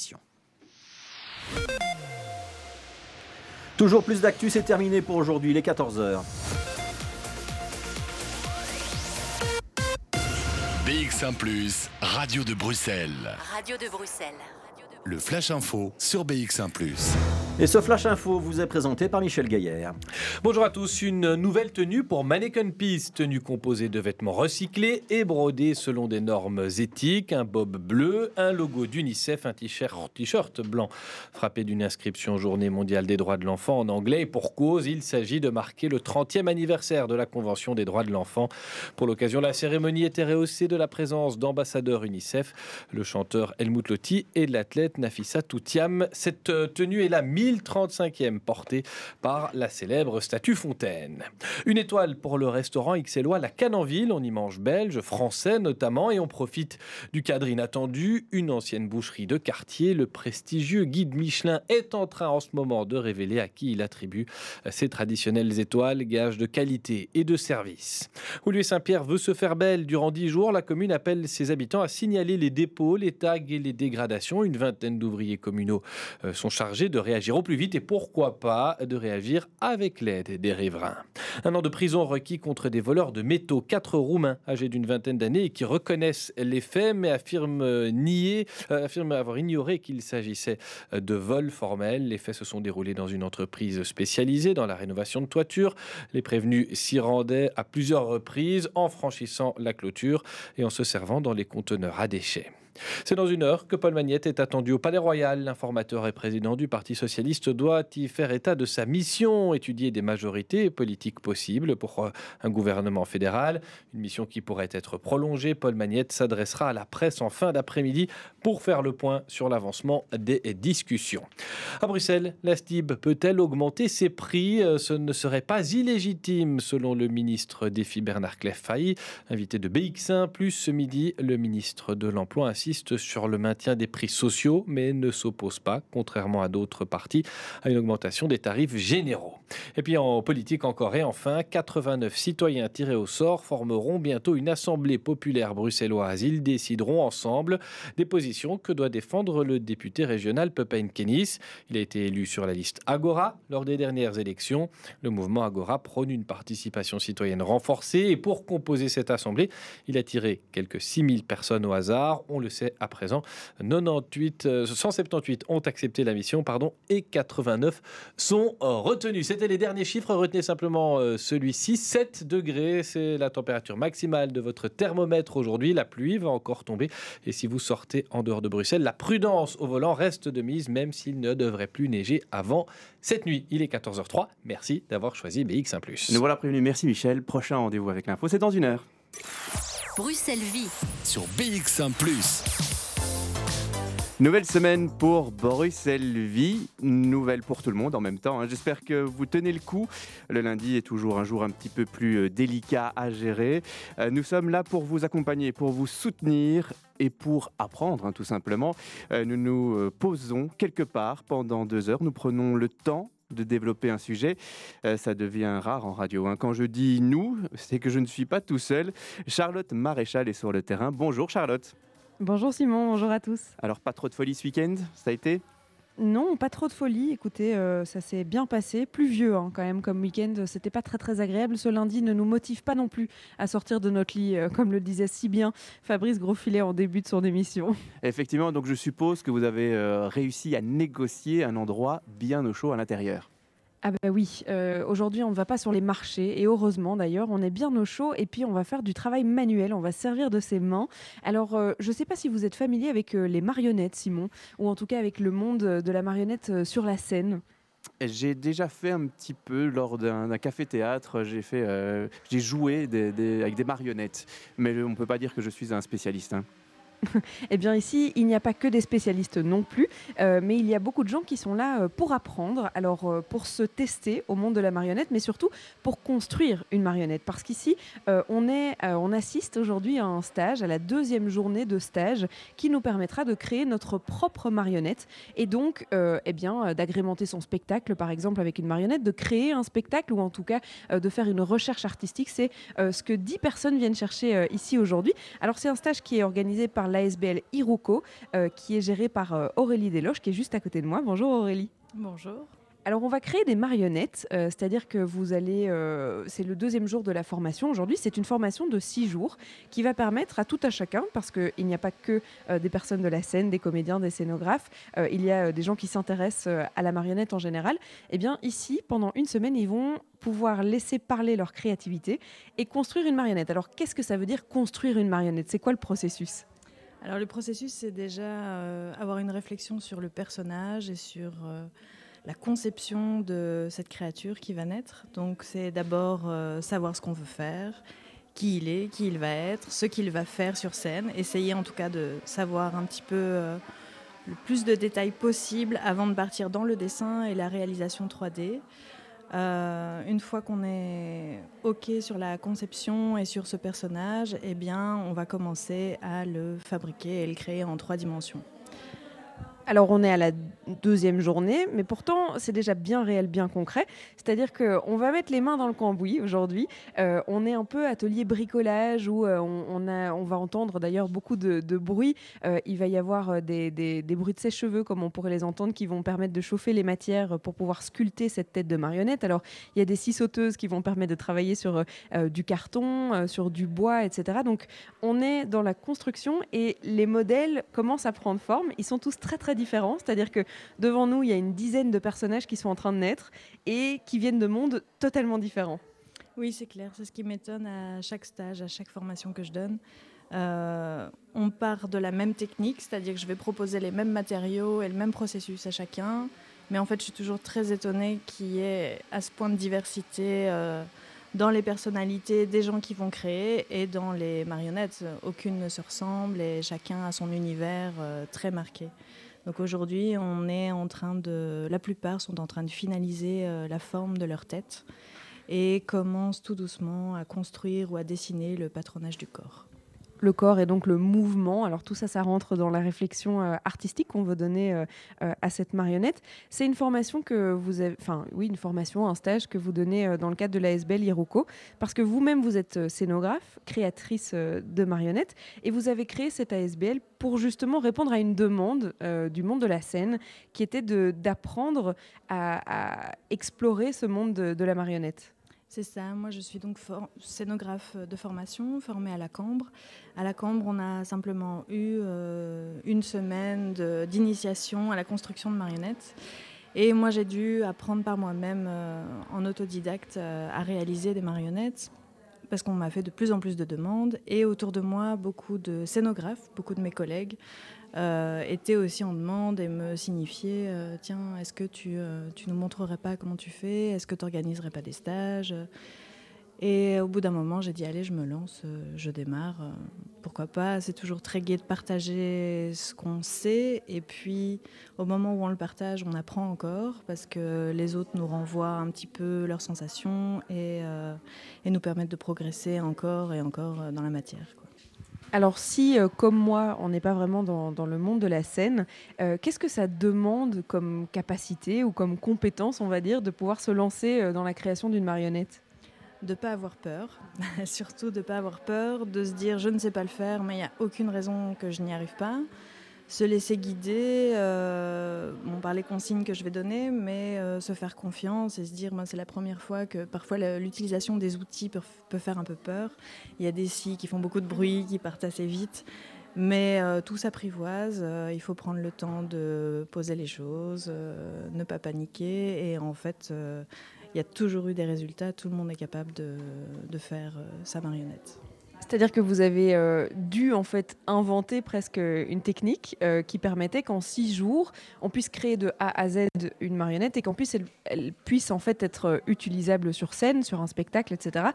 émission. Toujours plus d'actu, c'est terminé pour aujourd'hui, les 14h. BX1 ⁇ Radio de Bruxelles. Radio de Bruxelles. Le Flash Info sur BX1 ⁇ et ce Flash Info vous est présenté par Michel Gaillère. Bonjour à tous. Une nouvelle tenue pour Mannequin Peace, tenue composée de vêtements recyclés et brodés selon des normes éthiques. Un bob bleu, un logo d'UNICEF, un t-shirt blanc frappé d'une inscription Journée mondiale des droits de l'enfant en anglais. Et pour cause, il s'agit de marquer le 30e anniversaire de la Convention des droits de l'enfant. Pour l'occasion, la cérémonie était rehaussée de la présence d'ambassadeurs UNICEF, le chanteur Helmut Lotti et l'athlète Nafissa Toutiam. Cette euh, tenue est la 1035e portée par la célèbre statue Fontaine. Une étoile pour le restaurant XLOA La Cananville, on y mange belge, français notamment, et on profite du cadre inattendu. Une ancienne boucherie de quartier, le prestigieux guide Michelin est en train en ce moment de révéler à qui il attribue ses traditionnelles étoiles, gages de qualité et de service. Louis Saint-Pierre veut se faire belle. Durant dix jours, la commune appelle ses habitants à signaler les dépôts, les tags et les dégradations. Une vingtaine d'ouvriers communaux euh, sont chargés de réagir plus vite et pourquoi pas de réagir avec l'aide des riverains. Un an de prison requis contre des voleurs de métaux. Quatre Roumains âgés d'une vingtaine d'années et qui reconnaissent les faits mais affirment, euh, nier, euh, affirment avoir ignoré qu'il s'agissait euh, de vols formels. Les faits se sont déroulés dans une entreprise spécialisée dans la rénovation de toitures. Les prévenus s'y rendaient à plusieurs reprises en franchissant la clôture et en se servant dans les conteneurs à déchets. C'est dans une heure que Paul Magnette est attendu au Palais Royal. L'informateur et président du Parti socialiste doit y faire état de sa mission, étudier des majorités politiques possibles pour euh, un gouvernement fédéral. Une mission qui pourrait être prolongée. Paul Magnette s'adressera à la presse en fin d'après-midi pour faire le point sur l'avancement des discussions. À Bruxelles, la STIB peut-elle augmenter ses prix? Euh, Ce ne serait pas illégitime, selon le ministre défi Bernard invité de BX1. Plus ce midi, le ministre de l'Emploi ainsi sur le maintien des prix sociaux, mais ne s'oppose pas, contrairement à d'autres partis, à une augmentation des tarifs généraux. Et puis en politique encore et enfin, 89 citoyens tirés au sort formeront bientôt une assemblée populaire bruxelloise. Ils décideront ensemble des positions que doit défendre le député régional Pepin Kenis. Il a été élu sur la liste Agora lors des dernières élections. Le mouvement Agora prône une participation citoyenne renforcée et pour composer cette assemblée, il a tiré quelques 6000 personnes au hasard. On le sait à présent. 98, 178 euh, ont accepté la mission pardon, et 89 sont euh, retenus. C'était les derniers chiffres. Retenez simplement euh, celui-ci. 7 degrés, c'est la température maximale de votre thermomètre aujourd'hui. La pluie va encore tomber. Et si vous sortez en dehors de Bruxelles, la prudence au volant reste de mise, même s'il ne devrait plus neiger avant cette nuit. Il est 14h03. Merci d'avoir choisi BX1 Nous voilà prévenus. Merci Michel. Prochain rendez-vous avec l'info, c'est dans une heure. Bruxelles Vie sur BX1 ⁇ Nouvelle semaine pour Bruxelles Vie, nouvelle pour tout le monde en même temps. Hein. J'espère que vous tenez le coup. Le lundi est toujours un jour un petit peu plus euh, délicat à gérer. Euh, nous sommes là pour vous accompagner, pour vous soutenir et pour apprendre hein, tout simplement. Euh, nous nous posons quelque part pendant deux heures. Nous prenons le temps de développer un sujet. ça devient rare en radio. Hein. Quand je dis nous, c'est que je ne suis pas tout seul. Charlotte Maréchal est sur le terrain. Bonjour Charlotte. Bonjour Simon, bonjour à tous. Alors pas trop de folie ce week-end, ça a été? Non, pas trop de folie. Écoutez, euh, ça s'est bien passé. Pluvieux hein, quand même comme week-end. C'était pas très très agréable. Ce lundi ne nous motive pas non plus à sortir de notre lit, euh, comme le disait si bien Fabrice Grosfilet en début de son émission. Effectivement, donc je suppose que vous avez euh, réussi à négocier un endroit bien au chaud à l'intérieur. Ah bah oui, euh, aujourd'hui on ne va pas sur les marchés et heureusement d'ailleurs on est bien au chaud et puis on va faire du travail manuel, on va servir de ses mains. Alors euh, je ne sais pas si vous êtes familier avec euh, les marionnettes Simon ou en tout cas avec le monde de la marionnette sur la scène. J'ai déjà fait un petit peu lors d'un café-théâtre, j'ai joué avec des marionnettes, mais on ne peut pas dire que je suis un spécialiste. Hein. Eh bien ici, il n'y a pas que des spécialistes non plus, euh, mais il y a beaucoup de gens qui sont là euh, pour apprendre, alors euh, pour se tester au monde de la marionnette, mais surtout pour construire une marionnette. Parce qu'ici, on, est, on assiste aujourd'hui à un stage, à la deuxième journée de stage, qui nous permettra de créer notre propre marionnette et donc eh bien, d'agrémenter son spectacle, par exemple avec une marionnette, de créer un spectacle ou en tout cas de faire une recherche artistique. C'est ce que dix personnes viennent chercher ici aujourd'hui. Alors c'est un stage qui est organisé par l'ASBL Iruko, euh, qui est gérée par euh, Aurélie Desloges, qui est juste à côté de moi. Bonjour Aurélie. Bonjour. Alors on va créer des marionnettes, euh, c'est-à-dire que vous allez, euh, c'est le deuxième jour de la formation aujourd'hui, c'est une formation de six jours qui va permettre à tout à chacun, parce qu'il n'y a pas que euh, des personnes de la scène, des comédiens, des scénographes, il y a des gens qui s'intéressent à la marionnette en général, et bien ici, pendant une semaine, ils vont pouvoir laisser parler leur créativité et construire une marionnette. Alors qu'est-ce que ça veut dire construire une marionnette? C'est quoi le processus? Alors le processus, c'est déjà euh, avoir une réflexion sur le personnage et sur euh, la conception de cette créature qui va naître. Donc c'est d'abord euh, savoir ce qu'on veut faire, qui il est, qui il va être, ce qu'il va faire sur scène. Essayer en tout cas de savoir un petit peu le plus de détails possible avant de partir dans le dessin et la réalisation 3D. Euh, une fois qu'on est OK sur la conception et sur ce personnage, eh bien, on va commencer à le fabriquer et le créer en trois dimensions. Alors on est à la deuxième journée, mais pourtant c'est déjà bien réel, bien concret. C'est-à-dire qu'on va mettre les mains dans le cambouis aujourd'hui. Euh, on est un peu atelier bricolage où euh, on, va entendre d'ailleurs beaucoup de, de bruit. Euh, il va y avoir euh, des, bruits de sèche-cheveux, comme on pourrait les entendre, qui vont permettre de chauffer les matières pour pouvoir sculpter cette tête de marionnette. Alors il y a des scie sauteuses qui vont permettre de travailler sur du carton, sur du bois, etc. Donc on est dans la construction et les modèles commencent à prendre forme. Ils sont tous très très différents, c'est-à-dire que devant nous, il y a une dizaine de personnages qui sont en train de naître et qui viennent de mondes totalement différents. Oui, c'est clair. C'est ce qui m'étonne à chaque stage, à chaque formation que je donne. Euh, on part de la même technique, c'est-à-dire que je vais proposer les mêmes matériaux et le même processus à chacun. Mais en fait, je suis toujours très étonnée qu'il y ait à ce point de diversité euh, dans les personnalités des gens qui vont créer et dans les marionnettes. Aucune ne se ressemble et chacun a son univers euh, très marqué. Donc aujourd'hui, on est en train de, la plupart sont en train de finaliser euh, la forme de leur tête et commencent tout doucement à construire ou à dessiner le patronage du corps. Le corps et donc le mouvement. Alors tout ça, ça rentre dans la réflexion euh, artistique qu'on veut donner euh, euh, à cette marionnette. C'est une formation que vous avez, enfin oui, une formation, un stage que vous donnez dans le cadre de l'ASBL Iruko, parce que vous-même vous êtes scénographe, créatrice de marionnettes, et vous avez créé cette ASBL pour justement répondre à une demande du monde de la scène, qui était d'apprendre à, explorer ce monde de, de la marionnette. C'est ça, moi je suis donc scénographe de formation, formée à la Cambre. À la Cambre, on a simplement eu euh, une semaine d'initiation à la construction de marionnettes. Et moi j'ai dû apprendre par moi-même euh, en autodidacte euh, à réaliser des marionnettes parce qu'on m'a fait de plus en plus de demandes. Et autour de moi, beaucoup de scénographes, beaucoup de mes collègues euh, étaient aussi en demande et me signifiaient euh, Tiens, est-ce que tu, euh, tu nous montrerais pas comment tu fais? Est-ce que tu organiserais pas des stages? Et au bout d'un moment, j'ai dit Allez, je me lance, euh, je démarre. euh, pourquoi pas? C'est toujours très gai de partager ce qu'on sait. Et puis, au moment où on le partage, on apprend encore parce que les autres nous renvoient un petit peu leurs sensations et, et nous permettent de progresser encore et encore dans la matière. Alors si, euh, comme moi, on n'est pas vraiment dans, le monde de la scène, euh, qu'est-ce que ça demande comme capacité ou comme compétence, on va dire, de pouvoir se lancer euh, dans la création d'une marionnette? De pas avoir peur, surtout de pas avoir peur, de se dire je ne sais pas le faire, mais il n'y a aucune raison que je n'y arrive pas. Se laisser guider euh, par les consignes que je vais donner, mais euh, se faire confiance et se dire moi, c'est la première fois que parfois l'utilisation des outils peut, faire un peu peur. Il y a des scies qui font beaucoup de bruit, qui partent assez vite. Mais euh, tout s'apprivoise, il faut prendre le temps de poser les choses, ne pas paniquer. Et en fait, il y a toujours eu des résultats, tout le monde est capable de, de faire sa marionnette. C'est-à-dire que vous avez euh, dû en fait inventer presque une technique euh, qui permettait qu'en six jours, on puisse créer de A à Z une marionnette et qu'en plus elle, puisse en fait être euh, utilisable sur scène, sur un spectacle, etc.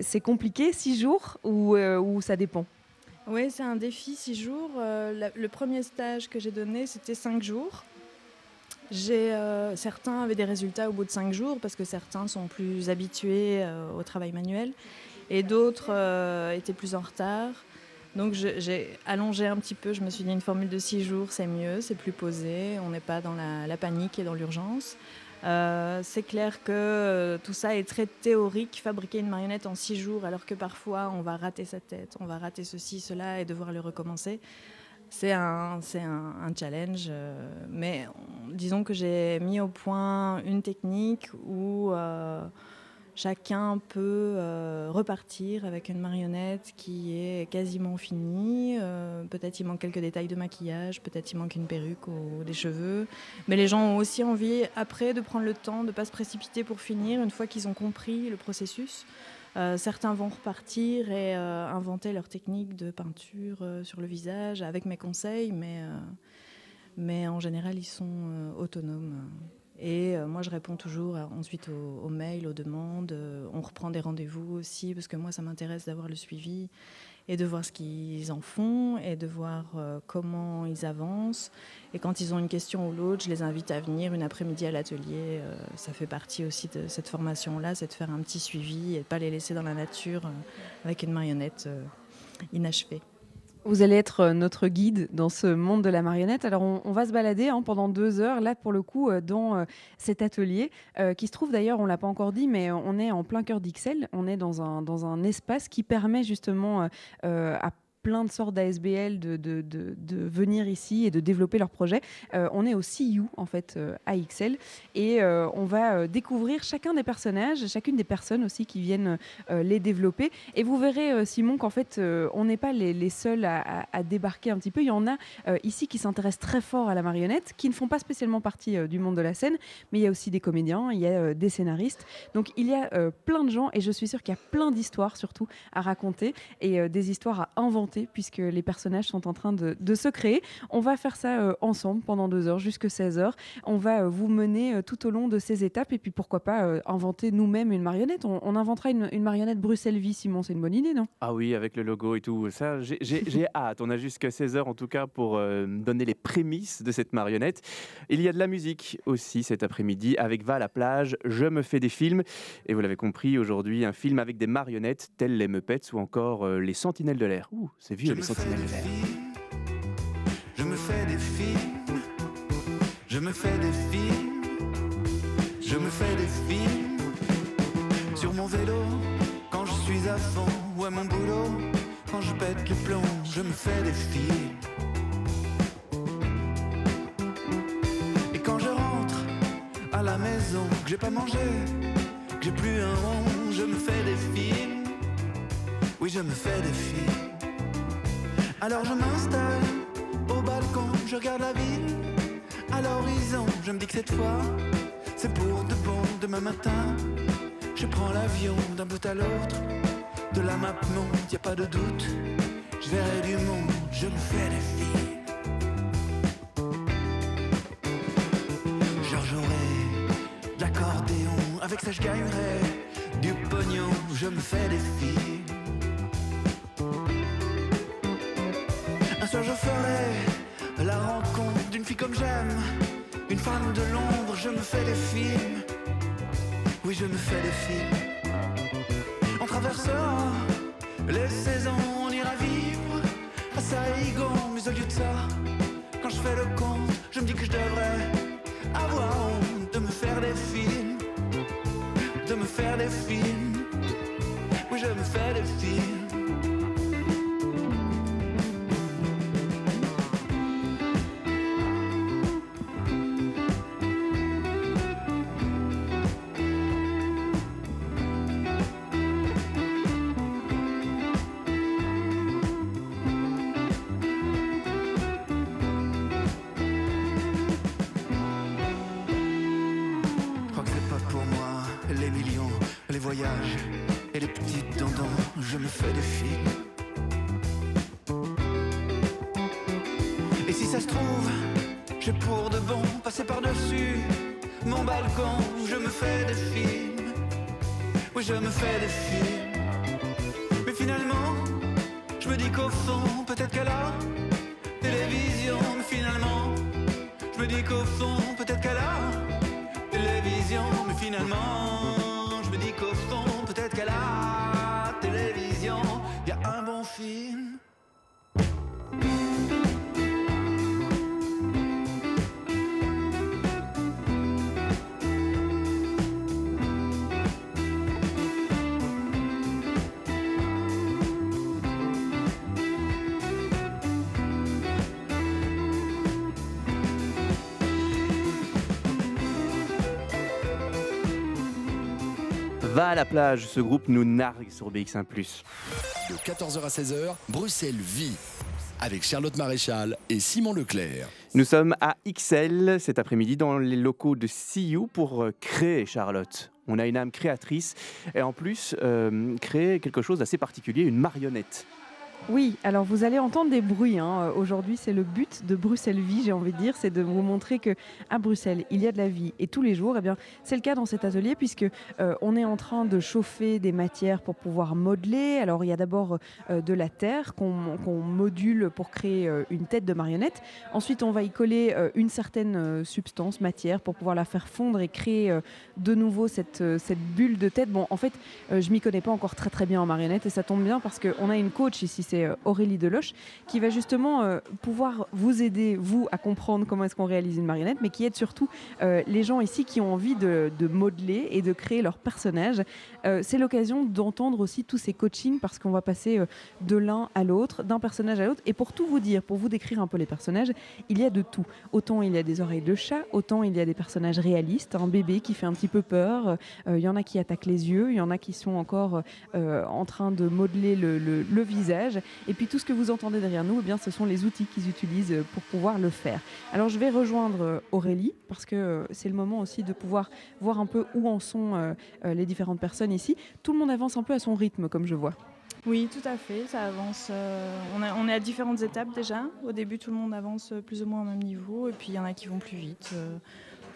C'est compliqué six jours ou, ça dépend? Oui, c'est un défi, six jours. Le premier stage que j'ai donné, c'était cinq jours. J'ai, certains avaient des résultats au bout de cinq jours parce que certains sont plus habitués au travail manuel et d'autres euh, étaient plus en retard. Donc j'ai allongé un petit peu, je me suis dit une formule de six jours c'est mieux, c'est plus posé, on n'est pas dans la, panique et dans l'urgence. Euh, c'est clair que euh, tout ça est très théorique, fabriquer une marionnette en six jours, alors que parfois on va rater sa tête, on va rater ceci, cela et devoir le recommencer. C'est un, challenge, mais on- disons que j'ai mis au point une technique où chacun peut euh, repartir avec une marionnette qui est quasiment finie. Euh, peut-être il manque quelques détails de maquillage, peut-être il manque une perruque ou des cheveux. Mais les gens ont aussi envie, après, de prendre le temps, de ne pas se précipiter pour finir, une fois qu'ils ont compris le processus. Euh, certains vont repartir et inventer leur technique de peinture sur le visage avec mes conseils, mais, en général, ils sont autonomes. Et euh, moi, je réponds toujours euh, ensuite aux, mails, aux demandes. Euh, on reprend des rendez-vous aussi, parce que moi, ça m'intéresse d'avoir le suivi et de voir ce qu'ils en font et de voir comment ils avancent. Et quand ils ont une question ou l'autre, je les invite à venir une après-midi à l'atelier. Ça fait partie aussi de cette formation-là, c'est de faire un petit suivi et de ne pas les laisser dans la nature avec une marionnette inachevée. Vous allez être euh, notre guide dans ce monde de la marionnette. Alors, on, va se balader hein, pendant deux heures, là, pour le coup, euh, dans euh, cet atelier, qui se trouve d'ailleurs, on ne l'a pas encore dit, mais on est en plein cœur d'Ixelles. On est dans un, espace qui permet justement à plein de sortes d'ASBL de, de, de, venir ici et de développer leurs projets. Euh, on est au CU, en fait, euh, à Ixelles, et euh, on va euh, découvrir chacun des personnages, chacune des personnes aussi qui viennent euh, les développer. Et vous verrez, euh, Simon, qu'en fait, euh, on n'est pas les, les seuls à, à- à débarquer un petit peu. Il y en a euh, ici qui s'intéressent très fort à la marionnette, qui ne font pas spécialement partie euh, du monde de la scène, mais il y a aussi des comédiens, il y a euh, des scénaristes. Donc il y a euh, plein de gens, et je suis sûre qu'il y a plein d'histoires surtout à raconter, et euh, des histoires à inventer, puisque les personnages sont en train de, de se créer. On va faire ça euh, ensemble pendant deux heures, jusque 16 heures. On va euh, vous mener euh, tout au long de ces étapes, et puis pourquoi pas inventer nous-mêmes une marionnette. On, on inventera une, une marionnette Bruxelles-Vie, Simon, c'est une bonne idée, non? Ah oui, avec le logo et tout. Ça, j'ai- j'ai j'ai hâte. On a jusqu'à 16h en tout cas pour donner les prémices de cette marionnette. Il y a de la musique aussi cet après-midi avec Va à la plage, Je me fais des films. Et vous l'avez compris, aujourd'hui, un film avec des marionnettes telles les Muppets ou encore les Sentinelles de l'air. Ouh, c'est vieux les Sentinelles. Je me fais des films, je me fais des films, je me fais des films sur mon vélo quand je suis à fond ou à mon boulot quand je pète les plombs. Je me fais des films. Et quand je rentre à la maison, que j'ai pas mangé, que j'ai plus un rond, je me fais des films. Oui, je me fais des films. Alors je m'installe au balcon, je regarde la ville à l'horizon. Je me dis que cette fois, c'est pour de bon. Demain matin, je prends l'avion d'un bout à l'autre. De la map monte, y a pas de doute. Je verrai du monde, je me fais des filles. Je rejouerai de l'accordéon, avec ça je gagnerai du pognon. Je me fais des filles. Soir je ferai la rencontre d'une fille comme j'aime, une femme de l'ombre, je me fais des films. Oui, je me fais des films. On traversera les saisons, on ira vivre à Saigon, mais au lieu de ça, quand je fais le compte, je me dis que je devrais avoir honte de me faire des films, de me faire des films. Oui, je me fais des films. Va à la plage, ce groupe nous nargue sur BX1 +. De 14h à 16h, Bruxelles vit. Avec Charlotte Maréchal et Simon Leclerc. Nous sommes à XL cet après-midi dans les locaux de CU pour euh, créer Charlotte. On a une âme créatrice et en plus euh, créer quelque chose d'assez particulier, une marionnette. Oui, alors vous allez entendre des bruits. hein. Euh, Aujourd'hui, c'est le but de Bruxelles Vie, j'ai envie de dire, c'est de vous montrer que à Bruxelles, il y a de la vie et tous les jours, eh bien, c'est le cas dans cet atelier puisque euh, on est en train de chauffer des matières pour pouvoir modeler. Alors, il y a d'abord euh, de la terre qu'on module pour créer une tête de marionnette. Ensuite, on va y coller une certaine substance, matière, pour pouvoir la faire fondre et créer de nouveau cette, cette bulle de tête. Bon, en fait, je m'y connais pas encore très très bien en marionnette et ça tombe bien parce qu'on a une coach ici, c'est euh, Aurélie Deloche, qui va justement euh, pouvoir vous aider, vous, à comprendre comment est-ce qu'on réalise une marionnette, mais qui aide surtout euh, les gens ici qui ont envie de, de modeler et de créer leur personnage. C'est l'occasion d'entendre aussi tous ces coachings parce qu'on va passer de l'un à l'autre, d'un personnage à l'autre. Et pour tout vous dire, pour vous décrire un peu les personnages, il y a de tout. Autant il y a des oreilles de chat, autant il y a des personnages réalistes, un bébé qui fait un petit peu peur, il y en a qui attaquent les yeux, il y en a qui sont encore en train de modeler le, le- le visage. Et puis tout ce que vous entendez derrière nous, eh bien, ce sont les outils qu'ils utilisent euh, pour pouvoir le faire. Alors je vais rejoindre euh, Aurélie parce que euh, c'est le moment aussi de pouvoir voir un peu où en sont les différentes personnes ici. Tout le monde avance un peu à son rythme, comme je vois. Oui, tout à fait, ça avance. on, est à différentes étapes déjà. Au début, tout le monde avance plus ou moins au même niveau, et puis il y en a qui vont plus vite,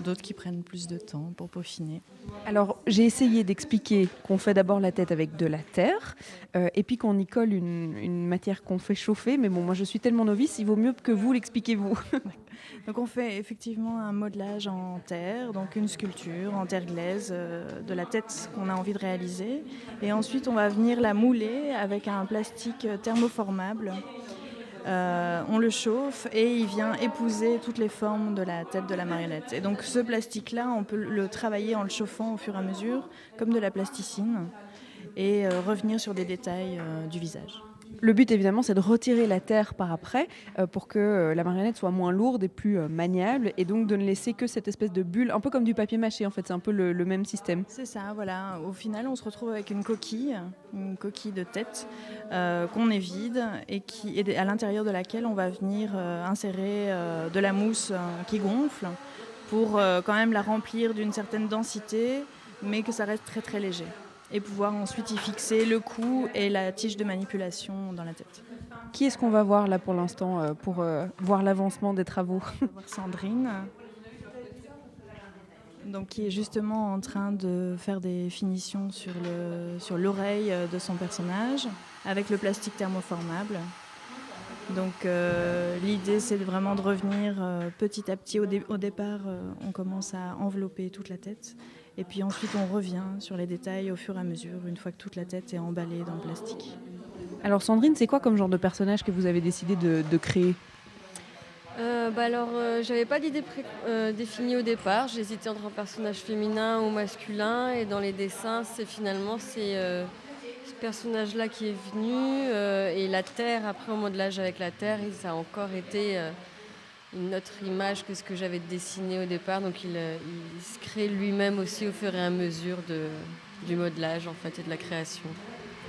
d'autres qui prennent plus de temps pour peaufiner. Alors, j'ai essayé d'expliquer qu'on fait d'abord la tête avec de la terre, euh, et puis qu'on y colle une, une matière qu'on fait chauffer. Mais bon, moi, je suis tellement novice, il vaut mieux que vous l'expliquez vous. Donc on fait effectivement un modelage en terre, donc une sculpture en terre glaise euh, de la tête qu'on a envie de réaliser. Et ensuite on va venir la mouler avec un plastique thermoformable. Euh, on le chauffe et il vient épouser toutes les formes de la tête de la marionnette. Et donc ce plastique-là, on peut le travailler en le chauffant au fur et à mesure, comme de la plasticine, et euh, revenir sur des détails euh, du visage. Le but, évidemment, c'est de retirer la terre par après euh, pour que euh, la marionnette soit moins lourde et plus euh, maniable, et donc de ne laisser que cette espèce de bulle, un peu comme du papier mâché, en fait. C'est un peu le, même système. C'est ça, voilà. Au final, on se retrouve avec une coquille, une coquille de tête qu'on est vide et, qui, et à l'intérieur de laquelle on va venir insérer de la mousse qui gonfle pour quand même la remplir d'une certaine densité, mais que ça reste très très léger. Et pouvoir ensuite y fixer le cou et la tige de manipulation dans la tête. Qui est-ce qu'on va voir là pour l'instant euh, pour euh, voir l'avancement des travaux? On va voir Sandrine, donc, qui est justement en train de faire des finitions sur le- sur l'oreille euh, de son personnage avec le plastique thermoformable. Donc euh, l'idée c'est vraiment de revenir euh, petit à petit. Au, dé- au départ, euh, on commence à envelopper toute la tête. Et puis ensuite, on revient sur les détails au fur et à mesure, une fois que toute la tête est emballée dans le plastique. Alors, Sandrine, c'est quoi comme genre de personnage que vous avez décidé de, de créer? Euh, bah alors, euh, j'avais pas d'idée euh, définie au départ. J'hésitais entre un personnage féminin ou masculin. Et dans les dessins, c'est finalement c'est euh, ce personnage-là qui est venu. euh, et la terre, après au modelage avec la terre, il- ça a encore été euh, une autre image que ce que j'avais dessiné au départ. Donc il, euh, il se crée lui-même aussi au fur et à mesure de, du modelage en fait et de la création.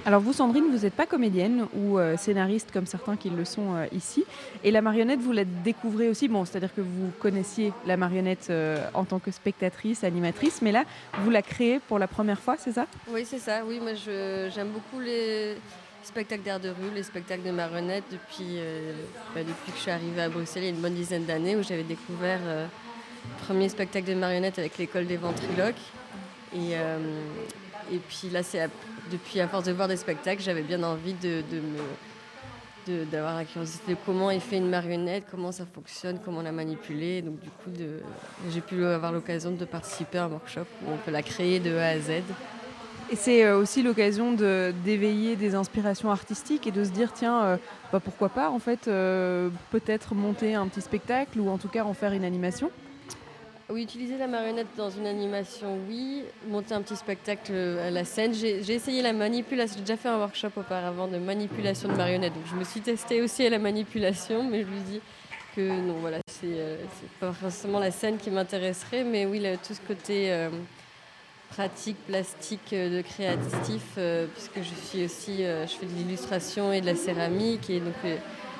Alors vous, Sandrine, vous n'êtes pas comédienne ou euh, scénariste comme certains qui le sont euh, ici. Et la marionnette, vous la découvrez aussi. Bon, c'est-à-dire que vous connaissiez la marionnette euh, en tant que spectatrice, animatrice, mais là, vous la créez pour la première fois, c'est ça? Oui, c'est ça. Oui, moi j'aime beaucoup les spectacles d'air de rue, les spectacles de marionnettes depuis, euh, bah, depuis que je suis arrivée à Bruxelles il y a une bonne dizaine d'années où j'avais découvert euh, le premier spectacle de marionnettes avec l'école des ventriloques. Et, euh, et puis là, c'est depuis à force de voir des spectacles, j'avais bien envie de, d'avoir la curiosité de comment est fait une marionnette, comment ça fonctionne, comment la manipuler. Donc du coup, j'ai pu avoir l'occasion de participer à un workshop où on peut la créer de A à Z. Et c'est euh, aussi l'occasion de- d'éveiller des inspirations artistiques et de se dire, tiens, euh, bah, pourquoi pas, en fait, euh, peut-être monter un petit spectacle ou en tout cas en faire une animation Oui, utiliser la marionnette dans une animation, oui. Monter un petit spectacle à la scène. J'ai essayé la manipulation. J'ai déjà fait un workshop auparavant de manipulation de marionnettes. Donc je me suis testée aussi à la manipulation, mais je lui dis que non, voilà, c'est pas forcément la scène qui m'intéresserait. Mais oui, tout ce côté euh, pratique plastique euh, de créatif, euh, puisque je suis aussi, euh, je fais de l'illustration et de la céramique, et donc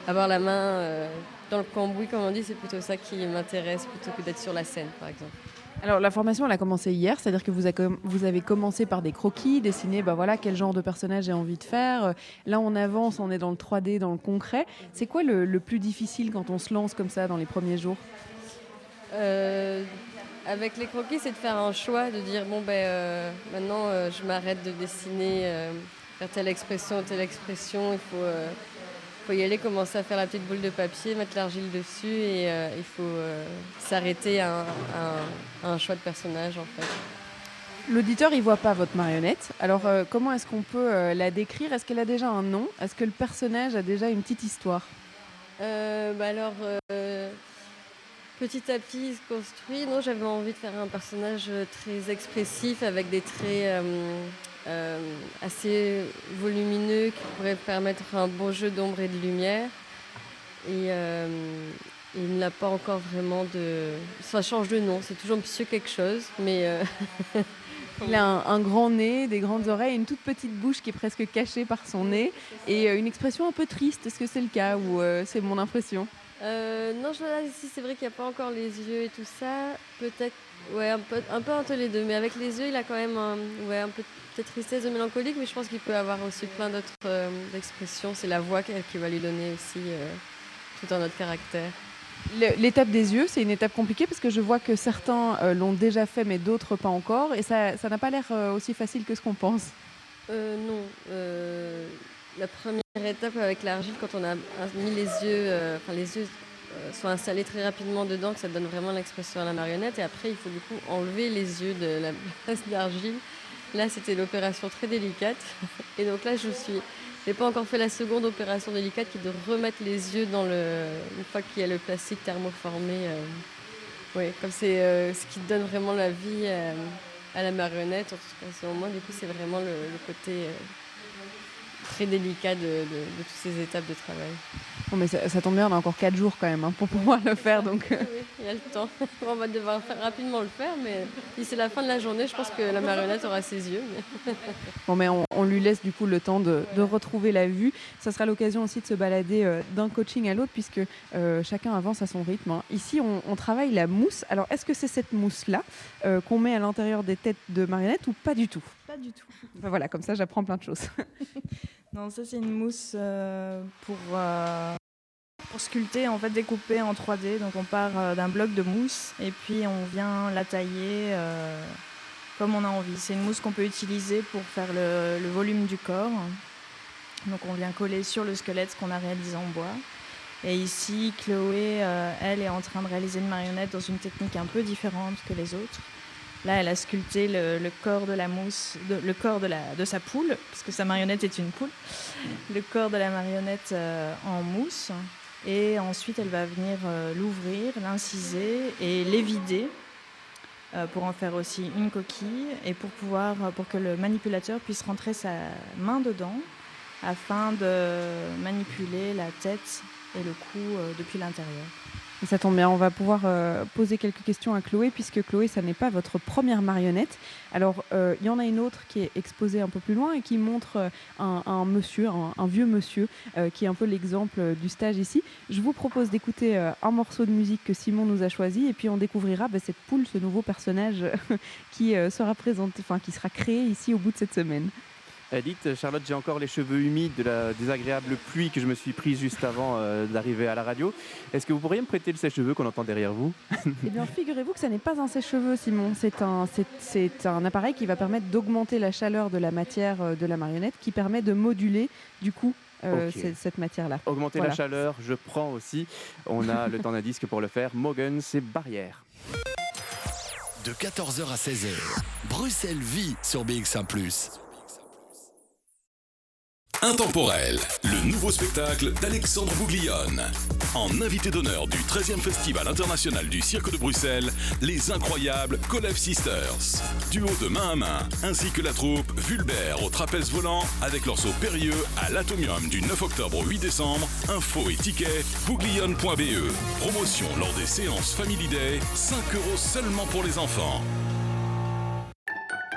avoir la main dans le cambouis, comme on dit, c'est plutôt ça qui m'intéresse, plutôt que d'être sur la scène, par exemple. Alors la formation, elle a commencé hier, c'est-à-dire que vous, avez commencé par des croquis, dessiner bah, voilà, quel genre de personnage j'ai envie de faire. Là, on avance, on est dans le 3D, dans le concret. C'est quoi le, le plus difficile quand on se lance comme ça dans les premiers jours? Euh, avec les croquis, c'est de faire un choix, de dire bon ben euh, maintenant euh, je m'arrête de dessiner, euh, faire telle expression, telle expression. Il faut, faut y aller, commencer à faire la petite boule de papier, mettre l'argile dessus et il faut s'arrêter à, un- à un- à un choix de personnage en fait. L'auditeur, il voit pas votre marionnette. Alors comment est-ce qu'on peut la décrire? Est-ce qu'elle a déjà un nom? Est-ce que le personnage a déjà une petite histoire? Bah alors, petit à petit, il se construit. Non, j'avais envie de faire un personnage euh, très expressif avec des traits euh, euh, assez volumineux qui pourraient permettre un bon jeu d'ombre et de lumière. Et il n'a pas encore vraiment de. Ça change de nom, c'est toujours Monsieur quelque chose, mais. Il a un, grand nez, des grandes oreilles, une toute petite bouche qui est presque cachée par son nez et une expression un peu triste. Est-ce que c'est le cas ou c'est mon impression? Euh, non, je, là, ici, c'est vrai qu'il n'y a pas encore les yeux et tout ça. Peut-être, ouais, un peu, un peu entre les deux. Mais avec les yeux, il a quand même un, ouais, un peu de tristesse, de mélancolique. Mais je pense qu'il peut avoir aussi plein d'autres euh, expressions. C'est la voix qui, qui va lui donner aussi euh, tout un autre caractère. L'étape des yeux, c'est une étape compliquée parce que je vois que certains euh, l'ont déjà fait mais d'autres pas encore et ça ça n'a pas l'air aussi facile que ce qu'on pense. Non. La première étape avec l'argile, quand on a mis les yeux, euh, enfin les yeux euh, sont installés très rapidement dedans, que ça donne vraiment l'expression à la marionnette. Et après, il faut du coup enlever les yeux de la place d'argile. Là, c'était l'opération très délicate. Et donc là, je suis, j'ai pas encore fait la seconde opération délicate qui est de remettre les yeux dans le, une fois qu'il y a le plastique thermoformé. euh, oui, comme c'est ce qui donne vraiment la vie à la marionnette. En tout cas, selon moi, du coup, c'est vraiment le, côté très délicat de, de- de toutes ces étapes de travail. Bon, mais ça, ça tombe bien, on a encore 4 jours quand même hein, pour pouvoir le faire donc. Oui, il y a le temps. On va devoir rapidement le faire, mais d'ici la fin de la journée, je pense que la marionnette aura ses yeux. mais- Bon, mais on, on lui laisse du coup le temps de, de retrouver la vue. Ça sera l'occasion aussi de se balader euh, d'un coaching à l'autre puisque euh, chacun avance à son rythme. hein. Ici, on, on travaille la mousse. Alors, est-ce que c'est cette mousse-là euh, qu'on met à l'intérieur des têtes de marionnettes ou pas du tout? Pas du tout. Voilà, comme ça, j'apprends plein de choses. Non, ça c'est une mousse euh, pour, euh, pour sculpter, en fait découper en 3D. Donc on part euh, d'un bloc de mousse et puis on vient la tailler comme on a envie. C'est une mousse qu'on peut utiliser pour faire le, le volume du corps. Donc on vient coller sur le squelette ce qu'on a réalisé en bois. Et ici, Chloé, elle est en train de réaliser une marionnette dans une technique un peu différente que les autres. Là, elle a sculpté le, corps de la mousse, le corps de, sa poule, parce que sa marionnette est une poule, le corps de la marionnette euh, en mousse. Et ensuite, elle va venir euh, l'ouvrir, l'inciser et l'évider euh, pour en faire aussi une coquille et pour, pouvoir, pour que le manipulateur puisse rentrer sa main dedans afin de manipuler la tête et le cou depuis l'intérieur. Ça tombe bien, on va pouvoir euh, poser quelques questions à Chloé, puisque Chloé, ça n'est pas votre première marionnette. Alors, euh, il y en a une autre qui est exposée un peu plus loin et qui montre euh, un, monsieur, un, vieux monsieur, qui est un peu l'exemple du stage ici. Je vous propose d'écouter un morceau de musique que Simon nous a choisi, et puis on découvrira bah, cette poule, ce nouveau personnage qui sera présenté, qui sera créé ici au bout de cette semaine. Euh, dites, Charlotte, j'ai encore les cheveux humides de la désagréable pluie que je me suis prise juste avant euh, d'arriver à la radio. Est-ce que vous pourriez me prêter le sèche-cheveux qu'on entend derrière vous? Eh bien, figurez-vous que ça n'est pas un sèche-cheveux, Simon. C'est un, c'est, c'est un appareil qui va permettre d'augmenter la chaleur de la matière euh, de la marionnette, qui permet de moduler, du coup, euh, cette, matière-là. Augmenter Voilà. la chaleur, je prends aussi. On a le temps d'un disque pour le faire. Mogan, c'est barrière. De 14h à 16h, Bruxelles vit sur BX1 ⁇ Intemporel, le nouveau spectacle d'Alexandre Bouglione. En invité d'honneur du 13e Festival international du Cirque de Bruxelles, les incroyables Colev Sisters. Duo de main à main, ainsi que la troupe Vulbert au trapèze volant avec leur saut périlleux à l'Atomium du 9 octobre au 8 décembre. Info et tickets, bouglione.be. Promotion lors des séances Family Day, 5 euros seulement pour les enfants.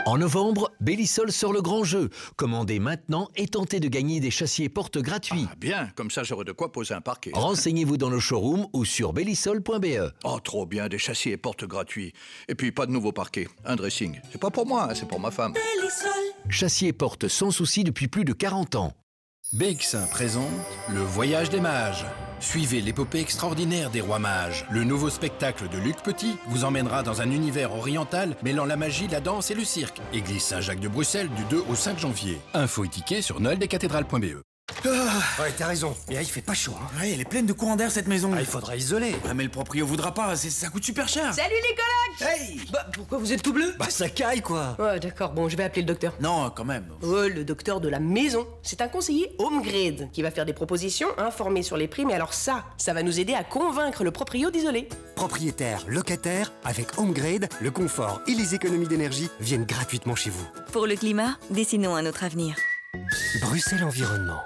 En novembre, Bellisol sort le grand jeu. Commandez maintenant et tentez de gagner des châssis et portes gratuits. Ah, bien, comme ça j'aurai de quoi poser un parquet. Renseignez-vous dans nos showrooms ou sur bellisol.be. Oh, trop bien, des châssis et portes gratuits. Et puis pas de nouveau parquet, un dressing. C'est pas pour moi, hein, c'est pour ma femme. Châssis et portes sans souci depuis plus de 40 ans. BX1 présente Le Voyage des Mages. Suivez l'épopée extraordinaire des rois mages. Le nouveau spectacle de Luc Petit vous emmènera dans un univers oriental mêlant la magie, la danse et le cirque. Église Saint-Jacques de Bruxelles du 2 au 5 janvier. Info et tickets sur noeldescathédrales.be. Ah, ouais, t'as raison. Mais là, il fait pas chaud. Hein. Ouais, elle est pleine de courant d'air cette maison. Ah, il faudra isoler. Ouais, mais le proprio voudra pas. c'est- Ça coûte super cher. Salut les colocs Hey Bah pourquoi vous êtes tout bleu Bah, ça caille quoi. Ouais d'accord, bon je vais appeler le docteur. Non, quand même. Ouais, le docteur de la maison. C'est un conseiller home grade qui va faire des propositions, informer sur les prix, mais alors ça, ça va nous aider à convaincre le proprio d'isoler. Propriétaire, locataire, avec HomeGrade, le confort et les économies d'énergie viennent gratuitement chez vous. Pour le climat, dessinons un autre avenir. Bruxelles Environnement.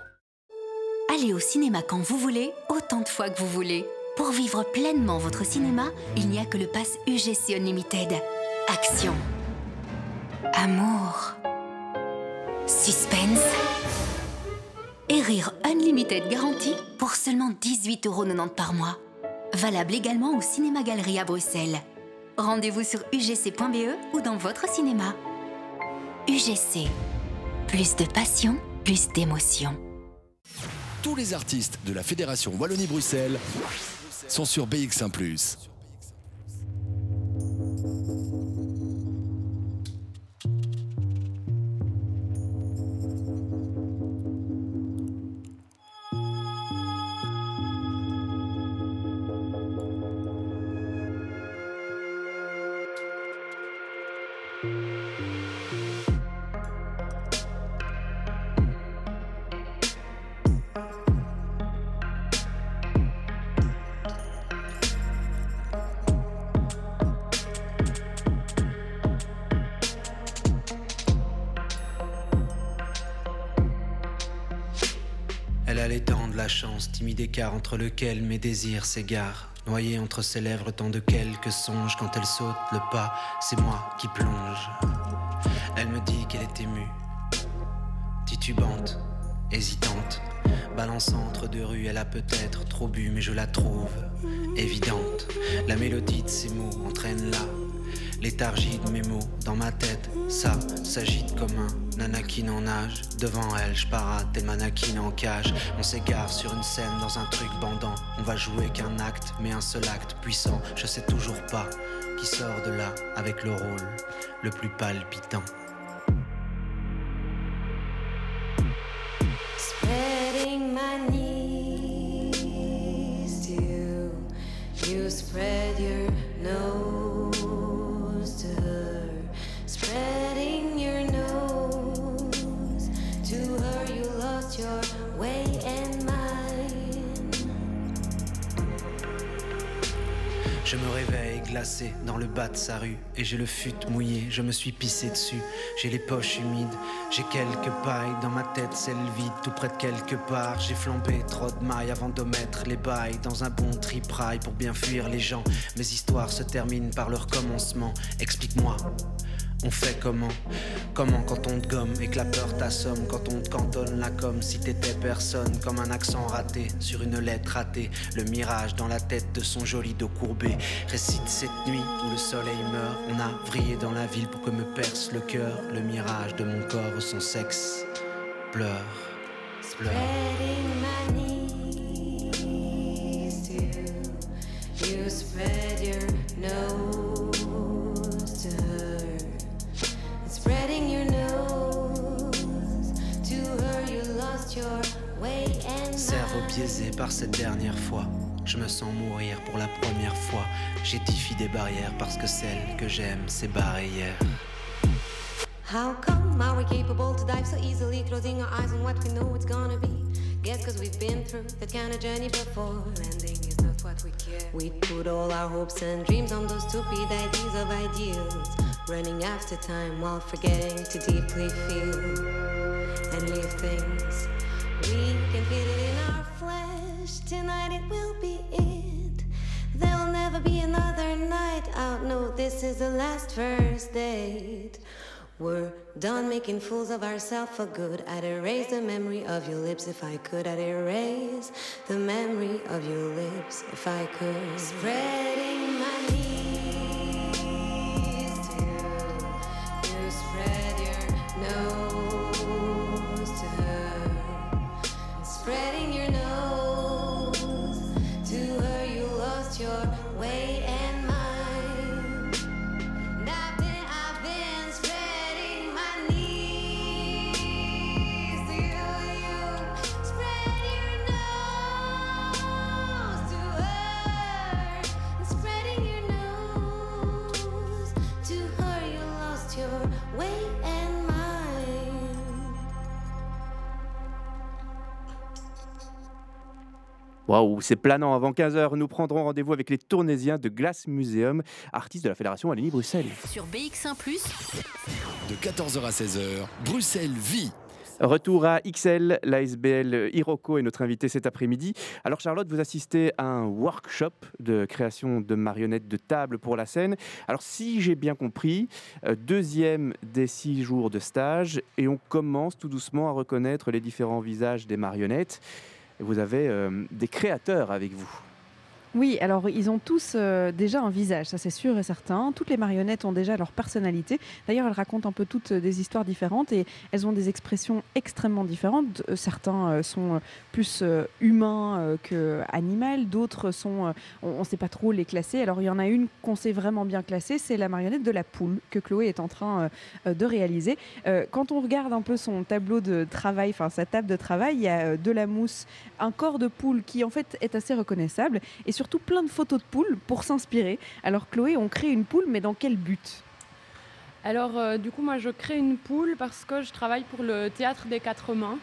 Allez au cinéma quand vous voulez, autant de fois que vous voulez. Pour vivre pleinement votre cinéma, il n'y a que le pass UGC Unlimited. Action. Amour. Suspense. Et rire Unlimited garanti pour seulement 18,90€ par mois. Valable également au Cinéma Galerie à Bruxelles. Rendez-vous sur ugc.be ou dans votre cinéma. UGC. Plus de passion, plus d'émotion. Tous les artistes de la Fédération Wallonie-Bruxelles sont sur BX1 ⁇ lequel mes désirs s'égarent. Noyé entre ses lèvres tant de quelques songes, quand elle saute le pas, c'est moi qui plonge. Elle me dit qu'elle est émue, titubante, hésitante, balançant entre deux rues. Elle a peut-être trop bu, mais je la trouve évidente. La mélodie de ses mots entraîne là léthargie de mes mots dans ma tête. Ça s'agite comme un nanakine en nage. Devant elle, je parade tel mannequin en cage. On s'égare sur une scène dans un truc bandant. On va jouer qu'un acte, mais un seul acte puissant. Je sais toujours pas qui sort de là avec le rôle le plus palpitant. Spreading my knees to you. You spread your Je me réveille glacé dans le bas de sa rue et j'ai le fut mouillé, je me suis pissé dessus. J'ai les poches humides, j'ai quelques pailles dans ma tête, celle vide, tout près de quelque part. J'ai flambé trop de mailles avant de mettre les bails dans un bon tripraille pour bien fuir les gens. Mes histoires se terminent par leur commencement. Explique-moi. On fait comment? Comment quand on te gomme et que la peur t'assomme? Quand on te cantonne la com si t'étais personne Comme un accent raté sur une lettre ratée. Le mirage dans la tête de son joli dos courbé. Récite cette nuit où le soleil meurt. On a vrillé dans la ville pour que me perce le cœur. Le mirage de mon corps, son sexe pleure, pleure Cerveau biaisé par cette dernière fois. Je me sens mourir pour la première fois. J'édifie des barrières parce que celle que j'aime s'est barrée hier. How come are we capable to dive so easily, closing our eyes on what we know it's gonna be? Guess cause we've been through that kind of journey before. Ending is not what we care. We put all our hopes and dreams on those stupid ideas of ideals. Running after time while forgetting to deeply feel and leave things. Tonight it will be it. There'll never be another night out. No, this is the last first date. We're done making fools of ourselves for good. I'd erase the memory of your lips if I could. I'd erase the memory of your lips if I could. Spreading my Waouh, c'est planant. Avant 15h, nous prendrons rendez-vous avec les Tournésiens de Glass Museum, artistes de la Fédération Wallonie-Bruxelles. Sur BX1 ⁇ De 14h à 16h, Bruxelles vit. Retour à XL, l'ASBL Hiroko est notre invité cet après-midi. Alors Charlotte, vous assistez à un workshop de création de marionnettes de table pour la scène. Alors si j'ai bien compris, euh, deuxième des six jours de stage et on commence tout doucement à reconnaître les différents visages des marionnettes. Vous avez euh, des créateurs avec vous. Oui, alors ils ont tous euh, déjà un visage, ça c'est sûr et certain. Toutes les marionnettes ont déjà leur personnalité. D'ailleurs, elles racontent un peu toutes euh, des histoires différentes et elles ont des expressions extrêmement différentes. Euh, Certains sont plus humains que animal, d'autres sont, on ne sait pas trop les classer. Alors il y en a une qu'on sait vraiment bien classer, c'est la marionnette de la poule que Chloé est en train de réaliser. Quand on regarde un peu son tableau de travail, enfin sa table de travail, il y a de la mousse, un corps de poule qui en fait est assez reconnaissable et surtout plein de photos de poules pour s'inspirer. Alors Chloé, on crée une poule, mais dans quel but? Alors, euh, du coup, moi, je crée une poule parce que je travaille pour le théâtre des quatre mains.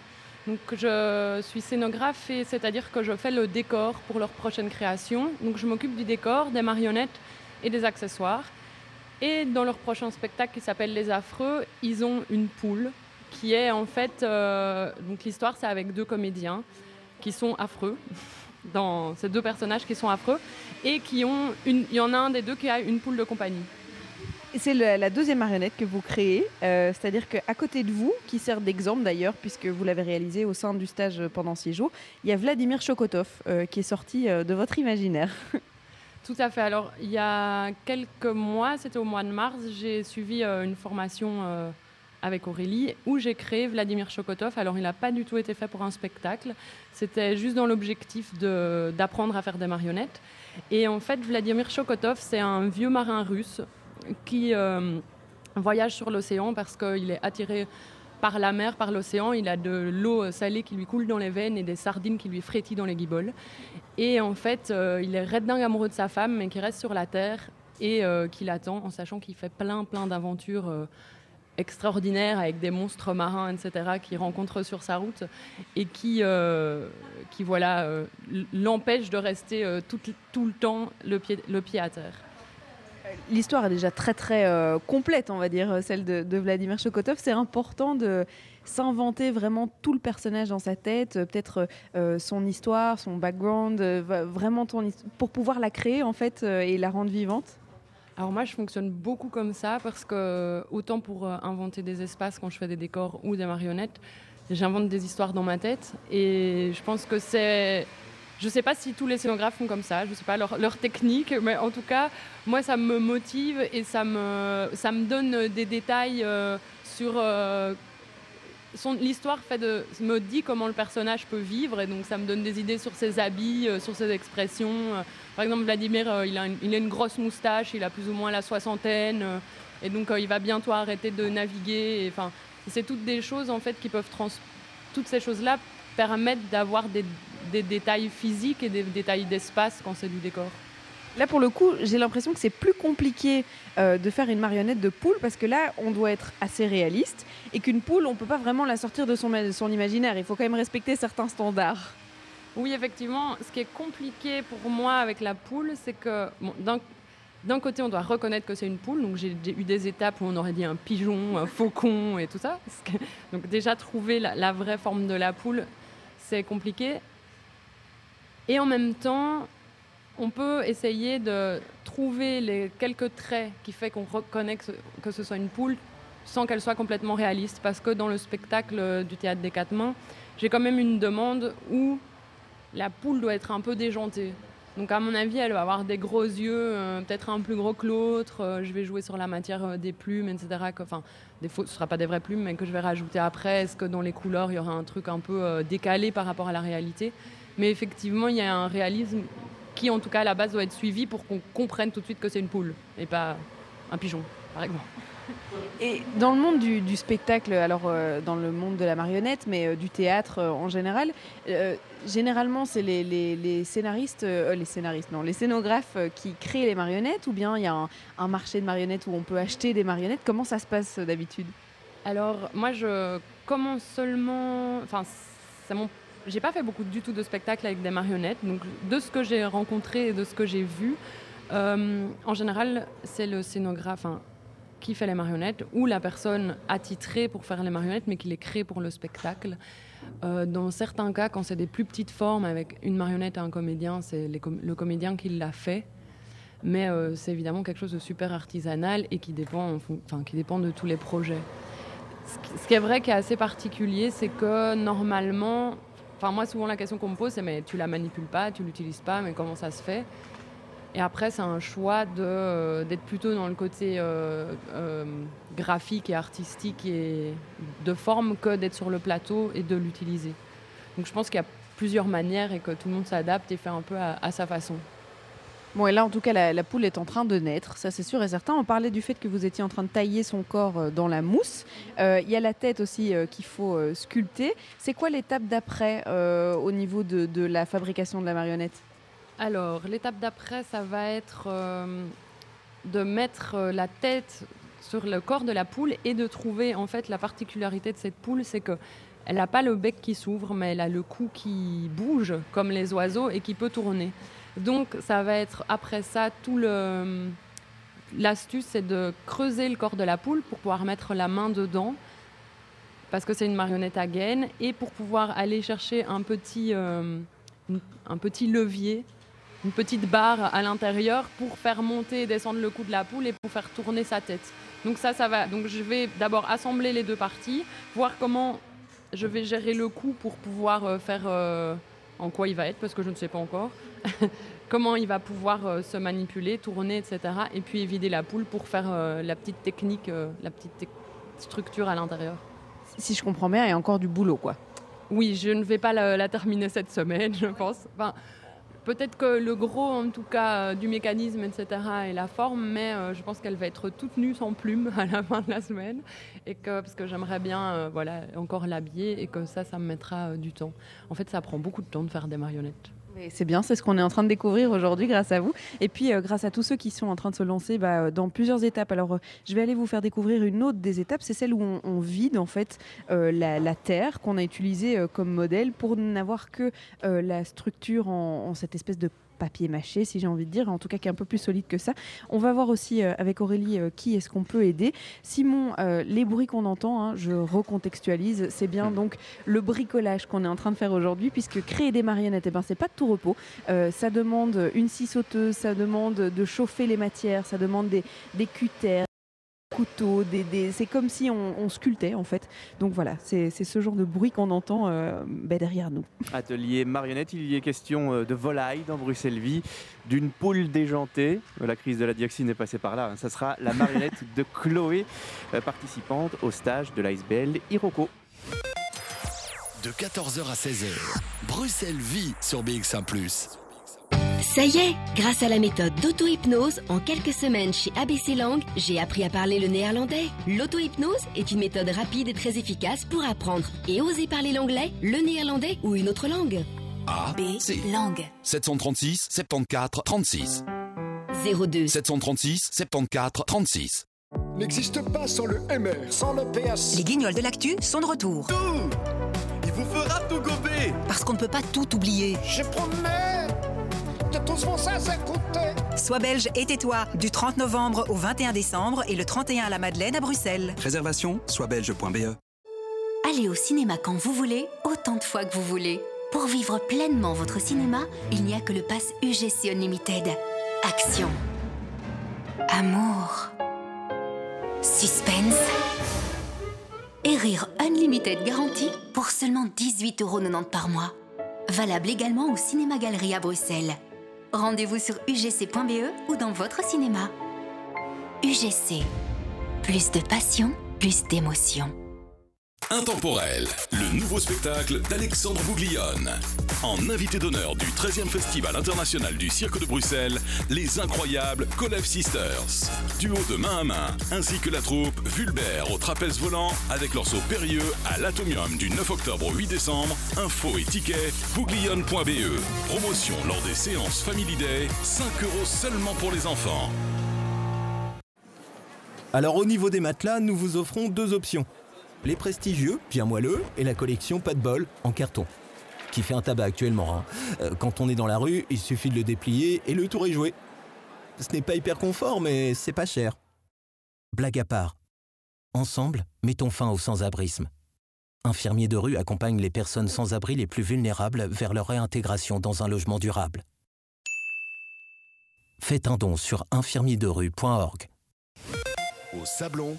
Donc, je suis scénographe, et c'est-à-dire que je fais le décor pour leur prochaine création. Donc, je m'occupe du décor, des marionnettes et des accessoires. Et dans leur prochain spectacle qui s'appelle Les Affreux, ils ont une poule qui est en fait. euh, donc, l'histoire, c'est avec deux comédiens qui sont affreux. Dans ces deux personnages qui sont affreux et qui ont une. Il y en a un des deux qui a une poule de compagnie. C'est la deuxième marionnette que vous créez, euh, c'est-à-dire qu'à côté de vous, qui sert d'exemple d'ailleurs, puisque vous l'avez réalisé au sein du stage pendant six jours, il y a Vladimir Chokotov euh, qui est sorti euh, de votre imaginaire. Tout à fait. Alors, il y a quelques mois, c'était au mois de mars, j'ai suivi une formation avec Aurélie où j'ai créé Vladimir Chokotov. Alors, il n'a pas du tout été fait pour un spectacle. C'était juste dans l'objectif d'apprendre à faire des marionnettes. Et en fait, Vladimir Chokotov, c'est un vieux marin russe qui euh, voyage sur l'océan parce qu'il est attiré par la mer, par l'océan. Il a de l'eau salée qui lui coule dans les veines et des sardines qui lui frétillent dans les guiboles. Et en fait, euh, il est red amoureux de sa femme, mais qui reste sur la terre et euh, qui l'attend en sachant qu'il fait plein, plein d'aventures extraordinaires avec des monstres marins, etc., qu'il rencontre sur sa route et qui, euh, qui voilà, euh, l'empêche de rester euh, tout, tout le temps le pied, le pied à terre. L'histoire est déjà très très euh, complète, on va dire, celle de, Vladimir Chokotov. C'est important de s'inventer vraiment tout le personnage dans sa tête, peut-être son histoire, son background, vraiment ton pour pouvoir la créer en fait et la rendre vivante. Alors moi, je fonctionne beaucoup comme ça parce que autant pour euh, inventer des espaces quand je fais des décors ou des marionnettes, j'invente des histoires dans ma tête et je pense que c'est... Je ne sais pas si tous les scénographes font comme ça, je ne sais pas leur, technique, mais en tout cas, moi, ça me motive et ça me, ça me donne des détails euh, sur... euh, L'histoire fait de, me dit comment le personnage peut vivre et donc ça me donne des idées sur ses habits, euh, sur ses expressions. Euh, Par exemple, Vladimir, euh, il, a une, il a une grosse moustache, il a plus ou moins la soixantaine et donc il va bientôt arrêter de naviguer. Enfin, c'est toutes des choses en fait qui peuvent trans... toutes ces choses-là permettent d'avoir des, des détails physiques et des détails d'espace quand c'est du décor. Là, pour le coup, j'ai l'impression que c'est plus compliqué euh, de faire une marionnette de poule parce que là, on doit être assez réaliste et qu'une poule, on peut pas vraiment la sortir de son, ma- son imaginaire. Il faut quand même respecter certains standards. Oui, effectivement, ce qui est compliqué pour moi avec la poule, c'est que bon, d'un côté, on doit reconnaître que c'est une poule. Donc, j'ai eu des étapes où on aurait dit un pigeon, un faucon et tout ça. Donc, déjà, trouver la, la vraie forme de la poule, c'est compliqué. Et en même temps, on peut essayer de trouver les quelques traits qui fait qu'on reconnaît que ce, soit une poule sans qu'elle soit complètement réaliste. Parce que dans le spectacle euh, du théâtre des quatre mains, j'ai quand même une demande où la poule doit être un peu déjantée. Donc à mon avis, elle va avoir des gros yeux, euh, peut-être un plus gros que l'autre. Euh, je vais jouer sur la matière des plumes, etc. Enfin, ce ne sera pas des vraies plumes, mais que je vais rajouter après. Est-ce que dans les couleurs, il y aura un truc un peu décalé par rapport à la réalité? Mais effectivement, il y a un réalisme qui, en tout cas, à la base, doit être suivi pour qu'on comprenne tout de suite que c'est une poule et pas un pigeon, par exemple. Et dans le monde du, du spectacle, alors euh, dans le monde de la marionnette, mais euh, du théâtre euh, en général, généralement c'est les, les- les scénaristes, les scénaristes, non, les scénographes qui créent les marionnettes, ou bien il y a un, un marché de marionnettes où on peut acheter des marionnettes? Comment ça se passe d'habitude? Alors, moi, je commence seulement. Enfin, c'est mon. J'ai pas fait beaucoup du tout de spectacles avec des marionnettes. Donc, de ce que j'ai rencontré et de ce que j'ai vu, euh, en général, c'est le scénographe qui fait les marionnettes ou la personne attitrée pour faire les marionnettes, mais qui les crée pour le spectacle. Euh, dans certains cas, quand c'est des plus petites formes avec une marionnette et un comédien, c'est le comédien qui l'a fait. Mais euh, c'est évidemment quelque chose de super artisanal et qui dépend, qui dépend de tous les projets. Ce qui est vrai qui est assez particulier, c'est que normalement, enfin moi souvent la question qu'on me pose c'est mais tu la manipules pas, tu l'utilises pas, mais comment ça se fait? Et après c'est un choix euh, d'être plutôt dans le côté euh, euh, graphique et artistique et de forme que d'être sur le plateau et de l'utiliser. Donc je pense qu'il y a plusieurs manières et que tout le monde s'adapte et fait un peu à sa façon. Bon, et là, en tout cas, la, poule est en train de naître, ça c'est sûr et certain. On parlait du fait que vous étiez en train de tailler son corps euh, dans la mousse. Euh, Il y a la tête aussi euh, qu'il faut sculpter. C'est quoi l'étape d'après au niveau de, de la fabrication de la marionnette? Alors, l'étape d'après, ça va être de mettre la tête sur le corps de la poule et de trouver, en fait, la particularité de cette poule, c'est que elle n'a pas le bec qui s'ouvre, mais elle a le cou qui bouge, comme les oiseaux, et qui peut tourner. Donc, ça va être, après ça, tout le... L'astuce, c'est de creuser le corps de la poule pour pouvoir mettre la main dedans parce que c'est une marionnette à gaine, et pour pouvoir aller chercher un petit, euh, un petit levier, une petite barre à l'intérieur pour faire monter et descendre le cou de la poule et pour faire tourner sa tête. Donc ça, ça va. Donc je vais d'abord assembler les deux parties, voir comment je vais gérer le cou pour pouvoir euh, faire euh, en quoi il va être, parce que je ne sais pas encore. comment il va pouvoir euh, se manipuler, tourner, etc. Et puis vider la poule pour faire euh, la petite technique, euh, la petite structure à l'intérieur. Si je comprends bien, il y a encore du boulot, quoi. Oui, je ne vais pas la, la terminer cette semaine, je pense. Enfin, Peut-être que le gros, en tout cas, du mécanisme, etc., est la forme, mais je pense qu'elle va être toute nue sans plumes à la fin de la semaine, et que, parce que j'aimerais bien voilà, encore l'habiller, et que ça, ça me mettra du temps. En fait, ça prend beaucoup de temps de faire des marionnettes. C'est bien, c'est ce qu'on est en train de découvrir aujourd'hui grâce à vous. Et puis euh, grâce à tous ceux qui sont en train de se lancer bah, euh, dans plusieurs étapes. Alors euh, je vais aller vous faire découvrir une autre des étapes, c'est celle où on, vide en fait la, terre qu'on a utilisée comme modèle pour n'avoir que la structure en cette espèce de papier mâché, si j'ai envie de dire, en tout cas qui est un peu plus solide que ça. On va voir aussi euh, avec Aurélie euh, qui est-ce qu'on peut aider. Simon, euh, les bruits qu'on entend, hein, je recontextualise, c'est bien donc le bricolage qu'on est en train de faire aujourd'hui, puisque créer des marionnettes, eh ben, c'est pas de tout repos. Ça demande une scie sauteuse, ça demande de chauffer les matières, ça demande des, des couteaux, des, des- c'est comme si on, on sculptait en fait. Donc voilà, c'est c'est ce genre de bruit qu'on entend euh, ben, derrière nous. Atelier marionnette, il y est question euh, de volaille dans Bruxelles-Vie, d'une poule déjantée. La crise de la dioxine est passée par là. hein. Ça sera la marionnette de Chloé, euh, participante au stage de l'Icebell Iroko. De 14h à 16h, Bruxelles vit sur BX1 ⁇ Ça y est, grâce à la méthode d'auto-hypnose, en quelques semaines chez ABC Lang, j'ai appris à parler le néerlandais. L'auto-hypnose est une méthode rapide et très efficace pour apprendre et oser parler l'anglais, le néerlandais ou une autre langue. A, C. Langue. 736 74 36. 02. 736 74 36. N'existe pas sans le MR, sans le PS. Les guignols de l'actu sont de retour. Il vous fera tout gober. Parce qu'on ne peut pas tout oublier. Je promets de tous vos ça écouter. Sois belge et tais-toi du 30 novembre au 21 décembre et le 31 à la Madeleine à Bruxelles. Réservation soitbelge.be. Allez au cinéma quand vous voulez, autant de fois que vous voulez. Pour vivre pleinement votre cinéma, il n'y a que le pass UGC Unlimited. Action. Amour. Suspense. et rire Unlimited garantie pour seulement 18,90€ par mois. Valable également au Cinéma Galerie à Bruxelles. Rendez-vous sur ugc.be ou dans votre cinéma. UGC. Plus de passion, plus d'émotion. Intemporel, le nouveau spectacle d'Alexandre Bouglione. En invité d'honneur du 13e Festival international du Cirque de Bruxelles, les incroyables Kolev Sisters. Duo de main à main, ainsi que la troupe Vulbert au trapèze volant avec leur saut périlleux à l'Atomium du 9 octobre au 8 décembre. Info et tickets, bouglione.be. Promotion lors des séances Family Day, 5 euros seulement pour les enfants. Alors au niveau des matelas, nous vous offrons deux options. Les prestigieux, bien moelleux, et la collection pas de bol, en carton. Qui fait un tabac actuellement. hein. Euh, Quand on est dans la rue, il suffit de le déplier et le tour est joué. Ce n'est pas hyper confort, mais c'est pas cher. Blague à part. Ensemble, mettons fin au sans-abrisme. Infirmier de rue accompagne les personnes sans abri les plus vulnérables vers leur réintégration dans un logement durable. Faites un don sur infirmierderue.org. Au Sablon,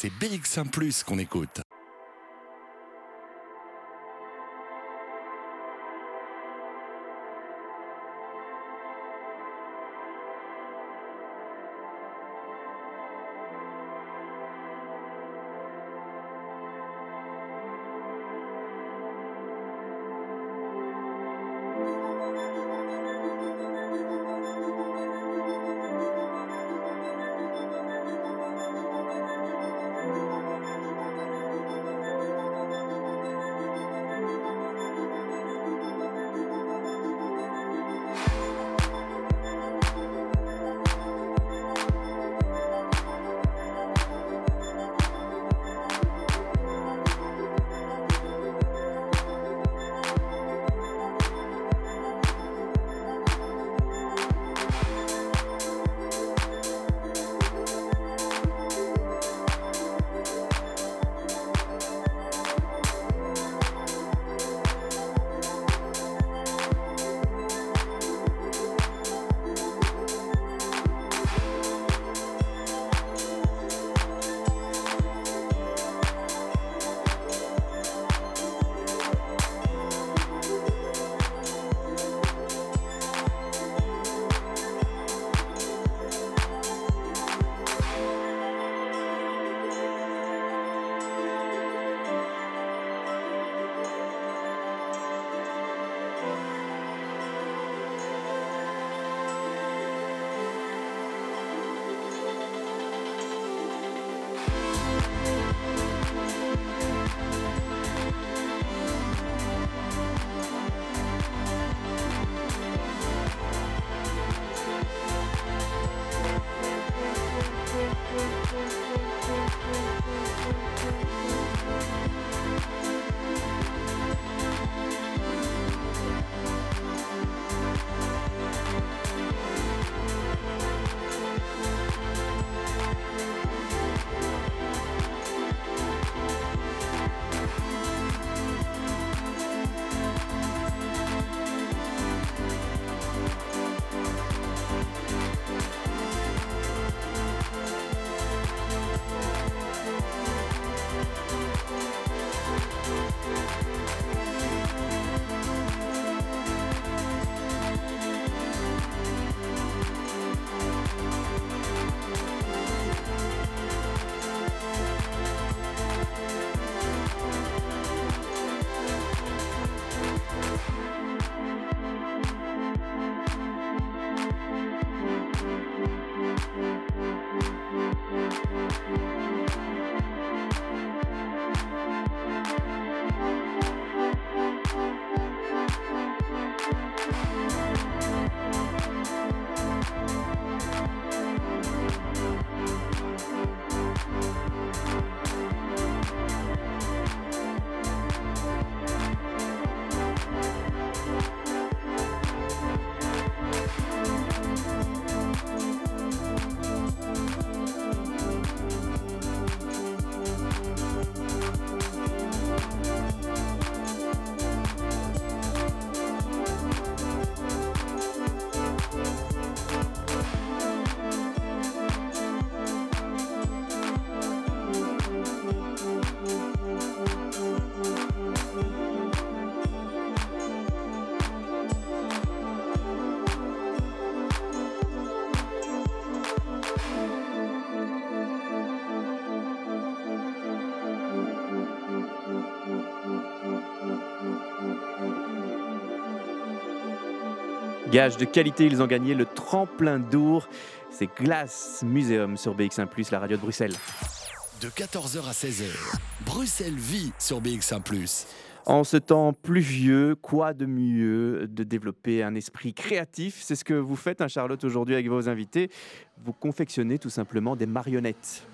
c'est BX1 ⁇ qu'on écoute. Gage de qualité, ils ont gagné le tremplin d'Our. C'est Glace Museum sur BX1+, la radio de Bruxelles. De 14h à 16h, Bruxelles vit sur BX1 En ce temps pluvieux, quoi de mieux de développer un esprit créatif? C'est ce que vous faites, hein, Charlotte, aujourd'hui avec vos invités. Vous confectionnez tout simplement des marionnettes.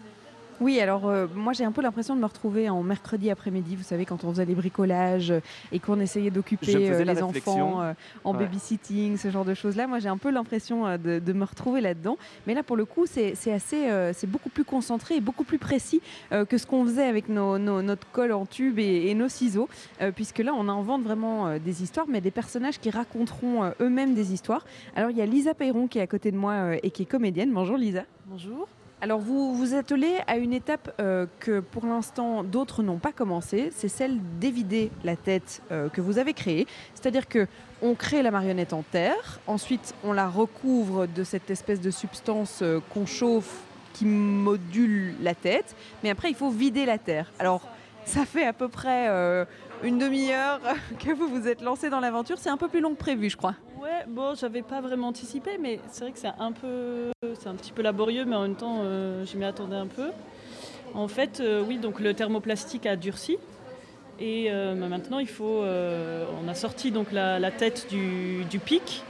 Oui, alors euh, moi j'ai un peu l'impression de me retrouver en mercredi après-midi, vous savez, quand on faisait les bricolages euh, et qu'on essayait d'occuper euh, les enfants euh, en Ouais. babysitting, ce genre de choses-là. Moi j'ai un peu l'impression euh, de, de me retrouver là-dedans. Mais là pour le coup, c'est assez, euh, c'est beaucoup plus concentré et beaucoup plus précis euh, que ce qu'on faisait avec nos, nos- notre colle en tube et, et nos ciseaux, euh, puisque là on invente vraiment euh, des histoires, mais des personnages qui raconteront euh, eux-mêmes des histoires. Alors il y a Lisa Peyron qui est à côté de moi euh, et qui est comédienne. Bonjour Lisa. Bonjour. Alors vous vous attelez à une étape euh, que pour l'instant d'autres n'ont pas commencé, c'est celle d'évider la tête euh, que vous avez créée. C'est-à-dire que on crée la marionnette en terre, ensuite on la recouvre de cette espèce de substance euh, qu'on chauffe qui module la tête, mais après il faut vider la terre. Alors ça fait à peu près une demi-heure que vous vous êtes lancé dans l'aventure, c'est un peu plus long que prévu je crois. Ouais, bon, j'avais pas vraiment anticipé, mais c'est vrai que c'est un peu, c'est un petit peu laborieux, mais en même temps, euh, je m'y attendais un peu. En fait, euh, oui, donc le thermoplastique a durci. Et euh, bah, maintenant, il faut. on a sorti donc la, tête du, pic.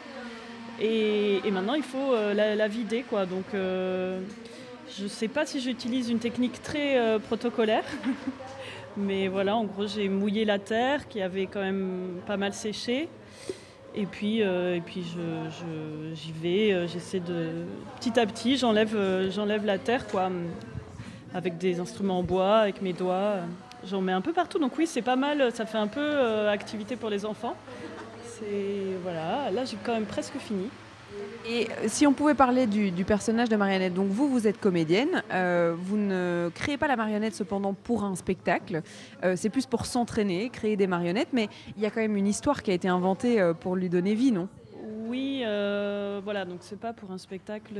Et, maintenant, il faut la, vider, quoi. Donc, je sais pas si j'utilise une technique très protocolaire. Mais voilà, en gros, j'ai mouillé la terre qui avait quand même pas mal séché. Et puis, euh, je- j'y vais, euh, j'essaie de. Petit à petit, j'enlève euh, j'enlève la terre, quoi, avec des instruments en bois, avec mes doigts. J'en mets un peu partout. Donc, oui, c'est pas mal, ça fait un peu activité pour les enfants. C'est. Voilà, là, j'ai quand même presque fini. Et euh, si on pouvait parler du, personnage de marionnette, donc vous, vous êtes comédienne, euh, vous ne créez pas la marionnette cependant pour un spectacle, Euh, c'est plus pour s'entraîner, créer des marionnettes, mais il y a quand même une histoire qui a été inventée pour lui donner vie, non? Oui, voilà, donc c'est pas pour un spectacle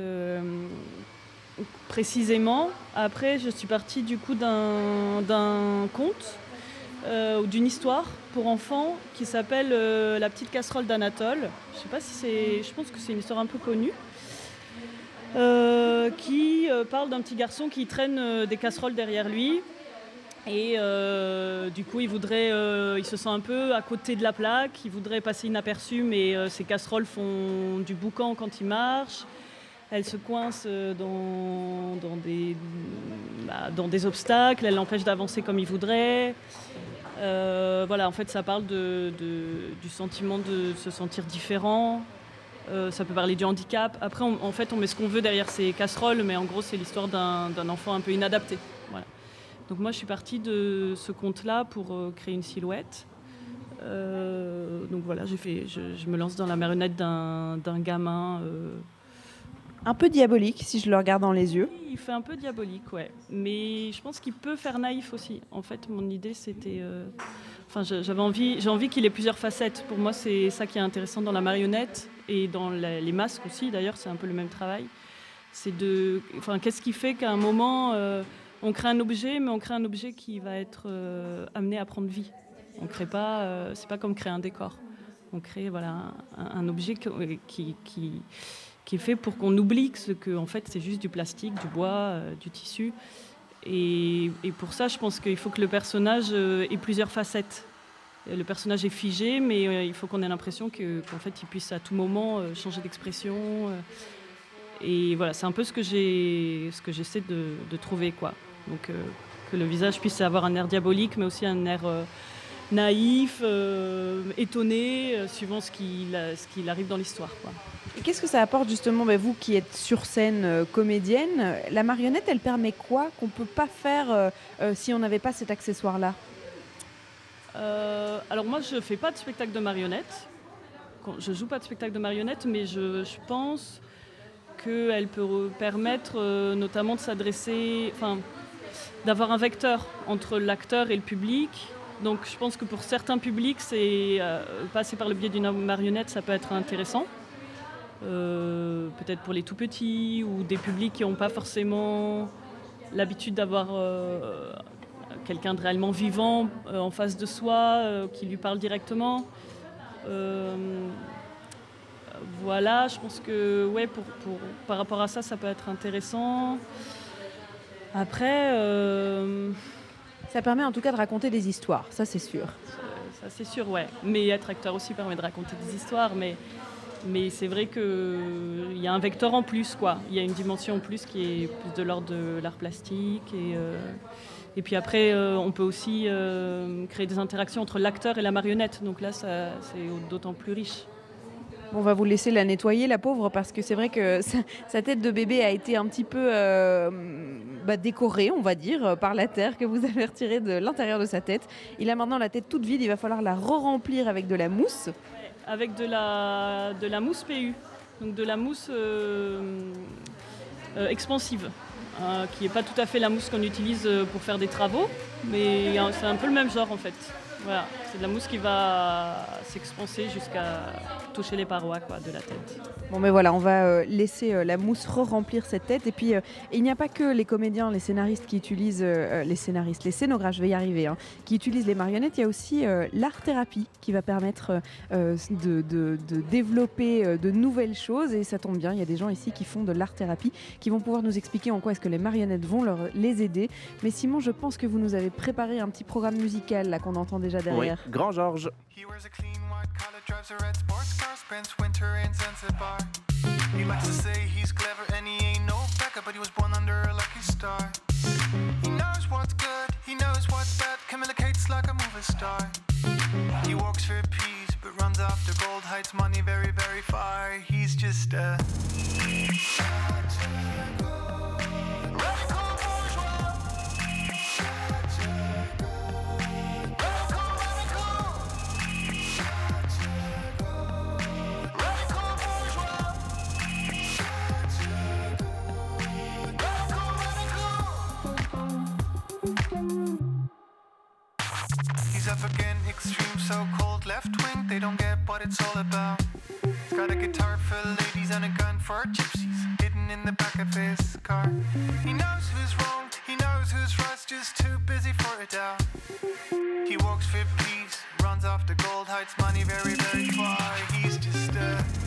précisément. Après, je suis partie du coup d'un conte euh, d'une histoire pour enfants qui s'appelle euh, La petite casserole d'Anatole. Je sais pas si c'est, je pense que c'est une histoire un peu connue. euh, qui parle d'un petit garçon qui traîne des casseroles derrière lui. Et du coup, il voudrait, il se sent un peu à côté de la plaque. Il voudrait passer inaperçu, mais ses casseroles font du boucan quand il marche. Elle se coince dans, dans, des, bah, dans des obstacles. Elle l'empêche d'avancer comme il voudrait. Euh, voilà, en fait, ça parle de, du sentiment de se sentir différent. Euh, ça peut parler du handicap. Après, on- en fait, on met ce qu'on veut derrière ces casseroles, mais en gros, c'est l'histoire d'un enfant un peu inadapté. Voilà. Donc moi, je suis partie de ce conte-là pour euh, créer une silhouette. Donc voilà, fait, je, je me lance dans la marionnette d'un gamin. Un peu diabolique, si je le regarde dans les yeux. il fait un peu diabolique, ouais. Mais je pense qu'il peut faire naïf aussi. En fait, mon idée, c'était. euh, Enfin, j'avais envie, j'ai envie qu'il ait plusieurs facettes. Pour moi, c'est ça qui est intéressant dans la marionnette et dans les masques aussi. D'ailleurs, c'est un peu le même travail. C'est de. Enfin, qu'est-ce qui fait qu'à un moment, euh, on crée un objet, mais on crée un objet qui va être euh, amené à prendre vie. On crée pas. c'est pas comme créer un décor. On crée voilà un, objet qui, qui est fait pour qu'on oublie que, ce que en fait c'est juste du plastique, du bois, euh, du tissu. Et, pour ça, je pense qu'il faut que le personnage euh, ait plusieurs facettes. Le personnage est figé, mais euh, il faut qu'on ait l'impression que- qu'en fait, il puisse à tout moment changer d'expression. et voilà, c'est un peu ce que j'ai, ce que j'essaie de, trouver, quoi. Donc que le visage puisse avoir un air diabolique, mais aussi un air naïf, euh, étonné, euh, suivant ce qu'il, arrive dans l'histoire. Et Qu'est-ce que ça apporte justement, ben, vous qui êtes sur scène euh, comédienne La marionnette, elle permet quoi qu'on ne peut pas faire si on n'avait pas cet accessoire-là? Alors moi, je fais pas de spectacle de marionnettes. Quand- Je joue pas de spectacle de marionnettes, mais je, je pense qu'elle peut re- permettre euh, notamment de s'adresser, enfin, d'avoir un vecteur entre l'acteur et le public. Donc je pense que pour certains publics, c'est euh, passer par le biais d'une marionnette, ça peut être intéressant. Euh, peut-être pour les tout petits ou des publics qui n'ont pas forcément l'habitude d'avoir euh, quelqu'un de réellement vivant en face de soi, qui lui parle directement. Voilà, je pense que ouais, pour, pour- par rapport à ça, ça peut être intéressant. Après, Ça permet en tout cas de raconter des histoires, ça c'est sûr. ça c'est sûr, ouais. Mais être acteur aussi permet de raconter des histoires, mais, mais c'est vrai qu'il y a un vecteur en plus, quoi. Il y a une dimension en plus qui est plus de l'ordre de l'art plastique. Et, euh, et puis après, euh, on peut aussi euh, créer des interactions entre l'acteur et la marionnette. Donc là, c'est d'autant plus riche. On va vous laisser la nettoyer, la pauvre, parce que c'est vrai que sa, tête de bébé a été un petit peu euh, bah, décorée, on va dire, par la terre que vous avez retirée de l'intérieur de sa tête. Il a maintenant la tête toute vide, il va falloir la re-remplir avec de la mousse. Avec de la, mousse PU, donc de la mousse euh, euh, expansive, hein, qui n'est pas tout à fait la mousse qu'on utilise euh, pour faire des travaux, mais euh, c'est un peu le même genre en fait. Voilà, c'est de la mousse qui va s'expanser jusqu'à toucher les parois quoi, de la tête. Bon, mais voilà, on va euh, laisser euh, la mousse re-remplir cette tête. Et puis, euh, il n'y a pas que les comédiens, les scénaristes qui utilisent, les scénaristes, les scénographes, je vais y arriver, hein, qui utilisent les marionnettes. Il y a aussi l'art-thérapie qui va permettre de, de- de développer de nouvelles choses. Et ça tombe bien, il y a des gens ici qui font de l'art-thérapie, qui vont pouvoir nous expliquer en quoi est-ce que les marionnettes vont leur, les aider. Mais Simon, je pense que vous nous avez préparé un petit programme musical là qu'on entend déjà Oui, derrière. Grand Georges. Car, spends winter in Zanzibar. He likes to say he's clever and he ain't no Becca, but he was born under a lucky star. He knows what's good, he knows what's bad, communicates like a movie star. He works for peace, but runs after gold, hides money very, very far. He's just a. Again, extreme, so cold, left wing. They don't get what it's all about. He's got a guitar for ladies and a gun for gypsies hidden in the back of his car. He knows who's wrong, he knows who's right, just too busy for a doubt. He walks for peace, runs after gold, hides money very, very far. He's just a.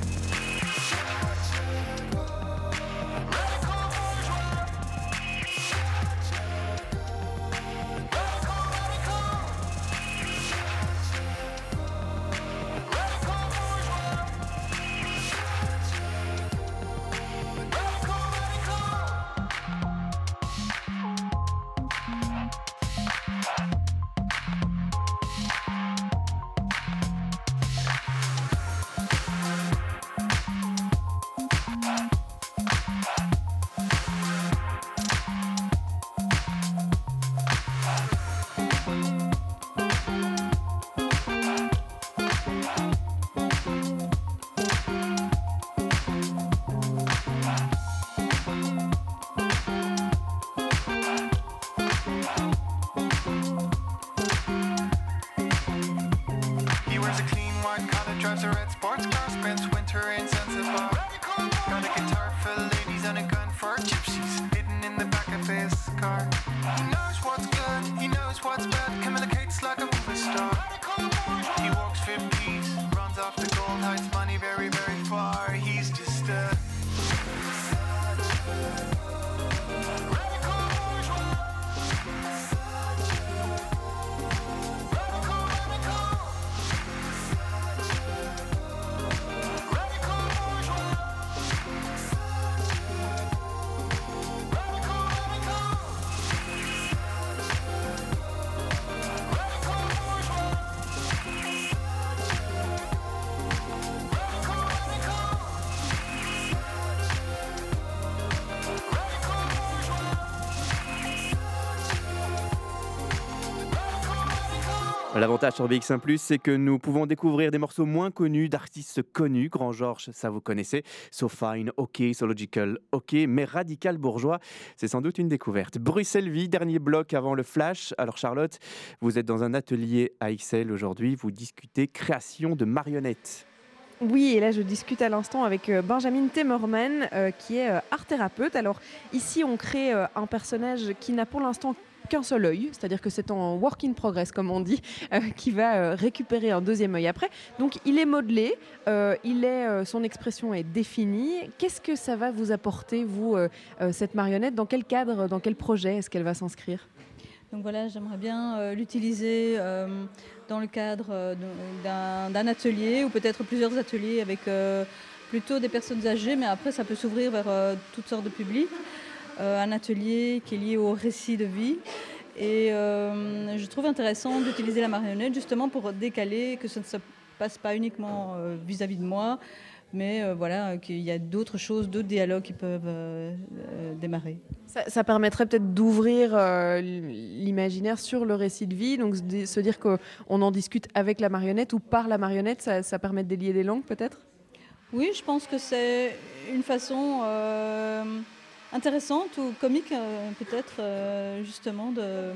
Sur BX1 c'est que nous pouvons découvrir des morceaux moins connus d'artistes connus. Grand Georges, ça vous connaissez. So Fine, OK, So Logical, OK, mais Radical Bourgeois, c'est sans doute une découverte. Bruxelles Vie, dernier bloc avant le flash. Alors Charlotte, vous êtes dans un atelier à XL aujourd'hui, vous discutez création de marionnettes. Oui, et là je discute à l'instant avec euh, Benjamin Temmerman, euh, qui est euh, art thérapeute. Alors ici, on crée un personnage qui n'a pour l'instant qu'un seul œil, c'est-à-dire que c'est en work in progress, comme on dit, euh, qui va euh, récupérer un deuxième œil après. Donc il est modelé, euh, il est, son expression est définie. Qu'est-ce que ça va vous apporter, vous, cette marionnette? Dans quel cadre, dans quel projet est-ce qu'elle va s'inscrire? Donc voilà, j'aimerais bien l'utiliser dans le cadre d'un atelier ou peut-être plusieurs ateliers avec plutôt des personnes âgées, mais après ça peut s'ouvrir vers toutes sortes de publics. Euh, un atelier qui est lié au récit de vie. Et euh, je trouve intéressant d'utiliser la marionnette justement pour décaler, que ça ne se passe pas uniquement euh, vis-à-vis de moi, mais euh, voilà, qu'il y a d'autres choses, d'autres dialogues qui peuvent démarrer. Ça, ça permettrait peut-être d'ouvrir l'imaginaire sur le récit de vie, donc se di- se dire qu'on en discute avec la marionnette ou par la marionnette, ça, ça permet de délier des langues peut-être? Oui, je pense que c'est une façon intéressante ou comique euh, peut-être euh, justement de,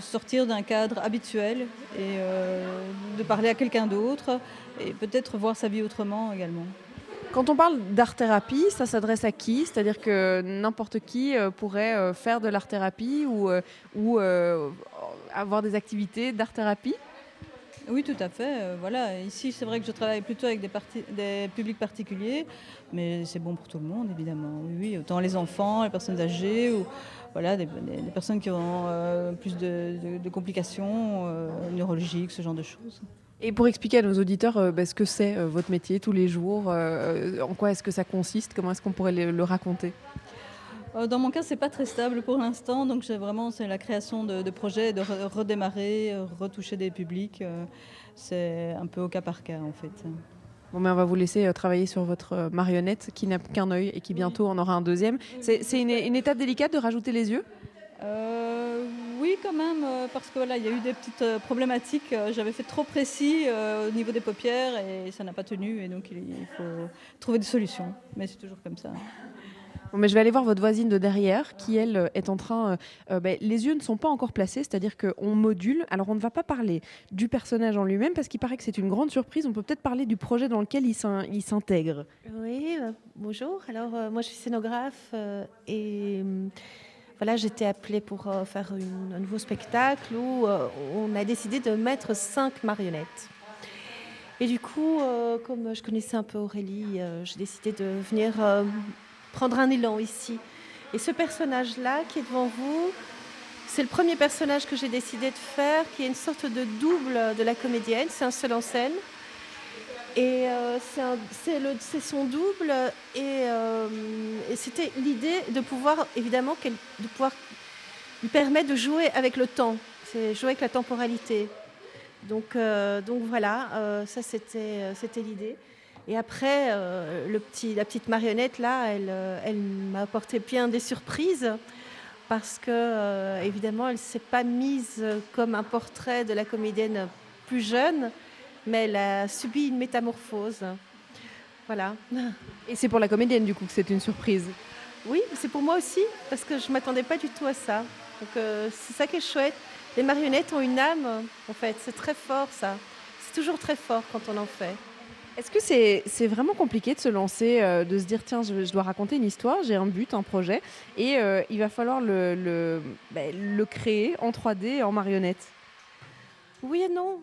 sortir d'un cadre habituel et euh, de parler à quelqu'un d'autre et peut-être voir sa vie autrement également. Quand on parle d'art-thérapie, ça s'adresse à qui? C'est-à-dire que n'importe qui pourrait faire de l'art-thérapie ou, ou avoir des activités d'art-thérapie? Oui, tout à fait. euh, voilà. Ici, c'est vrai que je travaille plutôt avec des, publics particuliers, mais c'est bon pour tout le monde, évidemment. Oui, autant les enfants, les personnes âgées, ou voilà, des, personnes qui ont euh, plus de, complications euh, neurologiques, ce genre de choses. Et pour expliquer à nos auditeurs bah, ce que c'est votre métier tous les jours, en quoi est-ce que ça consiste, comment est-ce qu'on pourrait le, raconter? Dans mon cas, c'est pas très stable pour l'instant, donc c'est vraiment c'est la création de, de projets, de re- redémarrer, euh, retoucher des publics. euh, c'est un peu au cas par cas en fait. Bon, mais on va vous laisser euh, travailler sur votre euh, marionnette qui n'a qu'un œil et qui bientôt en aura un deuxième. C'est une, une étape délicate de rajouter les yeux? Euh, oui, quand même, euh, parce que voilà, il y a eu des petites euh, problématiques. Euh, J'avais fait trop précis euh, au niveau des paupières et ça n'a pas tenu, et donc il, il faut trouver des solutions. Mais c'est toujours comme ça. Mais je vais aller voir votre voisine de derrière qui, elle, euh, est en train... euh, euh, ben, les yeux ne sont pas encore placés, c'est-à-dire qu'on module. Alors, on ne va pas parler du personnage en lui-même parce qu'il paraît que c'est une grande surprise. On peut peut-être parler du projet dans lequel il s'in- il s'intègre. Oui, euh, bonjour. Alors, moi, je suis scénographe et euh, voilà, j'étais appelée pour faire un nouveau spectacle où on a décidé de mettre cinq marionnettes. Et du coup, comme je connaissais un peu Aurélie, j'ai décidé de venir prendre un élan ici. Et ce personnage-là qui est devant vous, c'est le premier personnage que j'ai décidé de faire, qui est une sorte de double de la comédienne. C'est un seul en scène. Et euh, c'est son double. Et, euh, et c'était l'idée de pouvoir, évidemment, de pouvoir lui permettre de jouer avec le temps, c'est jouer avec la temporalité. Donc, euh, voilà, ça c'était l'idée. Et après, euh, le petit, la petite marionnette, là, elle, euh, elle m'a apporté bien des surprises parce que, euh, évidemment, elle ne s'est pas mise comme un portrait de la comédienne plus jeune, mais elle a subi une métamorphose. Voilà. Et c'est pour la comédienne, du coup, que c'est une surprise. Oui, c'est pour moi aussi, parce que je ne m'attendais pas du tout à ça. Donc euh, c'est ça qui est chouette. Les marionnettes ont une âme, en fait. C'est très fort, ça. C'est toujours très fort quand on en fait. Est-ce que c'est vraiment compliqué de se lancer, euh, de se dire tiens, je, dois raconter une histoire, j'ai un but, un projet, et euh, il va falloir le, le, ben, créer en 3D, en marionnette? Oui et non.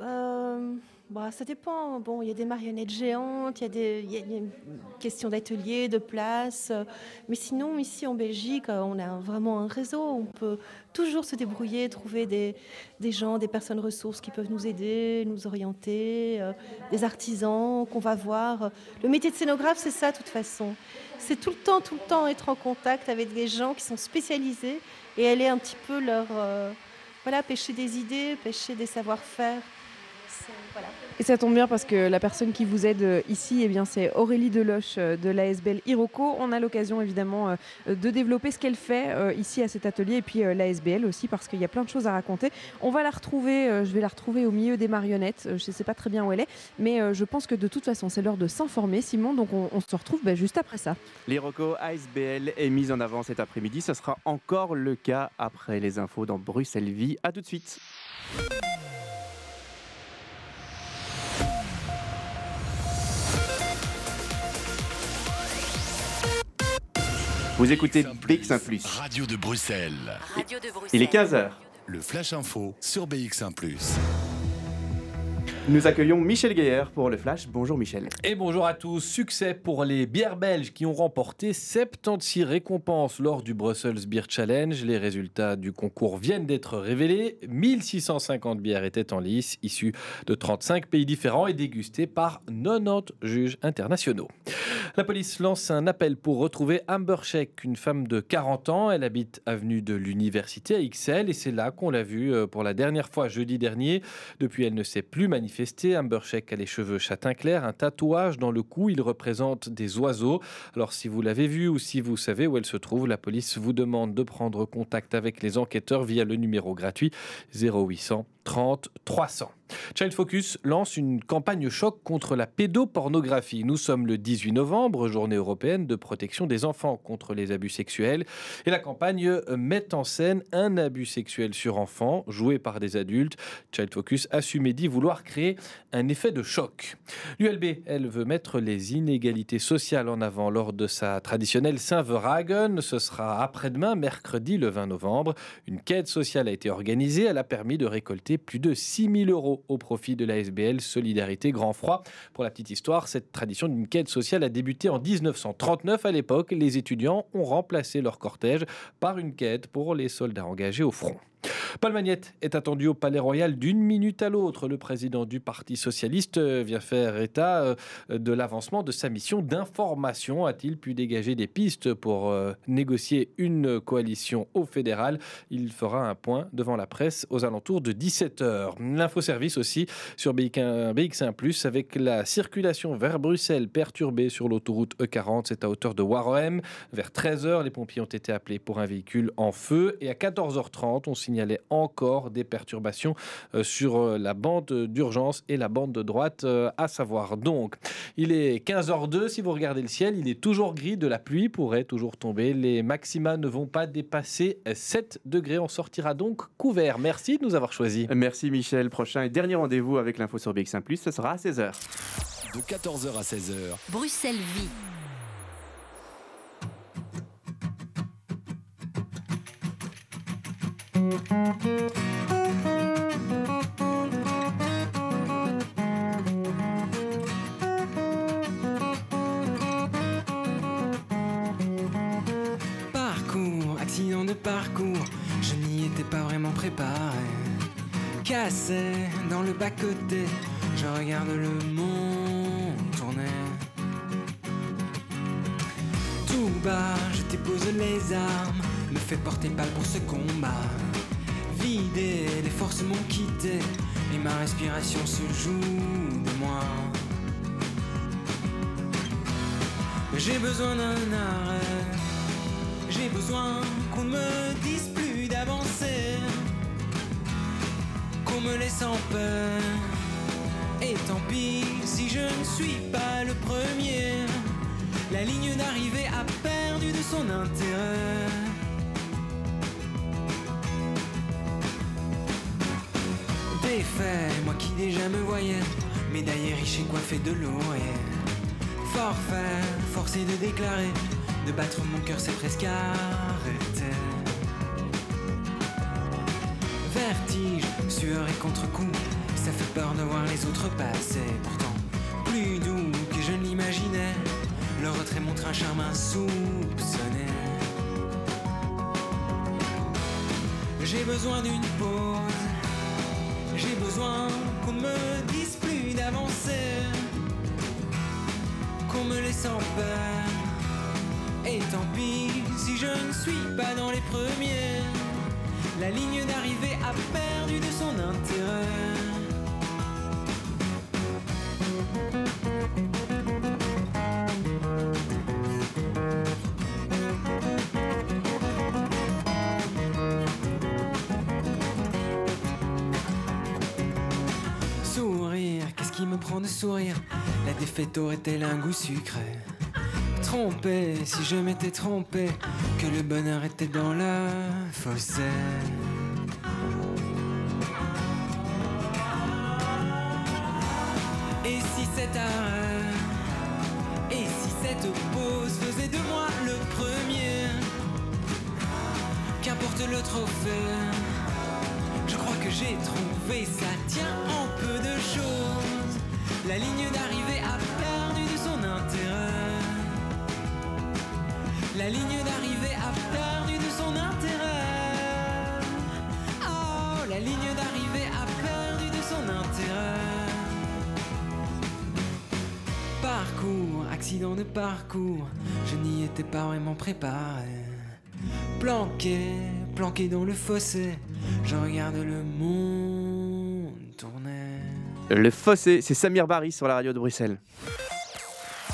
Euh, bah, ça dépend. Bon, il y a des marionnettes géantes, il y a des y a- une d'atelier, de place. Mais sinon, ici en Belgique, euh, on a vraiment un réseau. On peut toujours se débrouiller, trouver des, gens, des personnes ressources qui peuvent nous aider, nous orienter, euh, des artisans qu'on va voir. Le métier de scénographe, c'est ça, de toute façon. C'est tout le temps, tout le temps être en contact avec des gens qui sont spécialisés et aller un petit peu leur. euh, voilà, pêcher des idées, pêcher des savoir-faire. Voilà. Et ça tombe bien parce que la personne qui vous aide euh, ici, eh bien, c'est Aurélie Deloche euh, de l'ASBL Iroko. On a l'occasion évidemment euh, de développer ce qu'elle fait ici à cet atelier et puis l'ASBL aussi parce qu'il y a plein de choses à raconter. On va la retrouver, je vais la retrouver au milieu des marionnettes. Je ne sais pas très bien où elle est, mais je pense que de toute façon c'est l'heure de s'informer, Simon. Donc on, se retrouve bah, juste après ça. L'Iroco ASBL est mise en avant cet après-midi. Ce sera encore le cas après les infos dans Bruxelles Vie. A tout de suite. Vous écoutez BX1 ⁇ Radio de Bruxelles. Il est 15h. Le Flash Info sur BX1 ⁇ Nous accueillons Michel Gaillard pour le Flash. Bonjour Michel. Et bonjour à tous. Succès pour les bières belges qui ont remporté 76 récompenses lors du Brussels Beer Challenge. Les résultats du concours viennent d'être révélés. 1650 bières étaient en lice, issues de 35 pays différents et dégustées par 90 juges internationaux. La police lance un appel pour retrouver Amber Sheik, une femme de 40 ans. Elle habite avenue de l'Université à XL et c'est là qu'on l'a vue euh, pour la dernière fois jeudi dernier. Depuis, elle ne s'est plus manifestée. Amber Sheik a les cheveux châtain clair, un tatouage dans le cou. Il représente des oiseaux. Alors, si vous l'avez vue ou si vous savez où elle se trouve, la police vous demande de prendre contact avec les enquêteurs via le numéro gratuit 0800 30 300. Child Focus lance une campagne choc contre la pédopornographie. Nous sommes le 18 novembre, journée européenne de protection des enfants contre les abus sexuels. Et la campagne met en scène un abus sexuel sur enfant joué par des adultes. Child Focus assume dit vouloir créer un effet de choc. L'ULB, elle, veut mettre les inégalités sociales en avant lors de sa traditionnelle Saint-Veragen. Ce sera après-demain, mercredi le 20 novembre. Une quête sociale a été organisée. Elle a permis de récolter plus de 6 000 euros au profit de la SBL Solidarité Grand Froid. Pour la petite histoire, cette tradition d'une quête sociale a débuté en 1939. À l'époque, les étudiants ont remplacé leur cortège par une quête pour les soldats engagés au front. Paul Magnette est attendu au Palais Royal d'une minute à l'autre. Le président du Parti socialiste euh, vient faire état euh, de l'avancement de sa mission d'information. A-t-il pu dégager des pistes pour euh, négocier une coalition au fédéral? Il fera un point devant la presse aux alentours de 17h. L'infoservice aussi sur BX1, BX1 avec la circulation vers Bruxelles perturbée sur l'autoroute E40. C'est à hauteur de Warohem. Vers 13h, les pompiers ont été appelés pour un véhicule en feu. Et à 14h30, on signalait encore des perturbations euh, sur euh, la bande d'urgence et la bande de droite, euh, à savoir donc. Il est 15h02, si vous regardez le ciel, il est toujours gris, de la pluie pourrait toujours tomber. Les maxima ne vont pas dépasser 7 degrés. On sortira donc couvert. Merci de nous avoir choisis. Merci Michel. Prochain et dernier rendez-vous avec l'info sur BX1 ce sera à 16h. De 14h à 16h. Bruxelles vit. Parcours, accident de parcours, je n'y étais pas vraiment préparé. Cassé dans le bas-côté, je regarde le monde tourner. Tout bas, je dépose les armes, me fais porter balle pour ce combat. Les forces m'ont quitté, et ma respiration se joue de moi. J'ai besoin d'un arrêt. J'ai besoin qu'on ne me dise plus d'avancer. Qu'on me laisse en paix. Et tant pis si je ne suis pas le premier. La ligne d'arrivée a perdu de son intérêt. Moi qui déjà me voyais, médaillé riche et coiffé de laurier. Forfait, forcé de déclarer, de battre mon cœur c'est presque arrêté. Vertige, sueur et contre-coup, ça fait peur de voir les autres passer. Pourtant, plus doux que je ne l'imaginais, le retrait montre un charme insoupçonné. J'ai besoin d'une pause, j'ai besoin qu'on me dise plus d'avancer, qu'on me laisse en paix. Et tant pis si je ne suis pas dans les premiers. La ligne d'arrivée a perdu de son intérêt. La défaite aurait-elle un goût sucré? Trompé, si je m'étais trompé, que le bonheur était dans la fossé. Et si cet arrêt, et si cette pause faisait de moi le premier? Qu'importe le trophée. Je crois que j'ai trouvé, ça La ligne d'arrivée a perdu de son intérêt. La ligne d'arrivée a perdu de son intérêt. Oh, la ligne d'arrivée a perdu de son intérêt. Parcours, accident de parcours, je n'y étais pas vraiment préparé. Planqué, planqué dans le fossé, je regarde le monde. Le fossé, c'est Samir Barry sur la radio de Bruxelles.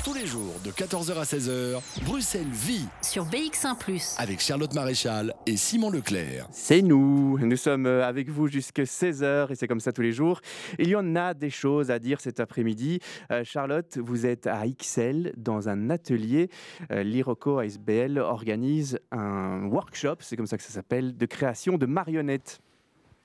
Tous les jours de 14h à 16h, Bruxelles vit Sur BX1 ⁇ avec Charlotte Maréchal et Simon Leclerc. C'est nous, nous sommes euh, avec vous jusqu'à 16h et c'est comme ça tous les jours. Il y en a des choses à dire cet après-midi. Euh, Charlotte, vous êtes à XL dans un atelier. Euh, L'Iroco ASBL organise un workshop, c'est comme ça que ça s'appelle, de création de marionnettes.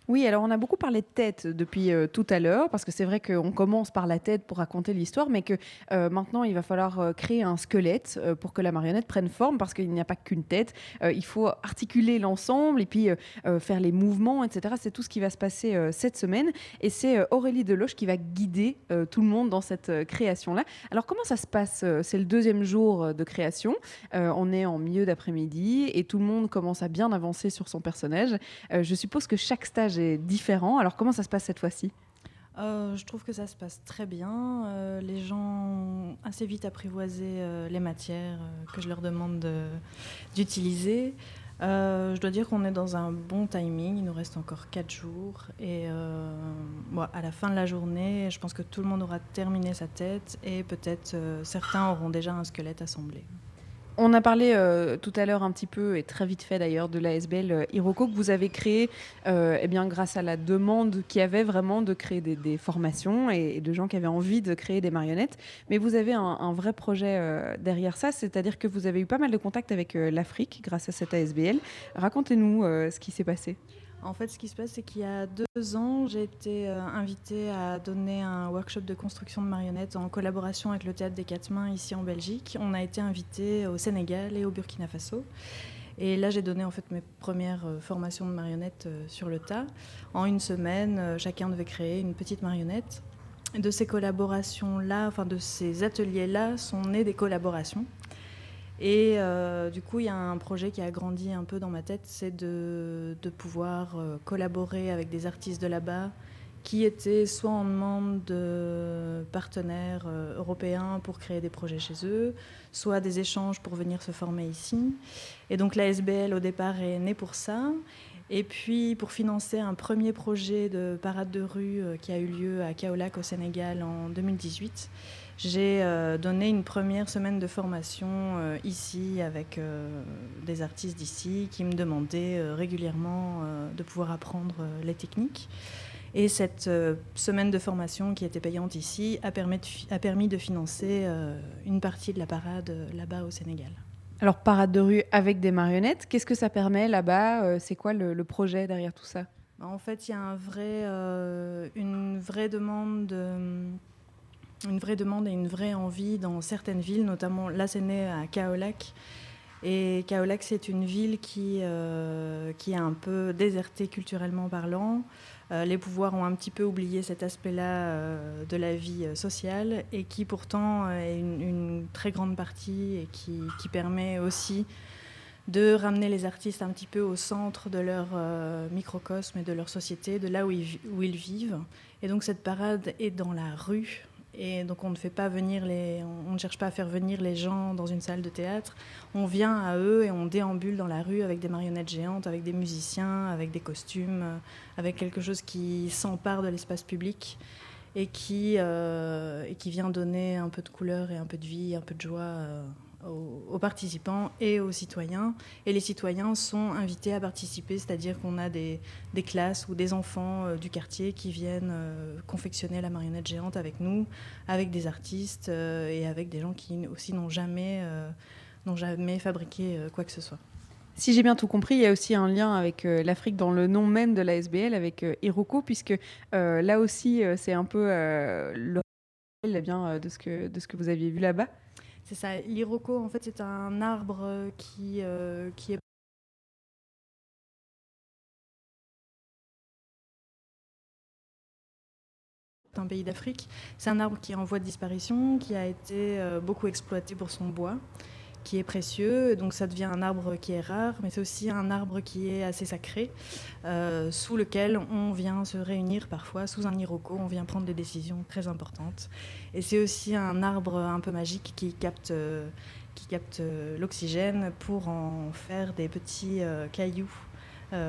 Oui, alors on a beaucoup parlé de tête depuis euh, tout à l'heure, parce que c'est vrai qu'on commence par la tête pour raconter l'histoire, mais que euh, maintenant il va falloir euh, créer un squelette pour que la marionnette prenne forme, parce qu'il n'y a pas qu'une tête. Il faut articuler l'ensemble et puis faire les mouvements, etc. C'est tout ce qui va se passer cette semaine. Et c'est Aurélie Deloche qui va guider tout le monde dans cette création-là. Alors comment ça se passe C'est le deuxième jour de création. On est en milieu d'après-midi et tout le monde commence à bien avancer sur son personnage. Je suppose que chaque stage est différent. Alors comment ça se passe cette fois-ci? Euh, je trouve que ça se passe très bien. Euh, les gens ont assez vite apprivoisé euh, les matières que je leur demande de- d'utiliser. Je dois dire qu'on est dans un bon timing. Il nous reste encore 4 jours. Et à la fin de la journée, je pense que tout le monde aura terminé sa tête et peut-être certains auront déjà un squelette assemblé. On a parlé euh, tout à l'heure un petit peu, et très vite fait d'ailleurs, de l'ASBL euh, Iroko que vous avez créé euh, eh bien, grâce à la demande qu'il y avait vraiment de créer des, formations et, de gens qui avaient envie de créer des marionnettes. Mais vous avez un, vrai projet derrière ça, c'est-à-dire que vous avez eu pas mal de contacts avec l'Afrique grâce à cette ASBL. Racontez-nous ce qui s'est passé. En fait, ce qui se passe, c'est qu'il y a deux ans, j'ai été euh, invitée à donner un workshop de construction de marionnettes en collaboration avec le Théâtre des Quatre Mains ici en Belgique. On a été invité au Sénégal et au Burkina Faso. Et là, j'ai donné en fait mes premières euh, formations de marionnettes euh, sur le tas. En une semaine, chacun devait créer une petite marionnette. De ces collaborations-là, enfin de ces ateliers-là, sont nées des collaborations. Et euh, du coup, il y a un projet qui a grandi un peu dans ma tête, c'est de, pouvoir euh, collaborer avec des artistes de là-bas qui étaient soit en demande de partenaires euh, européens pour créer des projets chez eux, soit des échanges pour venir se former ici. Et donc la SBL au départ est née pour ça. Et puis pour financer un premier projet de parade de rue qui a eu lieu à Kaolack au Sénégal en 2018, j'ai euh, donné une première semaine de formation euh, ici avec euh, des artistes d'ici qui me demandaient régulièrement de pouvoir apprendre les techniques. Et cette semaine de formation qui était payante ici a, permis de, fi- a permis de financer une partie de la parade là-bas au Sénégal. Alors, parade de rue avec des marionnettes, qu'est-ce que ça permet là-bas C'est quoi le, le projet derrière tout ça? En fait, il y a un vrai, euh, une vraie demande, de- une vraie demande et une vraie envie dans certaines villes, notamment là, c'est né à Kaolack. Et Kaolack, c'est une ville qui, euh, qui est un peu désertée culturellement parlant. Euh, les pouvoirs ont un petit peu oublié cet aspect-là euh, de la vie sociale et qui pourtant est une, très grande partie et qui, qui permet aussi de ramener les artistes un petit peu au centre de leur microcosme et de leur société, de là où ils vivent. Et donc cette parade est dans la rue. Et donc on ne cherche pas à faire venir les gens dans une salle de théâtre. On vient à eux et on déambule dans la rue avec des marionnettes géantes, avec des musiciens, avec des costumes, euh, avec quelque chose qui s'empare de l'espace public et qui, euh, et qui vient donner un peu de couleur et un peu de vie, un peu de joie euh, aux, participants et aux citoyens. Et les citoyens sont invités à participer, c'est-à-dire qu'on a des, classes ou des enfants euh, du quartier qui viennent euh, confectionner la marionnette géante avec nous, avec des artistes euh, et avec des gens qui aussi n'ont jamais, n'ont jamais fabriqué quoi que ce soit. Si j'ai bien tout compris, il y a aussi un lien avec l'Afrique dans le nom même de la SBL, avec euh, Iroko, puisque là aussi, c'est un peu le eh bien, de, de ce que vous aviez vu là-bas. C'est ça, l'iroko, en fait, c'est un arbre euh, qui, euh, qui est un pays d'Afrique. C'est un arbre qui est en voie de disparition, qui a été euh, beaucoup exploité pour son bois qui est précieux. Donc ça devient un arbre qui est rare, mais c'est aussi un arbre qui est assez sacré, euh, sous lequel on vient se réunir parfois, sous un iroko, on vient prendre des décisions très importantes. Et c'est aussi un arbre un peu magique qui capte, euh, capte euh, l'oxygène pour en faire des petits cailloux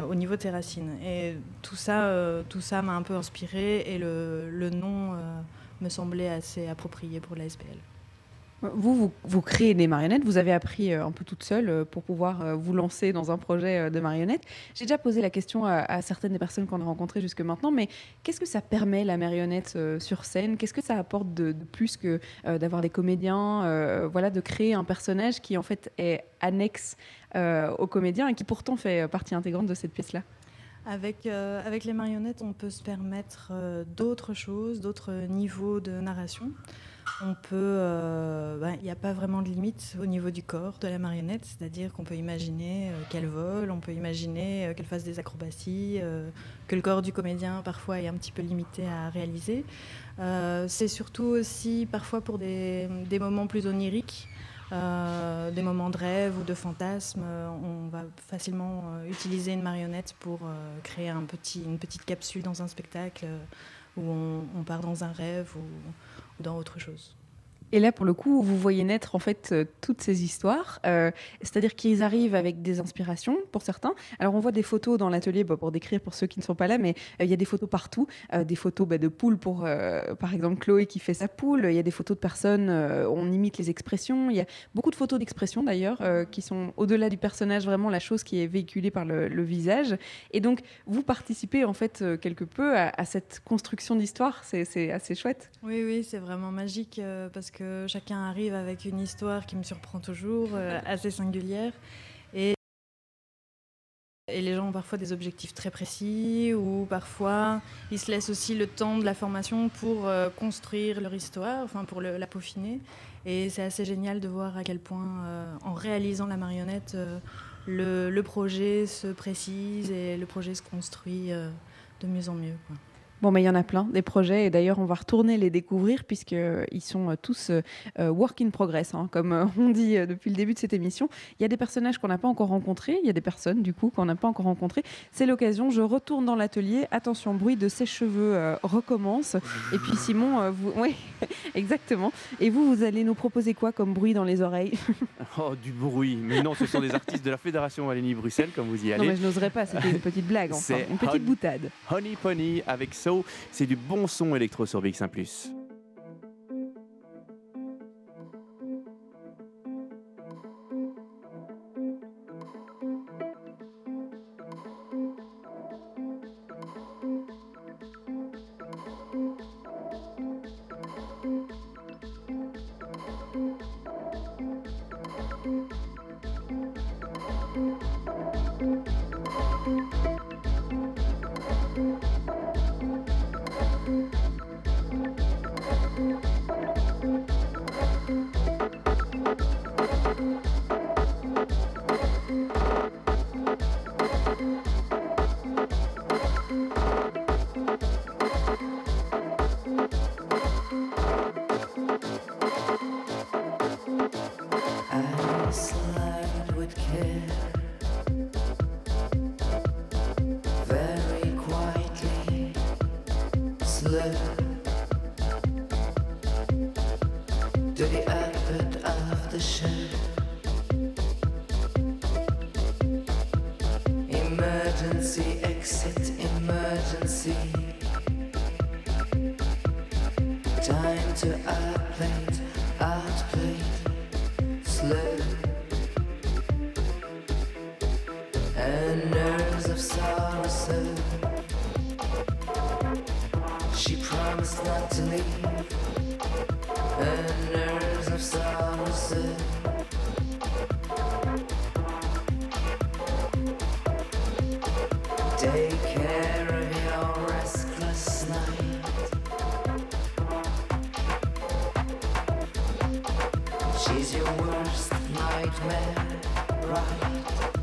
au niveau de racines. Et tout ça, tout m'a un peu inspiré et le, le nom me semblait assez approprié pour la SPL. Vous, vous, créez des marionnettes, vous avez appris euh, un peu toute seule euh, pour pouvoir euh, vous lancer dans un projet de marionnettes. J'ai déjà posé la question à, certaines des personnes qu'on a rencontrées jusque maintenant, mais qu'est-ce que ça permet la marionnette sur scène? Qu'est-ce que ça apporte de, plus que d'avoir des comédiens Voilà, de créer un personnage qui en fait est annexe aux comédiens et qui pourtant fait partie intégrante de cette pièce-là? Avec, avec les marionnettes, on peut se permettre d'autres choses, d'autres niveaux de narration. On peut, euh, il n'y a pas vraiment de limite au niveau du corps de la marionnette, c'est-à-dire qu'on peut imaginer euh, qu'elle vole, on peut imaginer euh, qu'elle fasse des acrobaties, que le corps du comédien parfois est un petit peu limité à réaliser. C'est surtout aussi parfois pour des, moments plus oniriques. des moments de rêve ou de fantasme, on va facilement utiliser une marionnette pour créer une petite capsule dans un spectacle où on, part dans un rêve ou dans autre chose. Et là, pour le coup, vous voyez naître en fait euh, toutes ces histoires, euh, c'est-à-dire qu'ils arrivent avec des inspirations pour certains. Alors, on voit des photos dans l'atelier pour décrire pour ceux qui ne sont pas là, mais euh, il y a des photos partout, des photos bah, de poules pour, par exemple, Chloé qui fait sa poule. Il y a des photos de personnes, on imite les expressions. Il y a beaucoup de photos d'expressions d'ailleurs qui sont au-delà du personnage, vraiment la chose qui est véhiculée par le, visage. Et donc, vous participez en fait quelque peu à, à cette construction d'histoire. C'est assez chouette. Oui, oui, c'est vraiment magique parce que chacun arrive avec une histoire qui me surprend toujours, euh, assez singulière. Et, et les gens ont parfois des objectifs très précis ou parfois ils se laissent aussi le temps de la formation pour euh, construire leur histoire, enfin pour le- la peaufiner. Et c'est assez génial de voir à quel point, euh, en réalisant la marionnette, le, le projet se précise et le projet se construit de mieux en mieux. quoi. Bon, mais il y en a plein, des projets, et d'ailleurs, on va retourner les découvrir, puisqu'ils sont euh, tous euh, euh, work in progress, hein, comme euh, on dit euh, depuis le début de cette émission. Il y a des personnages qu'on n'a pas encore rencontrés, il y a des personnes, du coup, qu'on n'a pas encore rencontrées. C'est l'occasion, je retourne dans l'atelier. Attention, bruit de sèche-cheveux euh, recommence. Et puis, Simon, euh, vous. Oui, exactement. Et vous, vous allez nous proposer quoi comme bruit dans les oreilles Oh, du bruit. Mais non, ce sont des artistes de la Fédération Wallonie-Bruxelles, comme vous y allez. Non, mais je n'oserais pas, c'était une petite blague, enfin, une petite boutade. Honey Pony avec So, c'est du bon son électro sur BX1 ⁇ She's your worst nightmare, right?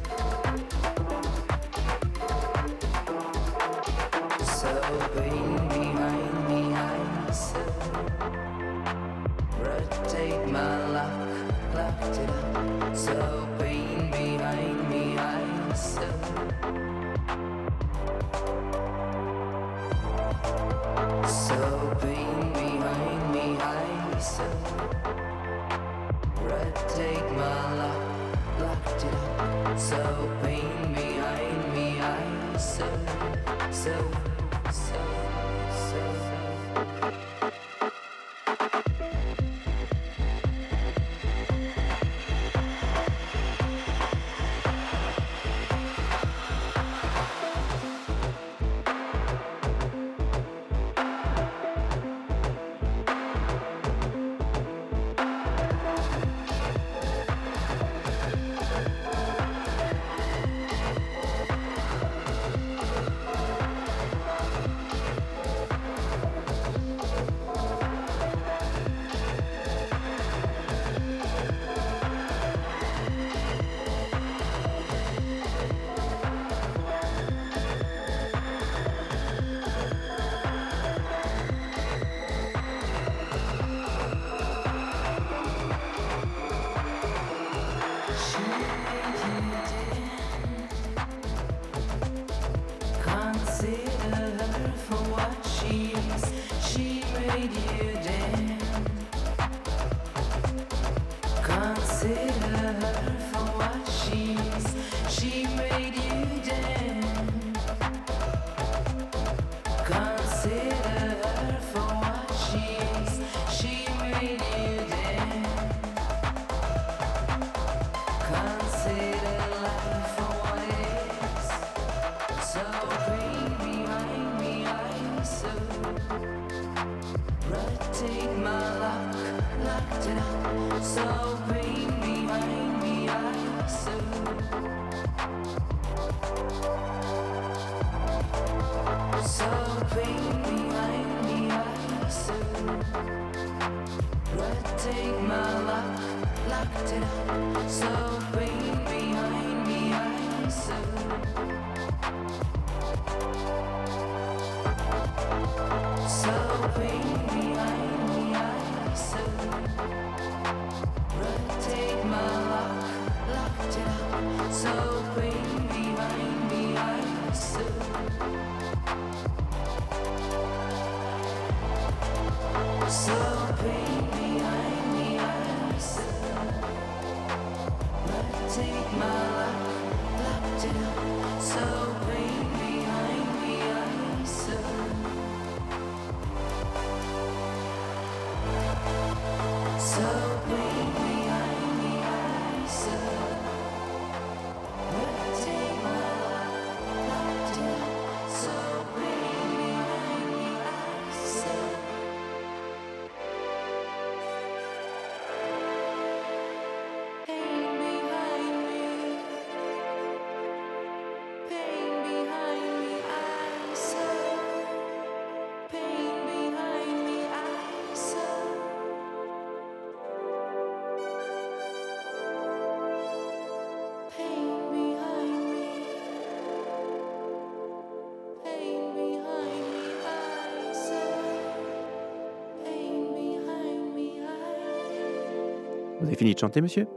Vous avez fini de chanter, monsieur?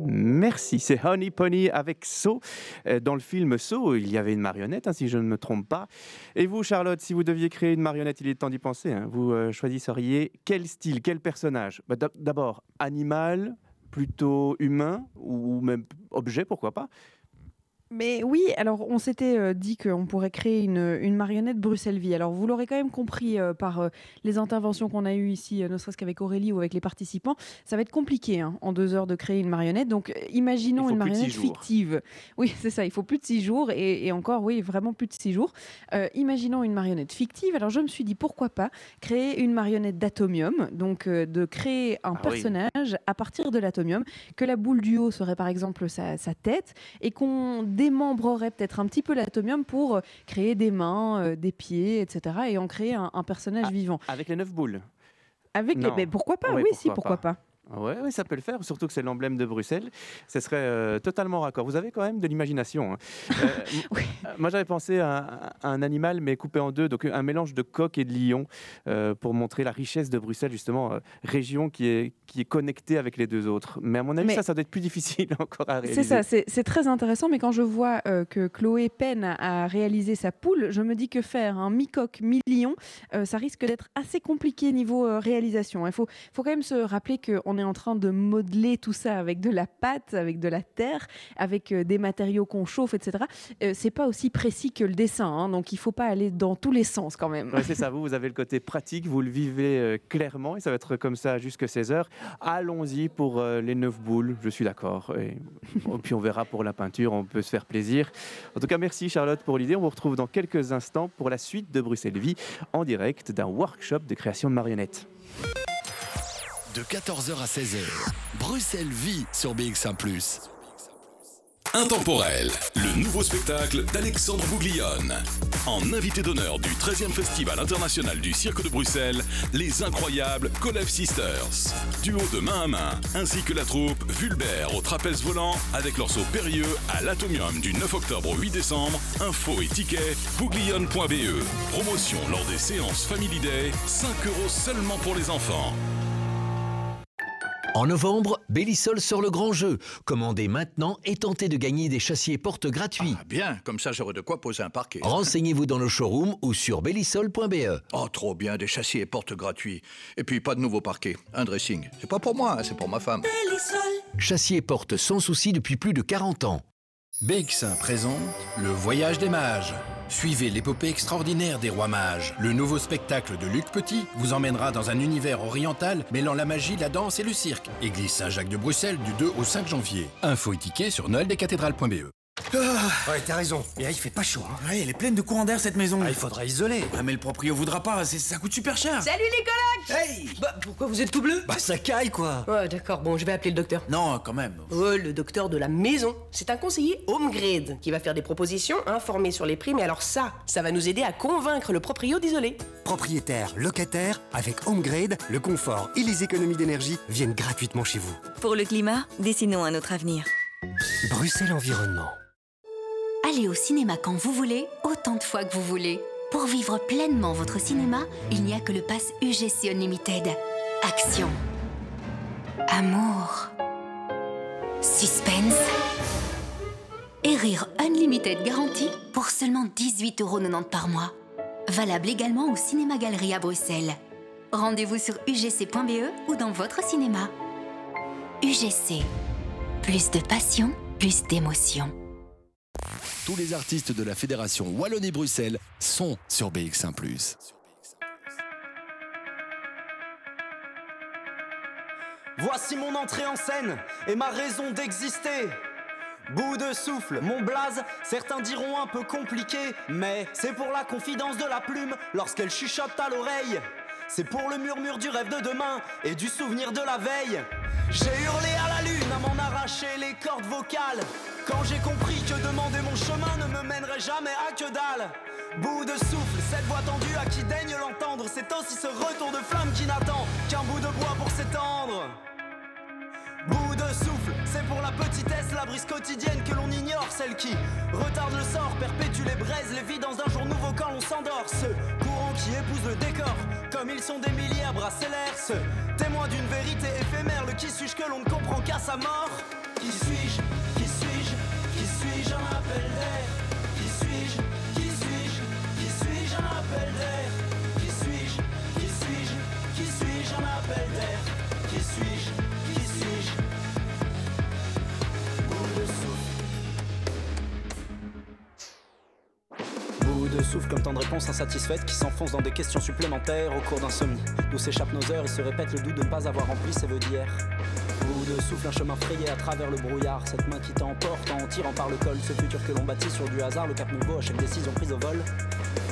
Merci, c'est Honey Pony avec So. Euh, Dans le film So, il y avait une marionnette, hein, si je ne me trompe pas. Et vous, Charlotte, si vous deviez créer une marionnette, il est temps d'y penser. hein. Vous euh, quel style, quel personnage? Bah, d'ab- D'abord, animal, plutôt humain ou même objet, pourquoi pas? Mais oui, alors on s'était euh, dit qu'on pourrait créer une, une marionnette Bruxelles-Vie. Alors vous l'aurez quand même compris euh, par euh, les interventions qu'on a eues ici, ne serait-ce qu'avec Aurélie ou avec les participants, ça va être compliqué hein, en deux heures de créer une marionnette. Donc imaginons une marionnette fictive. Oui, c'est ça, il faut plus de six jours et, et encore, oui, vraiment plus de six jours. Imaginons une marionnette fictive. Alors je me suis dit pourquoi pas créer une marionnette d'atomium, donc de créer un Ah oui. personnage à partir de l'atomium, que la boule du haut serait par exemple sa, sa tête et qu'on démembrerait peut-être un petit peu l'atomium pour euh, créer des mains, euh, des pieds, etc. et en créer un, un personnage vivant. Avec les neuf boules Avec les... Mais pourquoi pas? Oui, Oui, si, pourquoi pourquoi pas. Ouais, ouais, ça peut le faire, surtout que c'est l'emblème de Bruxelles. Ce serait euh, totalement raccord. Vous avez quand même de l'imagination. hein. Euh, m- euh, Moi, j'avais pensé à, à un animal, mais coupé en deux, donc un mélange de coq et de lion, euh, pour montrer la richesse de Bruxelles, justement, région qui est, qui est connectée avec les deux autres. Mais à mon avis, Mais- ça, ça doit être plus difficile encore à réaliser. C'est ça, c'est très intéressant, mais quand je vois que Chloé peine à, réaliser sa poule, je me dis que faire un mi-coq, mi-lion, ça risque d'être assez compliqué niveau réalisation. Il faut, faut quand même se rappeler qu'on est en train de modeler tout ça avec de la pâte, avec de la terre, avec euh, des matériaux qu'on chauffe, etc. Euh, c'est pas aussi précis que le dessin, hein, donc il faut pas aller dans tous les sens quand même. C'est ça, vous, vous avez le côté pratique, vous le vivez euh, clairement et ça va être comme ça jusqu'à 16h. Allons-y pour euh, les 9 boules, je suis d'accord. Et, et puis on verra pour la peinture, on peut se faire plaisir. En tout cas, merci Charlotte pour l'idée. On vous retrouve dans quelques instants pour la suite de Bruxelles Vie en direct d'un workshop de création de marionnettes. De 14h à 16h, Bruxelles vit sur BX1 ⁇ Intemporel, le nouveau spectacle d'Alexandre Bouglione. En invité d'honneur du 13e Festival international du Cirque de Bruxelles, les incroyables Kolev Sisters. Duo de main à main, ainsi que la troupe Vulbert au trapèze volant avec leur saut périlleux à l'Atomium du 9 octobre au 8 décembre. Info et tickets, bouglione.be. Promotion lors des séances Family Day, 5 euros seulement pour les enfants. En novembre, Bellisol sort le grand jeu. Commandez maintenant et tentez de gagner des châssis et portes gratuits. Ah, Bien, comme ça j'aurai de quoi poser un parquet. Renseignez-vous dans nos showrooms ou sur bellisol.be. Oh, trop bien, des châssis et portes gratuits. Et puis pas de nouveau parquet, un dressing. C'est pas pour moi, hein, c'est pour ma femme. Châssis et portes sans souci depuis plus de 40 ans. BX1 présente Le Voyage des Mages. Suivez l'épopée extraordinaire des rois mages. Le nouveau spectacle de Luc Petit vous emmènera dans un univers oriental mêlant la magie, la danse et le cirque. Église Saint-Jacques de Bruxelles du 2 au 5 janvier. Info et tickets sur noeldescathédrales.be. Ah, ouais, t'as raison. Mais là, il fait pas chaud. Hein. Ouais, elle est pleine de courant d'air cette maison. Ah, il faudra isoler. Ouais, mais le proprio voudra pas. c'est- Ça coûte super cher. Salut les colocs Hey Bah pourquoi vous êtes tout bleu Bah, ça caille quoi. Ouais d'accord, bon je vais appeler le docteur. Non, quand même. Ouais, le docteur de la maison. C'est un conseiller home grade qui va faire des propositions, informer sur les prix, mais alors ça, ça va nous aider à convaincre le proprio d'isoler. Propriétaire, locataire, avec HomeGrade, le confort et les économies d'énergie viennent gratuitement chez vous. Pour le climat, dessinons un autre avenir. Bruxelles Environnement. Allez au cinéma quand vous voulez, autant de fois que vous voulez. Pour vivre pleinement votre cinéma, il n'y a que le pass UGC Unlimited. Action. Amour. Suspense. Et rire Unlimited garantie pour seulement 18,90€ par mois. Valable également au Cinéma Galerie à Bruxelles. Rendez-vous sur ugc.be ou dans votre cinéma. UGC. Plus de passion, plus d'émotion. Tous les artistes de la Fédération Wallonie-Bruxelles sont sur BX1 ⁇ Voici mon entrée en scène et ma raison d'exister. Bout de souffle, mon blaze, certains diront un peu compliqué, mais c'est pour la confidence de la plume lorsqu'elle chuchote à l'oreille. C'est pour le murmure du rêve de demain et du souvenir de la veille. J'ai hurlé à la lune à m'en arracher les cordes vocales. Quand j'ai compris que demander mon chemin ne me mènerait jamais à que dalle. Bout de souffle, cette voix tendue à qui daigne l'entendre, c'est aussi ce retour de flamme qui n'attend qu'un bout de bois pour s'étendre. Bout de souffle, c'est pour la petitesse, la brise quotidienne que l'on ignore, celle qui retarde le sort, perpétue les braises, les vies dans un jour nouveau quand l'on s'endort. Ce courant qui épouse le décor, comme ils sont des milliers à brasser l'air, ce témoin d'une vérité éphémère, le qui suis-je que l'on ne comprend qu'à sa mort. Qui suis-je souffle comme tant de réponses insatisfaites qui s'enfoncent dans des questions supplémentaires au cours d'insomnie. D'où s'échappent nos heures et se répète le doute de ne pas avoir rempli ses vœux d'hier. Bout de souffle, un chemin frayé à travers le brouillard. Cette main qui t'emporte en tirant par le col. Ce futur que l'on bâtit sur du hasard, le cap nouveau à chaque décision prise au vol.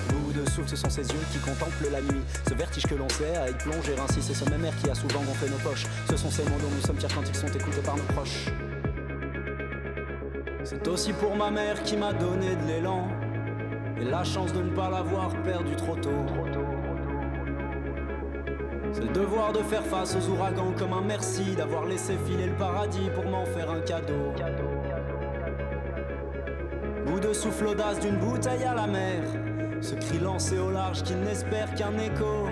Bout de souffle, ce sont ces yeux qui contemplent la nuit. Ce vertige que l'on sait à y plonger ainsi, c'est ce même air qui a souvent gonflé nos poches. Ce sont ces mots dont nous sommes fiers quand ils sont écoutés par nos proches. C'est aussi pour ma mère qui m'a donné de l'élan et la chance de ne pas l'avoir perdu trop tôt. C'est le devoir de faire face aux ouragans comme un merci, d'avoir laissé filer le paradis pour m'en faire un cadeau. Bout de souffle audace d'une bouteille à la mer, ce cri lancé au large qui n'espère qu'un écho.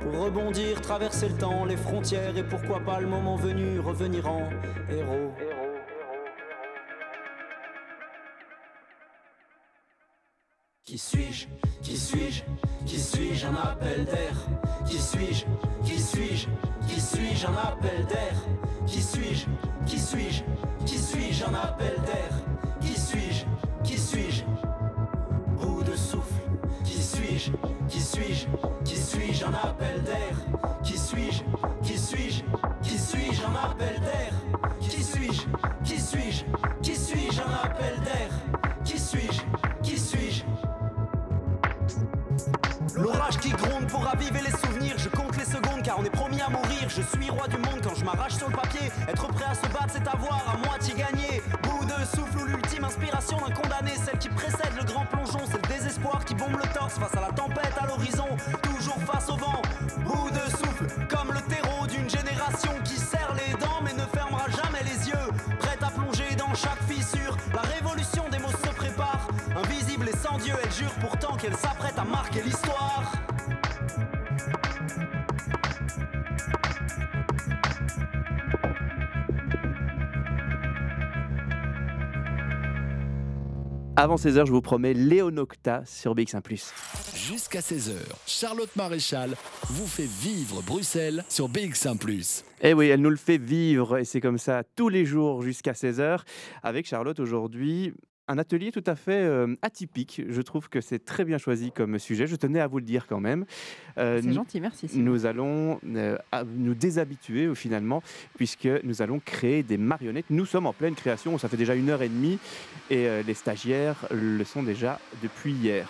Pour rebondir, traverser le temps, les frontières et pourquoi pas le moment venu revenir en héros. Qui suis-je Qui suis-je Qui suis-je Un appel d'air Qui suis-je Qui suis-je Qui suis-je Un appel d'air Qui suis-je Qui suis-je Qui suis-je Un appel d'air Qui suis-je Qui suis-je Bout de souffle Qui suis-je Qui suis-je Qui suis-je Un appel d'air L'orage qui gronde pour raviver les souvenirs. Je compte les secondes car on est promis à mourir. Je suis roi du monde quand je m'arrache sur le papier. Être prêt à se battre, c'est avoir à moitié gagné. Bout de souffle ou l'ultime inspiration d'un condamné. Celle qui précède le grand plongeon. C'est le désespoir qui bombe le torse face à la tempête à l'horizon. Toujours face au vent. Bout de souffle comme le terreau d'une génération qui serre les dents mais ne fermera jamais les yeux. Prête à plonger dans chaque fissure. La révolution des mots se prépare. Invisible et sans Dieu, elle jure pourtant qu'elle s'apprête à marquer l'histoire. Avant 16h, je vous promets Léonocta sur BX1+. Jusqu'à 16h, Charlotte Maréchal vous fait vivre Bruxelles sur BX1 Eh oui, elle nous le fait vivre et c'est comme ça tous les jours jusqu'à 16h. Avec Charlotte aujourd'hui, un atelier tout à fait euh, atypique. Je trouve que c'est très bien choisi comme sujet. Je tenais à vous le dire quand même. Euh, C'est gentil, merci. Nous allons euh, nous déshabituer finalement, puisque nous allons créer des marionnettes. Nous sommes en pleine création. Ça fait déjà une heure et demie et les stagiaires le sont déjà depuis hier.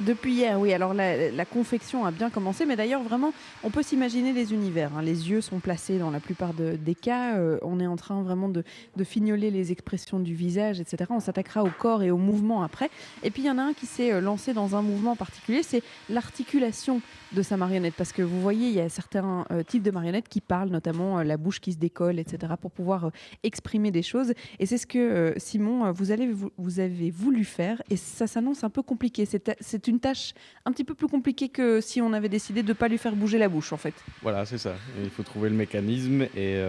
Depuis hier, oui. Alors la, confection a bien commencé, mais d'ailleurs vraiment, on peut s'imaginer les univers. hein. Les yeux sont placés dans la plupart de- des cas. Euh, on est en train vraiment de, de fignoler les expressions du visage, etc. On s'attaquera au corps et au mouvement après. Et puis il y en a un qui s'est euh, lancé dans un mouvement particulier, c'est l'articulation de sa marionnette. Parce que vous voyez, il y a certains euh, types de marionnettes qui parlent, notamment euh, la bouche qui se décolle, etc., pour pouvoir euh, exprimer des choses. Et c'est ce que Simon, vous, avez voulu faire, et ça s'annonce un peu compliqué. C'est une tâche un petit peu plus compliquée que si on avait décidé de ne pas lui faire bouger la bouche, en fait. Voilà, c'est ça. Il faut trouver le mécanisme et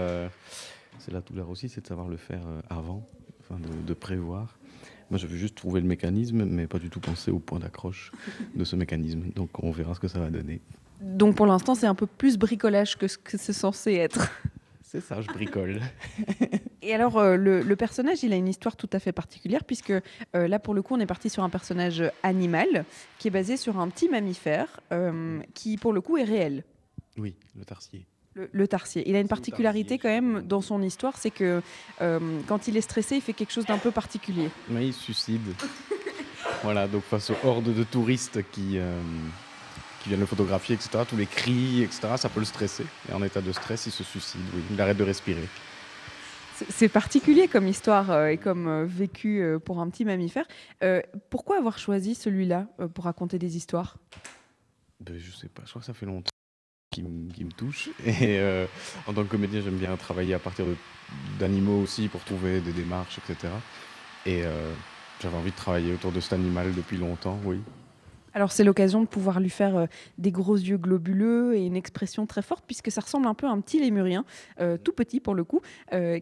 c'est la douleur aussi, c'est de savoir le faire avant, enfin de prévoir. Moi, je veux juste trouver le mécanisme, mais pas du tout penser au point d'accroche de ce mécanisme. Donc, on verra ce que ça va donner. Donc pour l'instant, c'est un peu plus bricolage que ce que c'est censé être. C'est ça, je bricole. Et alors, euh, le, le personnage, il a une histoire tout à fait particulière, puisque euh, là, pour le coup, on est parti sur un personnage animal qui est basé sur un petit mammifère euh, qui, pour le coup, est réel. Oui, le tarsier. Le, le tarsier. Il a une particularité quand même dans son histoire, c'est que euh, quand il est stressé, il fait quelque chose d'un peu particulier. Mais il se suicide. voilà, donc face aux hordes de touristes qui, euh, qui viennent le photographier, etc., tous les cris, etc., ça peut le stresser. Et en état de stress, il se suicide, oui. Il arrête de respirer. C'est- particulier comme histoire euh, et comme vécu pour un petit mammifère. Pourquoi avoir choisi celui-là pour raconter des histoires? Ben, je sais pas, je crois que ça fait longtemps qu'il me touche. Et euh, en tant que comédien, j'aime bien travailler à partir d'animaux aussi pour trouver des démarches, etc. Et euh, j'avais envie de travailler autour de cet animal depuis longtemps, oui. Alors c'est l'occasion de pouvoir lui faire euh, des gros yeux globuleux et une expression très forte puisque ça ressemble un peu à un petit lémurien, tout petit pour le coup,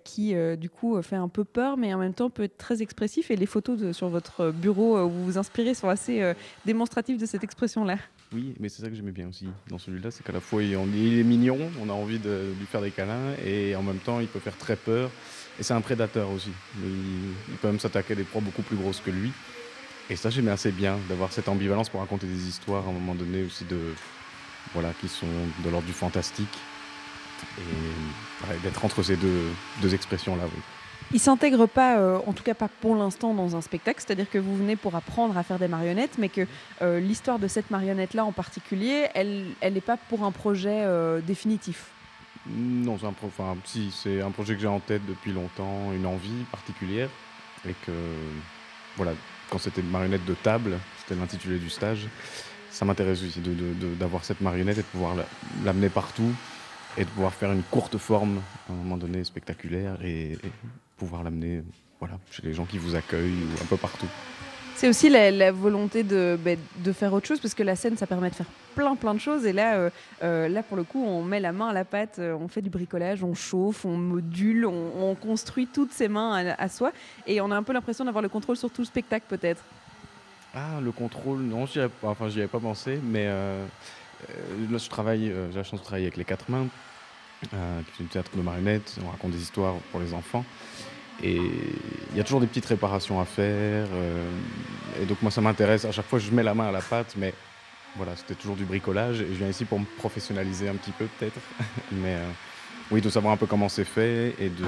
qui du coup fait un peu peur mais en même temps peut être très expressif et les photos sur votre bureau où vous vous inspirez sont assez démonstratives de cette expression-là. Oui, mais c'est ça que j'aimais bien aussi dans celui-là, c'est qu'à la fois il est, mignon, on a envie de lui faire des câlins, et en même temps il peut faire très peur. Et c'est un prédateur aussi. Il, peut même s'attaquer à des proies beaucoup plus grosses que lui. Et ça j'aimais assez bien d'avoir cette ambivalence pour raconter des histoires à un moment donné aussi voilà qui sont de l'ordre du fantastique et d'être entre ces deux, deux expressions là. Oui. Il s'intègre pas, euh, en tout cas pas pour l'instant, dans un spectacle. C'est-à-dire que vous venez pour apprendre à faire des marionnettes, mais que euh, l'histoire de cette marionnette-là en particulier, elle, n'est pas pour un projet euh, définitif. Non, c'est un, pro- enfin, si, un projet que j'ai en tête depuis longtemps, une envie particulière. Et que, voilà, quand c'était une marionnette de table, c'était l'intitulé du stage, ça m'intéresse aussi d'avoir cette marionnette et de pouvoir la- l'amener partout et de pouvoir faire une courte forme à un moment donné spectaculaire et pouvoir l'amener voilà, chez les gens qui vous accueillent ou un peu partout. C'est aussi la, la volonté de, ben, de faire autre chose, parce que la scène, ça permet de faire plein plein de choses. Et là, euh, euh, là pour le coup, on met la main à la pâte, euh, on fait du bricolage, on chauffe, on module, on, on construit toutes ses mains à, à soi. Et on a un peu l'impression d'avoir le contrôle sur tout le spectacle, peut-être. Ah, le contrôle, non, j'y avais pas, enfin, j'y avais pas pensé, mais euh, là, je travaille, euh, j'ai la chance de travailler avec les quatre mains, euh, qui est une théâtre de marionnettes, on raconte des histoires pour les enfants. Et il y a toujours des petites réparations à faire. euh, et donc, moi, ça m'intéresse. À chaque fois, je mets la main à la pâte, mais voilà, c'était toujours du bricolage. Et je viens ici pour me professionnaliser un petit peu, peut-être. mais euh, oui, de savoir un peu comment c'est fait et de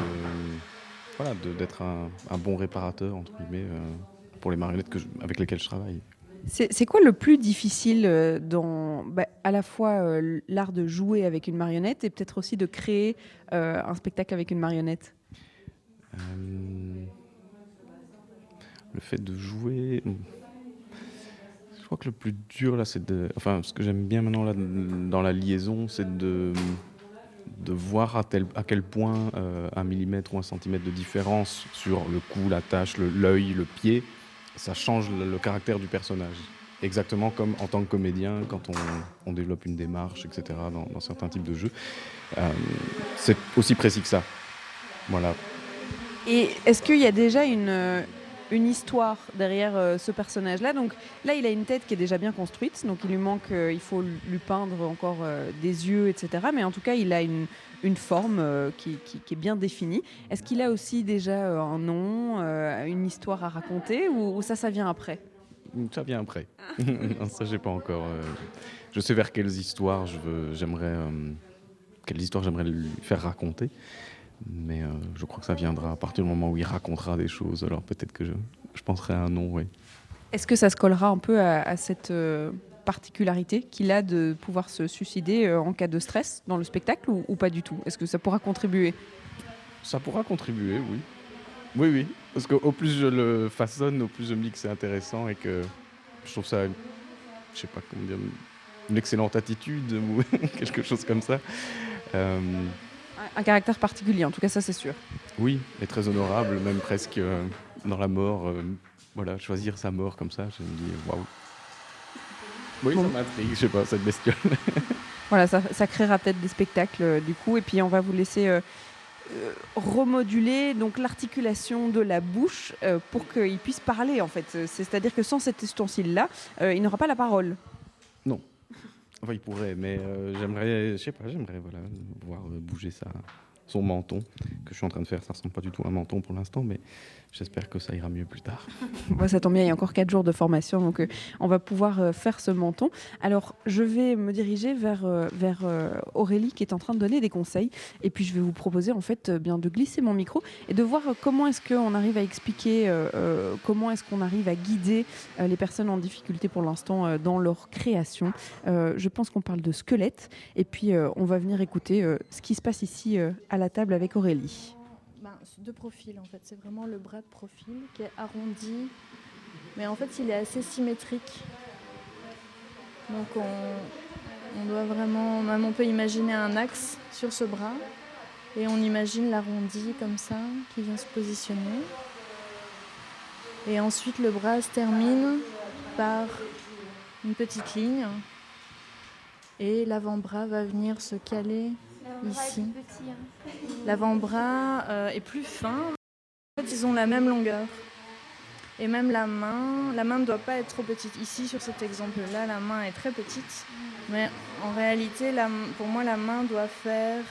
voilà, de- d'être un, bon réparateur, entre guillemets, euh, pour les marionnettes que avec lesquelles je travaille. C'est quoi le plus difficile euh, dans bah, à la fois euh, l'art de jouer avec une marionnette et peut-être aussi de créer euh, un spectacle avec une marionnette? Le fait de jouer. hmm. Je crois que le plus dur là, c'est de. Enfin, ce que j'aime bien maintenant là, dans la liaison, c'est de de voir à, à quel point un millimètre ou un centimètre de différence sur le cou, la tâche, l'œil, le, pied, ça change le, caractère du personnage. Exactement comme en tant que comédien, quand on, développe une démarche, etc., dans, certains types de jeux. Euh, c'est aussi précis que ça. Voilà. Et est-ce qu'il y a déjà une, une histoire derrière euh, ce personnage-là? Donc là, il a une tête qui est déjà bien construite, donc il lui manque, euh, il faut lui peindre encore des yeux, etc. Mais en tout cas, il a une, une forme euh, qui, qui- qui est bien définie. Est-ce qu'il a aussi déjà euh, un nom, euh, une histoire à raconter, ou, ou ça, ça vient après? Ça vient après. non, ça, j'ai pas encore. Je sais vers quelles histoires je veux, j'aimerais, quelles histoires j'aimerais lui faire raconter, mais je crois que ça viendra à partir du moment où il racontera des choses. Alors peut-être que je, je penserai à un nom, oui. Est-ce que ça se collera un peu à, à cette particularité qu'il a de pouvoir se suicider euh, en cas de stress dans le spectacle, ou, ou pas du tout? Est-ce que ça pourra contribuer? Ça pourra contribuer, oui. Oui, oui. Parce qu'au plus je le façonne, au plus je me dis que c'est intéressant et que je trouve ça, je sais pas comment dire, une excellente attitude ou quelque chose comme ça. Euh, un, un caractère particulier, en tout cas, ça c'est sûr. Oui, et très honorable, même presque euh, dans la mort. euh, voilà, choisir sa mort comme ça, je me dis waouh. Oui, ça m'intrigue, je sais pas, cette bestiole. Voilà, ça, ça créera peut-être des spectacles euh, du coup, et puis on va vous laisser euh, euh, remoduler donc l'articulation de la bouche pour qu'il puisse parler en fait. C'est-à-dire que sans cet ustensile-là, il n'aura pas la parole. non. Enfin, il pourrait, mais j'aimerais, je sais pas, j'aimerais voilà, voir bouger sa, son menton, que je suis en train de faire. Ça ressemble pas du tout à un menton pour l'instant, mais j'espère que ça ira mieux plus tard. Moi, ça tombe bien, il y a encore 4 jours de formation, donc euh, on va pouvoir euh, faire ce menton. Alors, je vais me diriger vers, euh, vers Aurélie qui est en train de donner des conseils, et puis je vais vous proposer en fait bien de glisser mon micro et de voir comment est-ce qu'on arrive à expliquer, comment est-ce qu'on arrive à guider les personnes en difficulté pour l'instant dans leur création. Je pense qu'on parle de squelette, et puis on va venir écouter ce qui se passe ici à la table avec Aurélie. De profil en fait, c'est vraiment le bras de profil qui est arrondi, mais en fait il est assez symétrique. Donc on, on doit vraiment, même on peut imaginer un axe sur ce bras et on imagine l'arrondi comme ça qui vient se positionner. Et ensuite le bras se termine par une petite ligne et l'avant-bras va venir se caler ici. L'avant-bras euh, est plus fin. En fait, ils ont la même longueur. Et même la main, la main ne doit pas être trop petite. Ici, sur cet exemple-là, la main est très petite. Mais en réalité, la- pour moi, la main doit faire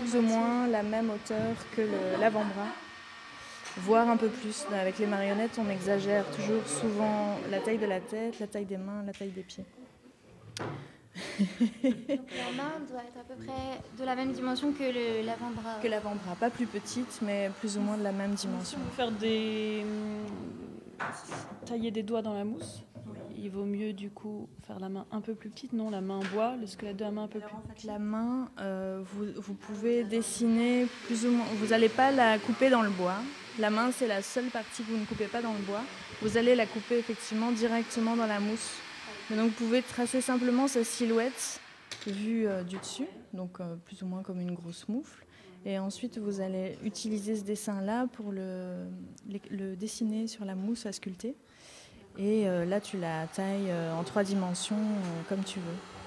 plus ou moins la même hauteur que l'avant-bras. Voire un peu plus. Avec les marionnettes, on exagère toujours souvent la taille de la tête, la taille des mains, la taille des pieds. La main doit être à peu près de la même dimension que l'avant-bras. Que l'avant-bras, pas plus petite, mais plus ou moins de la même dimension. Faire des. tailler des doigts dans la mousse. Il vaut mieux du coup faire la main un peu plus petite, non La main en bois, le squelette de la main un peu plus petit. La main, euh, vous, vous pouvez dessiner plus ou moins. Vous n'allez pas la couper dans le bois. La main, c'est la seule partie que vous ne coupez pas dans le bois. Vous allez la couper effectivement directement dans la mousse Donc vous pouvez tracer simplement sa silhouette vue euh, du dessus, donc euh, plus ou moins comme une grosse moufle. Et ensuite, vous allez utiliser ce dessin-là pour le, dessiner sur la mousse à sculpter. Et euh, là, tu la tailles en trois dimensions comme tu veux.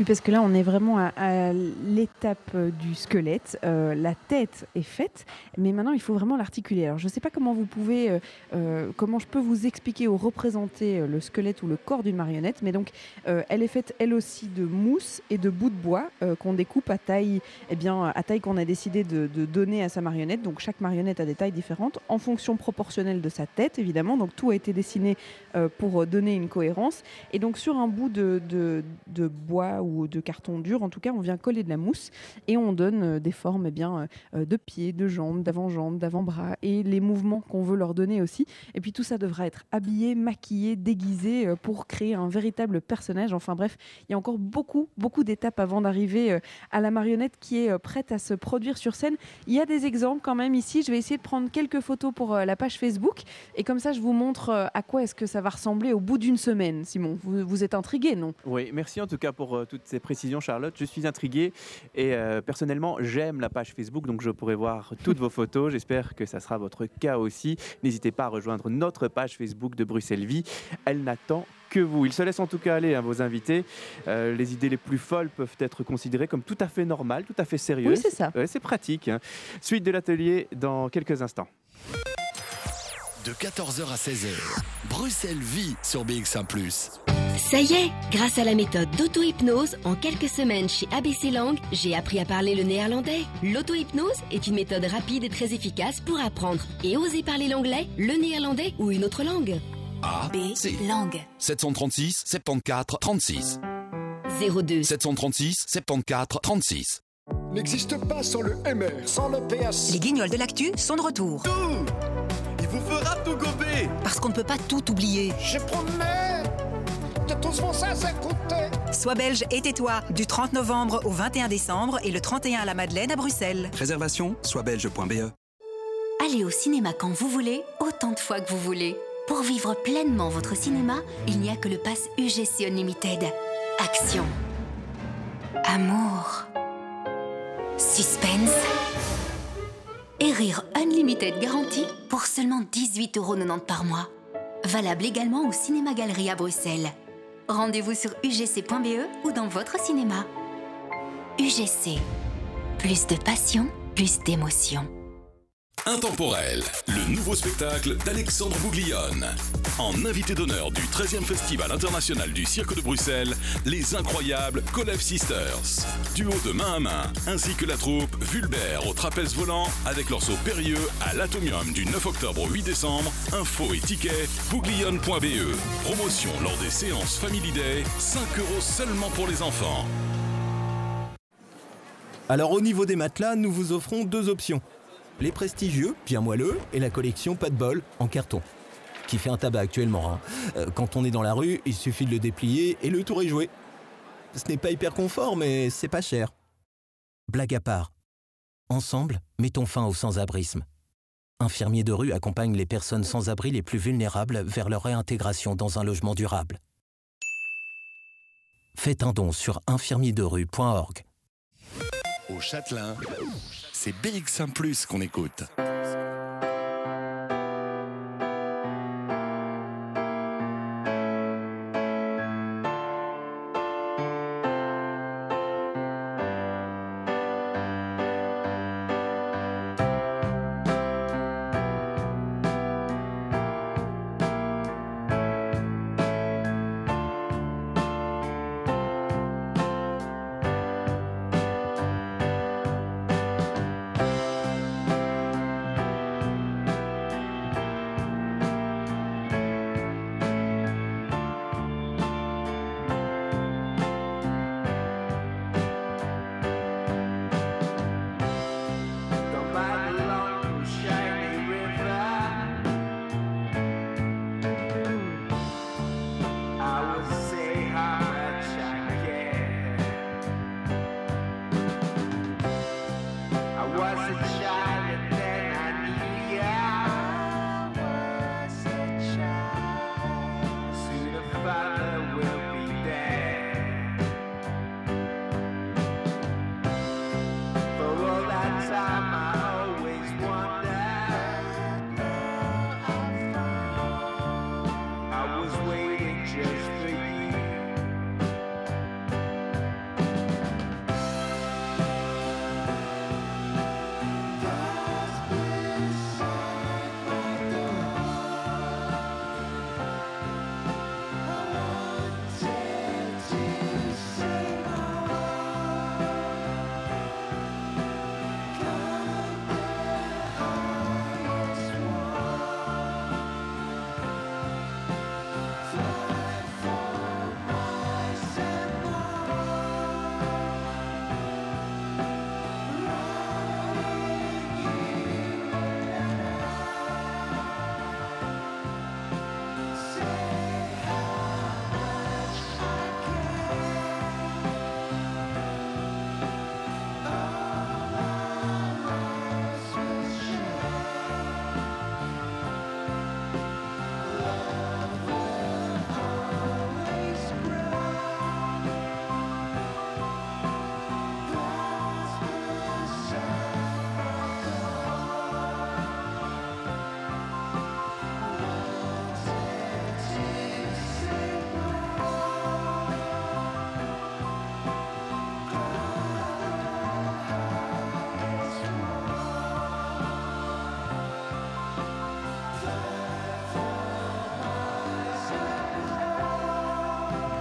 Oui, parce que là, on est vraiment à, l'étape euh, du squelette. Euh, la tête est faite, mais maintenant, il faut vraiment l'articuler. Alors, je ne sais pas comment vous pouvez, euh, comment je peux vous expliquer ou représenter le squelette ou le corps d'une marionnette, mais donc, elle est faite, elle aussi, de mousse et de bouts de bois qu'on découpe à taille, eh bien, à taille qu'on a décidé de, donner à sa marionnette. Donc, chaque marionnette a des tailles différentes en fonction proportionnelle de sa tête, évidemment. Donc, tout a été dessiné pour donner une cohérence. Et donc, sur un bout de bois ou de carton dur, en tout cas, on vient coller de la mousse et on donne euh, des formes eh bien, euh, de pieds, de jambes, d'avant-jambes, d'avant-bras et les mouvements qu'on veut leur donner aussi. Et puis tout ça devra être habillé, maquillé, déguisé euh, pour créer un véritable personnage. Enfin bref, il y a encore beaucoup, beaucoup d'étapes avant d'arriver euh, à la marionnette qui est euh, prête à se produire sur scène. Il y a des exemples quand même ici. Je vais essayer de prendre quelques photos pour euh, la page Facebook et comme ça, je vous montre euh, à quoi est-ce que ça va ressembler au bout d'une semaine. Simon, vous, vous êtes intrigué, non? Oui, merci en tout cas pour euh, toutes ces précisions, Charlotte. Je suis intrigué et euh, personnellement, j'aime la page Facebook, donc je pourrai voir toutes vos photos. J'espère que ça sera votre cas aussi. N'hésitez pas à rejoindre notre page Facebook de Bruxelles Vie. Elle n'attend que vous. Il se laisse en tout cas aller, hein, vos invités. Euh, les idées les plus folles peuvent être considérées comme tout à fait normales, tout à fait sérieuses. Oui, c'est ça. Ouais, c'est pratique. hein. Suite de l'atelier dans quelques instants. De 14h à 16h, Bruxelles vit sur BX1 ⁇ Ça y est, grâce à la méthode d'auto-hypnose, en quelques semaines chez ABC Langue, j'ai appris à parler le néerlandais. L'auto-hypnose est une méthode rapide et très efficace pour apprendre et oser parler l'anglais, le néerlandais ou une autre langue. A, C. Langue. 736 74 36. 02. 736 74 36. N'existe pas sans le MR, sans le PAC. Les guignols de l'actu sont de retour. Il vous fera tout gober. Parce qu'on ne peut pas tout oublier. Je promets de tous vos ça écouter. Sois belge et tais-toi du 30 novembre au 21 décembre et le 31 à la Madeleine à Bruxelles. Réservation soitbelge.be. Allez au cinéma quand vous voulez, autant de fois que vous voulez. Pour vivre pleinement votre cinéma, il n'y a que le pass UGC Unlimited. Action. Amour. Suspense. Et rire Unlimited garantie pour seulement 18,90€ par mois. Valable également au Cinéma Galerie à Bruxelles. Rendez-vous sur ugc.be ou dans votre cinéma. UGC. Plus de passion, plus d'émotion. Intemporel, le nouveau spectacle d'Alexandre Bouglione. En invité d'honneur du 13e Festival international du Cirque de Bruxelles, les incroyables Kolev Sisters. Duo de main à main, ainsi que la troupe Vulbert au trapèze volant avec saut périlleux à l'Atomium du 9 octobre au 8 décembre. Info et tickets, bouglione.be. Promotion lors des séances Family Day, 5 euros seulement pour les enfants. Alors au niveau des matelas, nous vous offrons deux options. Les prestigieux, bien moelleux, et la collection pas de bol, en carton. Qui fait un tabac actuellement. hein. Euh, Quand on est dans la rue, il suffit de le déplier et le tour est joué. Ce n'est pas hyper confort, mais c'est pas cher. Blague à part. Ensemble, mettons fin au sans-abrisme. Infirmiers de rue accompagnent les personnes sans abri les plus vulnérables vers leur réintégration dans un logement durable. Faites un don sur infirmierderue.org. Au Châtelain, c'est BX1 ⁇ qu'on écoute.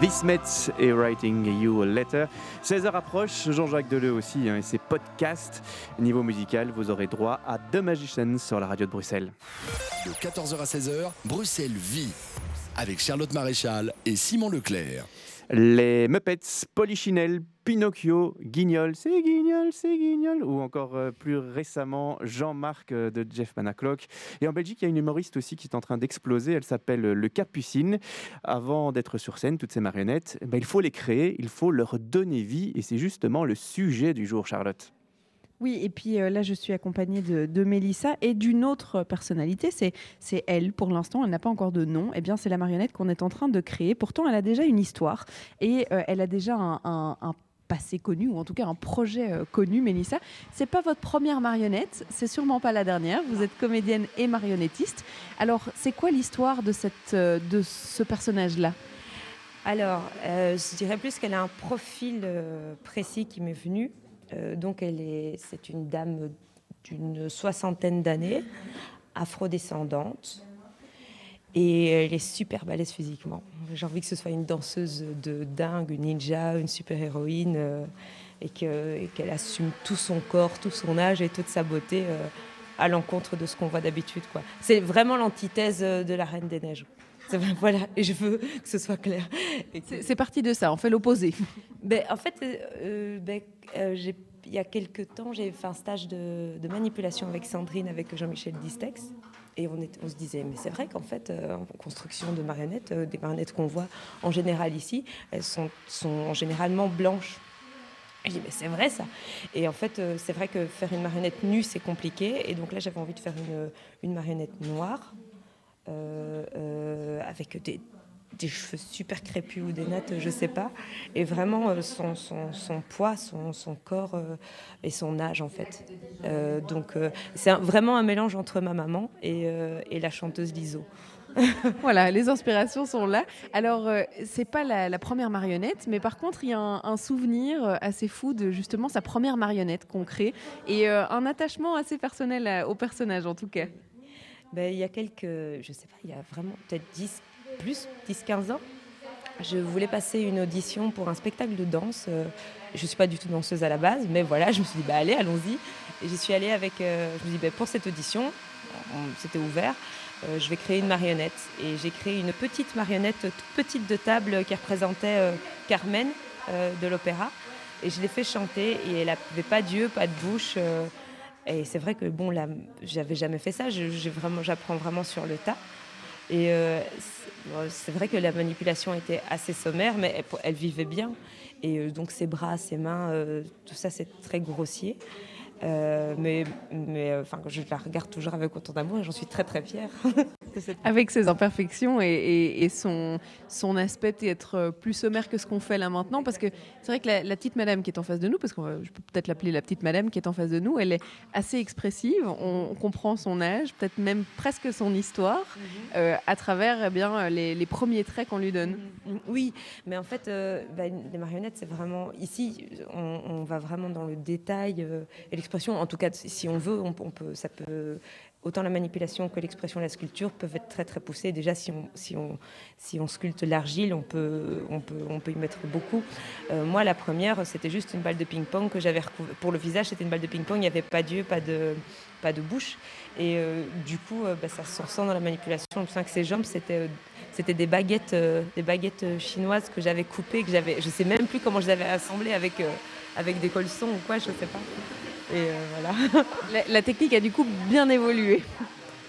Vismet et Writing You a Letter. 16h approche, Jean-Jacques Deleu aussi hein, et ses podcasts. Niveau musical, vous aurez droit à The Magicians sur la radio de Bruxelles. De 14h à 16h, Bruxelles vit avec Charlotte Maréchal et Simon Leclerc. Les Muppets, Polichinelle, Pinocchio, Guignol, c'est Guignol, c'est Guignol, ou encore euh, plus récemment Jean-Marc euh, de Jeff Manaclock. Et en Belgique, il y a une humoriste aussi qui est en train d'exploser, elle s'appelle euh, Le Capucine. Avant d'être sur scène, toutes ces marionnettes, ben, il faut les créer, il faut leur donner vie, et c'est justement le sujet du jour, Charlotte. Oui, et puis euh, là, je suis accompagnée de, Mélissa et d'une autre personnalité. C'est, elle, pour l'instant, elle n'a pas encore de nom. Eh bien, c'est la marionnette qu'on est en train de créer. Pourtant, elle a déjà une histoire et euh, elle a déjà un, passé connu, ou en tout cas un projet euh, connu, Mélissa. C'est pas votre première marionnette, c'est sûrement pas la dernière. Vous êtes comédienne et marionnettiste. Alors, c'est quoi l'histoire de, de ce personnage-là? Alors, je dirais plus qu'elle a un profil précis qui m'est venu. Euh, donc, elle est, c'est une dame d'une soixantaine d'années, afrodescendante, et elle est super balèze physiquement. J'ai envie que ce soit une danseuse de dingue, une ninja, une super-héroïne, euh, et, que- qu'elle assume tout son corps, tout son âge et toute sa beauté euh, à l'encontre de ce qu'on voit d'habitude. C'est vraiment l'antithèse de la Reine des Neiges. Voilà, et je veux que ce soit clair. C'est, parti de ça, on fait l'opposé. ben, en fait, euh, ben, euh, j'ai- il y a quelques temps, j'ai fait un stage de, de manipulation avec Sandrine, avec Jean-Michel Distex. Et on, est- on se disait, mais c'est vrai qu'en fait, euh, en construction de marionnettes, des marionnettes qu'on voit en général ici, elles sont, sont généralement blanches. Je dis, mais c'est vrai ça. Et en fait, c'est vrai que faire une marionnette nue, c'est compliqué. Et donc là, j'avais envie de faire une, une marionnette noire, avec des, cheveux super crépus ou des nattes, je sais pas. Et vraiment, euh, son, poids, son, corps euh, et son âge, en fait. Euh, donc, euh, c'est vraiment un mélange entre ma maman et, euh, la chanteuse Liso. voilà, les inspirations sont là. Alors, euh, c'est pas la, première marionnette, mais par contre, il y a un, souvenir euh, assez fou de justement sa première marionnette qu'on crée et euh, un attachement assez personnel au personnage en tout cas. Ben, il y a quelques, je sais pas, il y a vraiment peut-être 10, plus, 10-15 ans, je voulais passer une audition pour un spectacle de danse. Euh, Je ne suis pas du tout danseuse à la base, mais voilà, je me suis dit, bah, allez, allons-y. Et j'y suis allée avec, euh, je me suis dit, bah, pour cette audition, on- c'était ouvert, euh, je vais créer une marionnette. Et j'ai créé une petite marionnette, toute petite de table, qui représentait Carmen de l'opéra. Et je l'ai fait chanter, et elle n'avait pas d'yeux, pas de bouche. Et c'est vrai que bon, là, j'avais jamais fait ça. J'apprends vraiment sur le tas. Et euh, c'est- vrai que la manipulation était assez sommaire, mais elle, elle vivait bien. Et euh, donc ses bras, ses mains, euh, tout ça, c'est très grossier. Euh, mais mais euh, enfin, je la regarde toujours avec autant d'amour et j'en suis très très fière. Avec ses imperfections et, et- et son, son aspect d'être plus sommaire que ce qu'on fait là maintenant. Parce que c'est vrai que la, la petite madame qui est en face de nous, parce que je peux peut-être l'appeler la petite madame qui est en face de nous, elle est assez expressive. On, on comprend son âge, peut-être même presque son histoire, euh, à travers eh bien, les, les premiers traits qu'on lui donne. Oui, mais en fait, euh, bah, les marionnettes, c'est vraiment. Ici, on, on va vraiment dans le détail et En tout cas, si on veut, ça peut. Autant la manipulation que l'expression et la sculpture peuvent être très très poussées. Déjà, si on, sculpte l'argile, on peut, y mettre beaucoup. Euh, moi, la première, c'était juste une balle de ping-pong que j'avais. Pour le visage, c'était une balle de ping-pong, il n'y avait pas d'yeux, pas de, pas de bouche. Et euh, du coup, euh, bah, ça se ressent dans la manipulation. Je souviens que ses jambes, c'était. des baguettes, chinoises que j'avais coupées, que j'avais, je sais même plus comment je les avais assemblées avec, avec des colsons ou quoi, je sais pas. Et euh, voilà. La, technique a du coup bien évolué.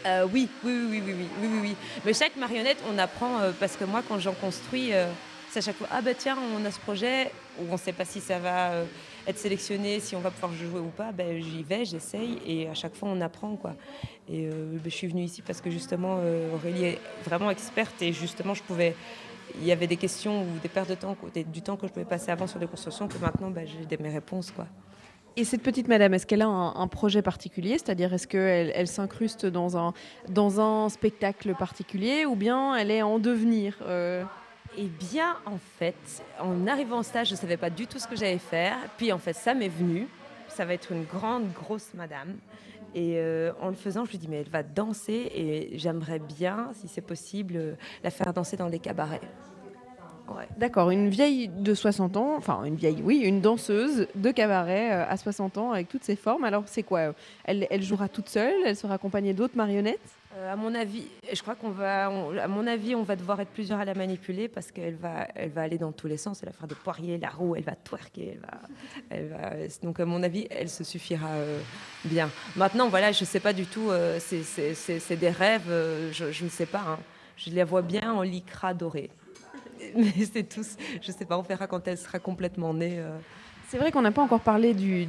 Euh, oui, oui, oui, oui, oui, oui, oui. Mais chaque marionnette, on apprend euh, parce que moi, quand j'en construis, c'est à chaque fois ah bah tiens, on a ce projet où on ne sait pas si ça va être sélectionné, si on va pouvoir jouer ou pas. Ben, j'y vais, j'essaye et à chaque fois on apprend quoi. Et ben, je suis venue ici parce que justement Aurélie est vraiment experte et justement je pouvais. Il y avait des questions ou des pertes de temps, du temps que je pouvais passer avant sur des constructions que maintenant ben, j'ai mes réponses quoi. Et cette petite madame, est-ce qu'elle a un, projet particulier C'est-à-dire, est-ce qu'elle elle s'incruste dans un, dans un spectacle particulier ou bien elle est en devenir euh Eh bien, en fait, en arrivant au stage, je ne savais pas du tout ce que j'allais faire. Puis, en fait, ça m'est venu. Ça va être une grande, grosse madame. Et euh, en le faisant, je me dis, mais elle va danser et j'aimerais bien, si c'est possible, euh, la faire danser dans les cabarets. D'accord, une vieille de 60 ans, enfin une vieille, oui, une danseuse de cabaret euh, à 60 ans avec toutes ses formes. Alors c'est quoi euh, elle, elle jouera toute seule Elle sera accompagnée d'autres marionnettes? Euh, à mon avis, je crois qu'on va, on- à mon avis, on va devoir être plusieurs à la manipuler parce qu'elle va, elle va aller dans tous les sens. Elle va faire des poiriers, la roue, elle va twerker, elle va, elle va. Donc à mon avis, elle se suffira euh, bien. Maintenant, voilà, je sais pas du tout. c'est- des rêves. je, je ne sais pas. hein. Je la vois bien en lycra doré. Mais c'est tous. Je sais pas. On verra quand elle sera complètement née. C'est vrai qu'on n'a pas encore parlé du,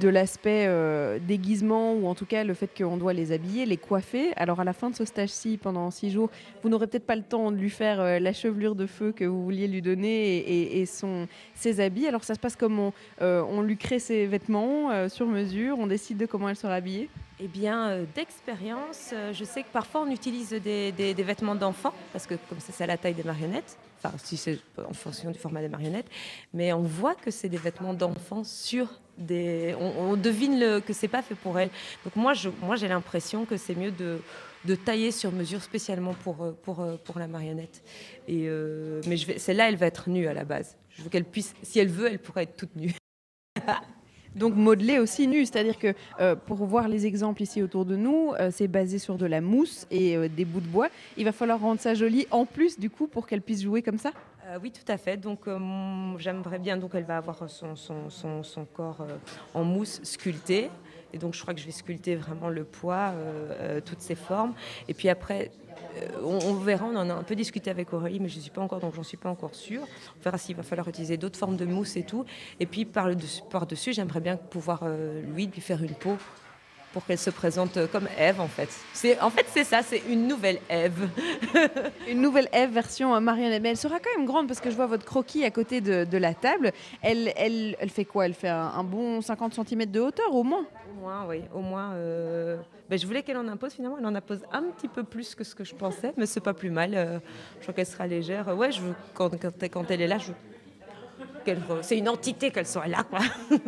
de l'aspect euh, déguisement ou en tout cas le fait qu'on doit les habiller, les coiffer. Alors à la fin de ce stage-ci, pendant six jours, vous n'aurez peut-être pas le temps de lui faire euh, la chevelure de feu que vous vouliez lui donner et, son, ses habits. Alors ça se passe comment Euh, On lui crée ses vêtements sur mesure, on décide de comment elle sera habillée? Eh bien, d'expérience, je sais que parfois on utilise des, des- des vêtements d'enfants, parce que comme ça, c'est à la taille des marionnettes, enfin, si c'est en fonction du format des marionnettes, mais on voit que c'est des vêtements d'enfants sur des. On, devine le- que c'est pas fait pour elle. Donc, moi, moi j'ai l'impression que c'est mieux de de tailler sur mesure spécialement pour, euh, pour, euh, pour la marionnette. Et, euh, mais celle-là, elle va être nue à la base. Je veux qu'elle puisse, si elle veut, elle pourra être toute nue. Donc modelé aussi nu, c'est-à-dire que euh, pour voir les exemples ici autour de nous, euh, c'est basé sur de la mousse et euh, des bouts de bois. Il va falloir rendre ça joli en plus du coup pour qu'elle puisse jouer comme ça. Oui, tout à fait. Donc, j'aimerais bien. Donc, elle va avoir son, son, son, son corps en mousse sculpté. Et donc, je crois que je vais sculpter vraiment le poids, toutes ses formes. Et puis après, on, on verra. On en a un peu discuté avec Aurélie, mais je suis pas encore, donc j'en suis pas encore sûre. On verra s'il va falloir utiliser d'autres formes de mousse et tout. Et puis, par le dessus, par j'aimerais bien pouvoir euh, lui lui faire une peau pour qu'elle se présente euh, comme Ève en fait. C'est en fait c'est ça, c'est une nouvelle Ève. Une nouvelle Eve version euh, marionnette. Mais elle sera quand même grande parce que je vois votre croquis à côté de, de la table. Elle, elle, elle fait quoi? Elle fait un, un bon 50 cm de hauteur au moins? Au moins, oui, au moins. euh, ben, je voulais qu'elle en impose finalement, elle en impose un petit peu plus que ce que je pensais, mais c'est pas plus mal. euh, je crois qu'elle sera légère. Ouais, je quand, quand, quand elle est là, je c'est une entité qu'elle soit là, quoi.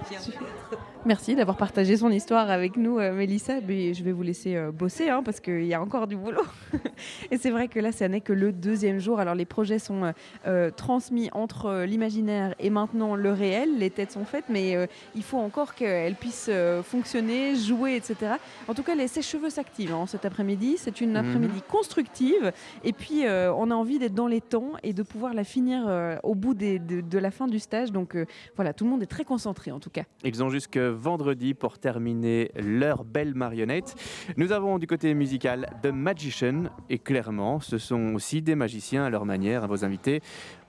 Merci d'avoir partagé son histoire avec nous, euh, Mélissa. Mais je vais vous laisser euh, bosser hein, parce qu'il y a encore du boulot. et c'est vrai que là, ça n'est que le deuxième jour. Alors, les projets sont euh, euh, transmis entre l'imaginaire et maintenant le réel. Les têtes sont faites, mais euh, il faut encore qu'elles puissent euh, fonctionner, jouer, etc. En tout cas, les sèche-cheveux s'activent hein, cet après-midi. C'est une Mhm. après-midi constructive. Et puis, euh, on a envie d'être dans les temps et de pouvoir la finir euh, au bout des- de, de la fin du stage. Donc, euh, voilà, tout le monde est très concentré en tout cas. Ils ont jusque vendredi pour terminer leur belle marionnette. Nous avons du côté musical The Magician et clairement, ce sont aussi des magiciens à leur manière, à vos invités.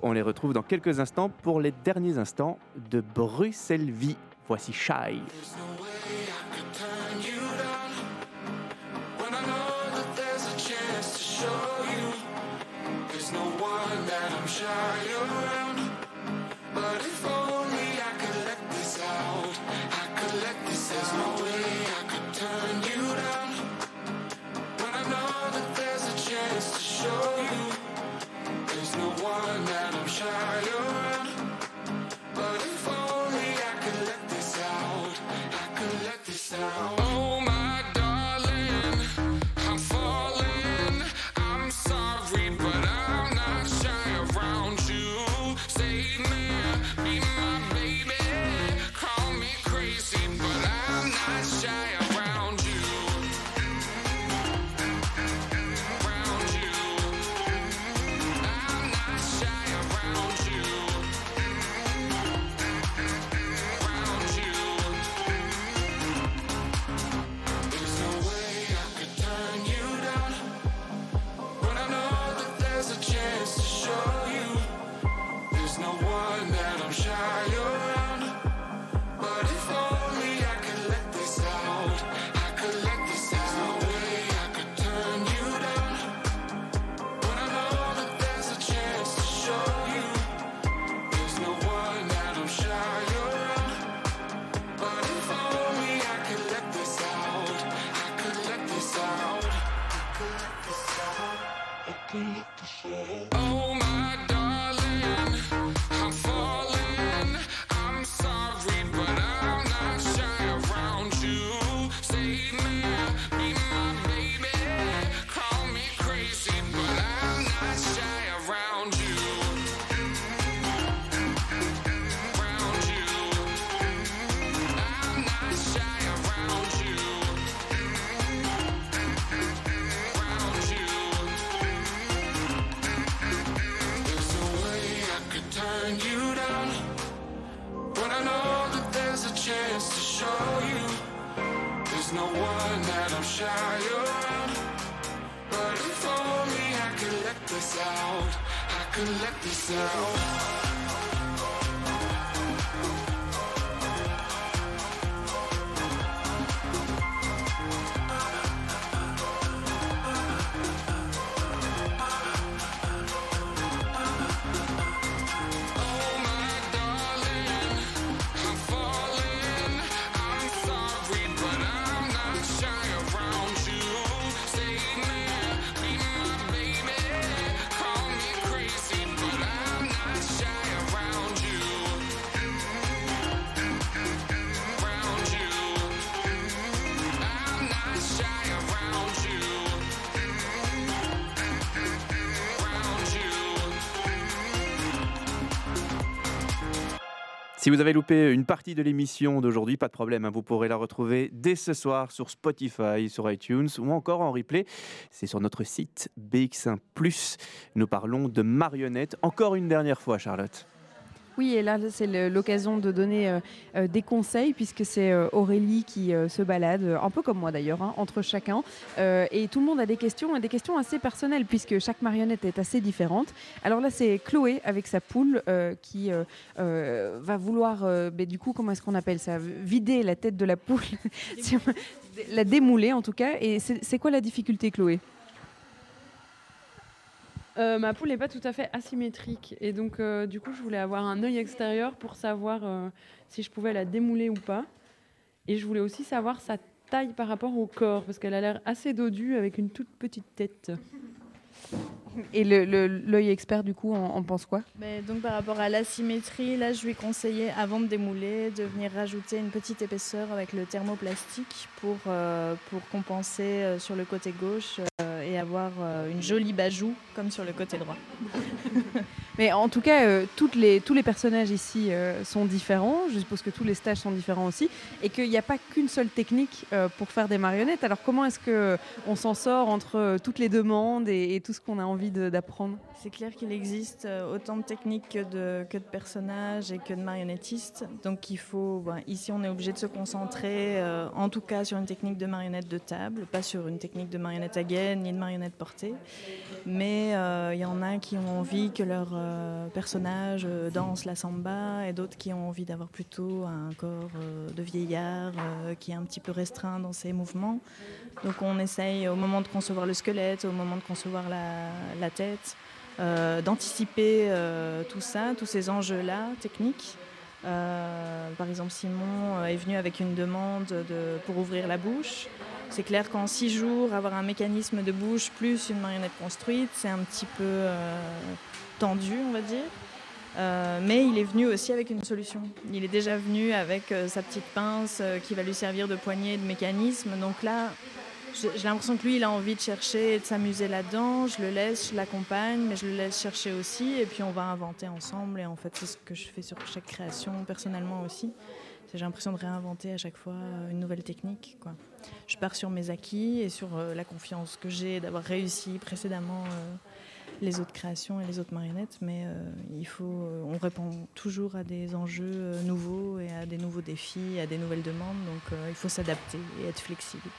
On les retrouve dans quelques instants pour les derniers instants de Bruxelles Vie. Voici Shy. There's no one that I'm around But Si vous avez loupé une partie de l'émission d'aujourd'hui, pas de problème, hein, vous pourrez la retrouver dès ce soir sur Spotify, sur iTunes ou encore en replay. C'est sur notre site BX1 ⁇ Nous parlons de marionnettes encore une dernière fois, Charlotte. Oui, et là, c'est l'occasion de donner euh, euh, des conseils, puisque c'est euh, Aurélie qui euh, se balade, un peu comme moi d'ailleurs, hein, entre chacun. Et tout le monde a des questions, et des questions assez personnelles, puisque chaque marionnette est assez différente. Alors là, c'est Chloé avec sa poule qui va vouloir, ben, du coup, comment est-ce qu'on appelle ça? Vider la tête de la poule, la démouler en tout cas. Et c'est quoi la difficulté, Chloé? Euh, ma poule n'est pas tout à fait asymétrique et donc euh, du coup je voulais avoir un œil extérieur pour savoir euh, si je pouvais la démouler ou pas. Et je voulais aussi savoir sa taille par rapport au corps parce qu'elle a l'air assez dodue avec une toute petite tête. Et le- le- l'œil expert, du coup, en, en pense quoi? Mais donc par rapport à l'asymétrie, là je lui conseillais avant de démouler de venir rajouter une petite épaisseur avec le thermoplastique pour, euh, pour compenser euh, sur le côté gauche euh, et avoir euh, une jolie bajoue comme sur le côté droit. Mais en tout cas, euh, les, tous les personnages ici euh, sont différents. Je suppose que tous les stages sont différents aussi. Et qu'il n'y a pas qu'une seule technique euh, pour faire des marionnettes. Alors comment est-ce qu'on s'en sort entre euh, toutes les demandes et, tout ce qu'on a envie d'apprendre? C'est clair qu'il existe euh, autant de techniques que de, personnages et que de marionnettistes. Donc il faut, ben, ici on est obligé de se concentrer euh, en tout cas sur une technique de marionnette de table, pas sur une technique de marionnette à gaine ni de marionnette portée. Mais euh, il y en a qui ont envie que leur euh, personnage euh, danse la samba et d'autres qui ont envie d'avoir plutôt un corps euh, de vieillard qui est un petit peu restreint dans ses mouvements. Donc on essaye au moment de concevoir le squelette, au moment de concevoir la, tête, d'anticiper tout ça, tous ces enjeux-là techniques. Par exemple, Simon est venu avec une demande de, pour ouvrir la bouche. C'est clair qu'en six jours, avoir un mécanisme de bouche plus une marionnette construite, c'est un petit peu tendu, on va dire. Euh, mais il est venu aussi avec une solution. Il est déjà venu avec euh, sa petite pince euh, qui va lui servir de poignée de mécanisme. Donc là, j'ai l'impression que lui, il a envie de chercher et de s'amuser là-dedans. Je le laisse, je l'accompagne, mais je le laisse chercher aussi. Et puis on va inventer ensemble. Et en fait, c'est ce que je fais sur chaque création, personnellement aussi. J'ai l'impression de réinventer à chaque fois une nouvelle technique. Je pars sur mes acquis et sur la confiance que j'ai d'avoir réussi précédemment les autres créations et les autres marionnettes. Mais euh, il faut, euh, on répond toujours à des enjeux euh, nouveaux et à des nouveaux défis, à des nouvelles demandes. Donc euh, il faut s'adapter et être flexible.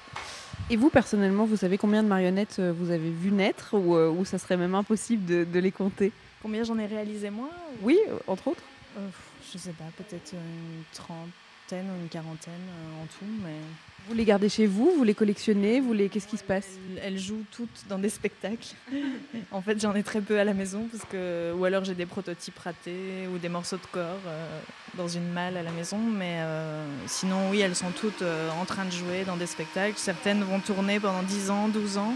Et vous, personnellement, vous savez combien de marionnettes vous avez vu naître ou, ou ça serait même impossible de, de les compter? Combien j'en ai réalisé moi Oui, entre autres. Je sais pas, peut-être une trentaine ou une quarantaine en tout, mais. Vous les gardez chez vous, vous les collectionnez, vous les... qu'est-ce qui se passe? Elles- jouent toutes dans des spectacles. en fait, j'en ai très peu à la maison, parce que ou alors j'ai des prototypes ratés ou des morceaux de corps euh, dans une malle à la maison, mais euh, sinon, oui, elles sont toutes euh, en train de jouer dans des spectacles. Certaines vont tourner pendant 10 ans, 12 ans.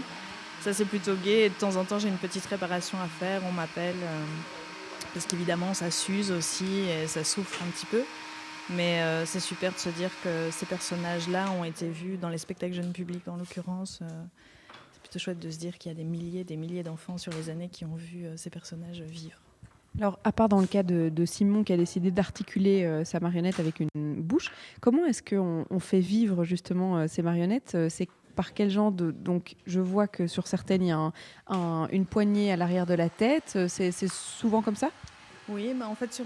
Ça, c'est plutôt gai. Et de temps en temps, j'ai une petite réparation à faire. On m'appelle. parce qu'évidemment, ça s'use aussi et ça souffre un petit peu. Mais euh, c'est super de se dire que ces personnages-là ont été vus dans les spectacles jeunes publics, en l'occurrence. euh, c'est plutôt chouette de se dire qu'il y a des milliers des milliers d'enfants sur les années qui ont vu euh, ces personnages vivre. Alors, à part dans le cas de, Simon qui a décidé d'articuler sa marionnette avec une bouche, comment est-ce qu'on on fait vivre justement ces marionnettes C'est par quel genre de... Donc, je vois que sur certaines, il y a un- un- une poignée à l'arrière de la tête. C'est souvent comme ça? Oui, bah en fait, sur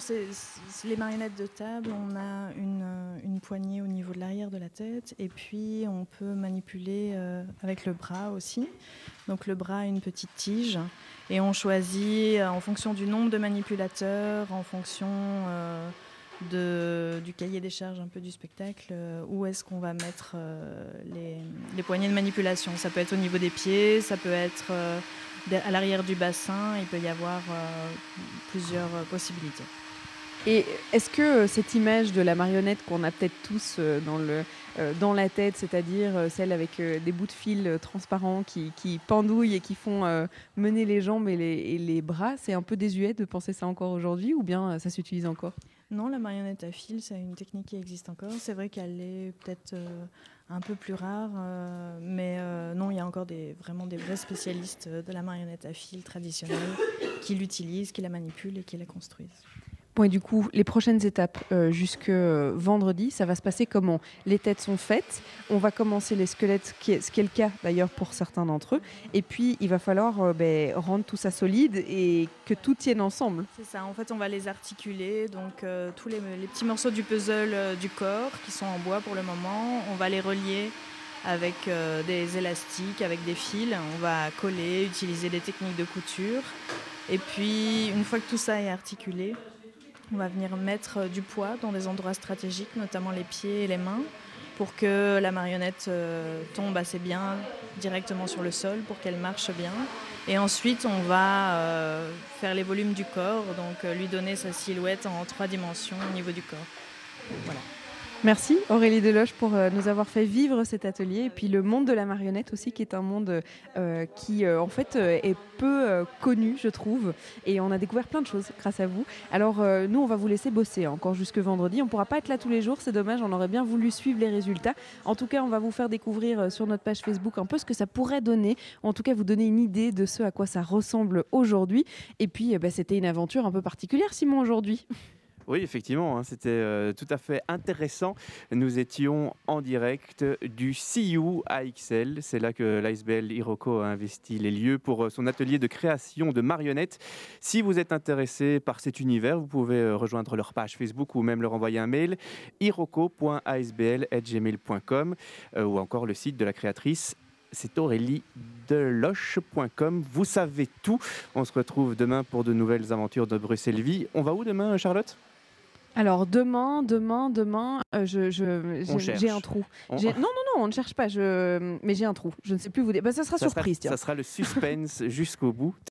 les marionnettes de table, on a une, euh, une poignée au niveau de l'arrière de la tête et puis on peut manipuler euh, avec le bras aussi. Donc le bras a une petite tige et on choisit euh, en fonction du nombre de manipulateurs, en fonction du cahier des charges un peu du spectacle, où est-ce qu'on va mettre les, poignées de manipulation. Ça peut être au niveau des pieds, ça peut être à l'arrière du bassin, il peut y avoir euh, plusieurs euh, possibilités. Et est-ce que euh, cette image de la marionnette qu'on a peut-être tous dans, le, dans la tête, c'est-à-dire celle avec des bouts de fil transparents qui, qui pendouillent et qui font mener les jambes et les, et les bras, c'est un peu désuet de penser ça encore aujourd'hui ou bien ça s'utilise encore? Non, la marionnette à fil, c'est une technique qui existe encore. C'est vrai qu'elle est peut-être euh, un peu plus rare, euh, mais euh, non, il y a encore vraiment des vrais spécialistes euh, de la marionnette à fil traditionnelle qui l'utilisent, qui la manipulent et qui la construisent. Et du coup, les prochaines étapes euh, jusque euh, vendredi, ça va se passer comment? Les têtes sont faites, on va commencer les squelettes, ce qui est le cas d'ailleurs pour certains d'entre eux, et puis il va falloir euh, ben, rendre tout ça solide et que tout tienne ensemble. C'est ça, en fait, on va les articuler, donc euh, tous les, les petits morceaux du puzzle du corps qui sont en bois pour le moment, on va les relier avec des élastiques, avec des fils, on va coller, utiliser des techniques de couture. Et puis, une fois que tout ça est articulé, on va venir mettre euh, du poids dans des endroits stratégiques, notamment les pieds et les mains, pour que la marionnette euh, tombe assez bien directement sur le sol, pour qu'elle marche bien. Et ensuite, on va euh, faire les volumes du corps, donc lui donner sa silhouette en trois dimensions au niveau du corps. Voilà. Merci Aurélie Deloche pour euh, nous avoir fait vivre cet atelier et puis le monde de la marionnette aussi qui est un monde euh, qui euh, en fait est peu connu je trouve et on a découvert plein de choses grâce à vous. Alors nous on va vous laisser bosser encore jusque vendredi. On pourra pas être là tous les jours, c'est dommage, on aurait bien voulu suivre les résultats. En tout cas on va vous faire découvrir sur notre page Facebook un peu ce que ça pourrait donner, en tout cas vous donner une idée de ce à quoi ça ressemble aujourd'hui. Et puis euh, bah, c'était une aventure un peu particulière Simon aujourd'hui. Oui, effectivement, hein, c'était euh, tout à fait intéressant. Nous étions en direct du CU AXL. C'est là que l'ISBL Hiroko a investi les lieux pour euh, son atelier de création de marionnettes. Si vous êtes intéressé par cet univers, vous pouvez euh, rejoindre leur page Facebook ou même leur envoyer un mail hiroko.asbl.gmail.com ou encore le site de la créatrice c'est Aurélie Deloche.com. Vous savez tout. On se retrouve demain pour de nouvelles aventures de Bruxelles Vie. On va où demain, Charlotte? Alors demain, demain, demain, euh, je, je- On j'ai- cherche. j'ai un trou. On- J'ai- Non, non, non, on ne cherche pas. Je... Mais j'ai un trou. Je ne sais plus vous dire. Bah, ça sera ça surprise. sera, tiens. ça sera le suspense jusqu'au bout.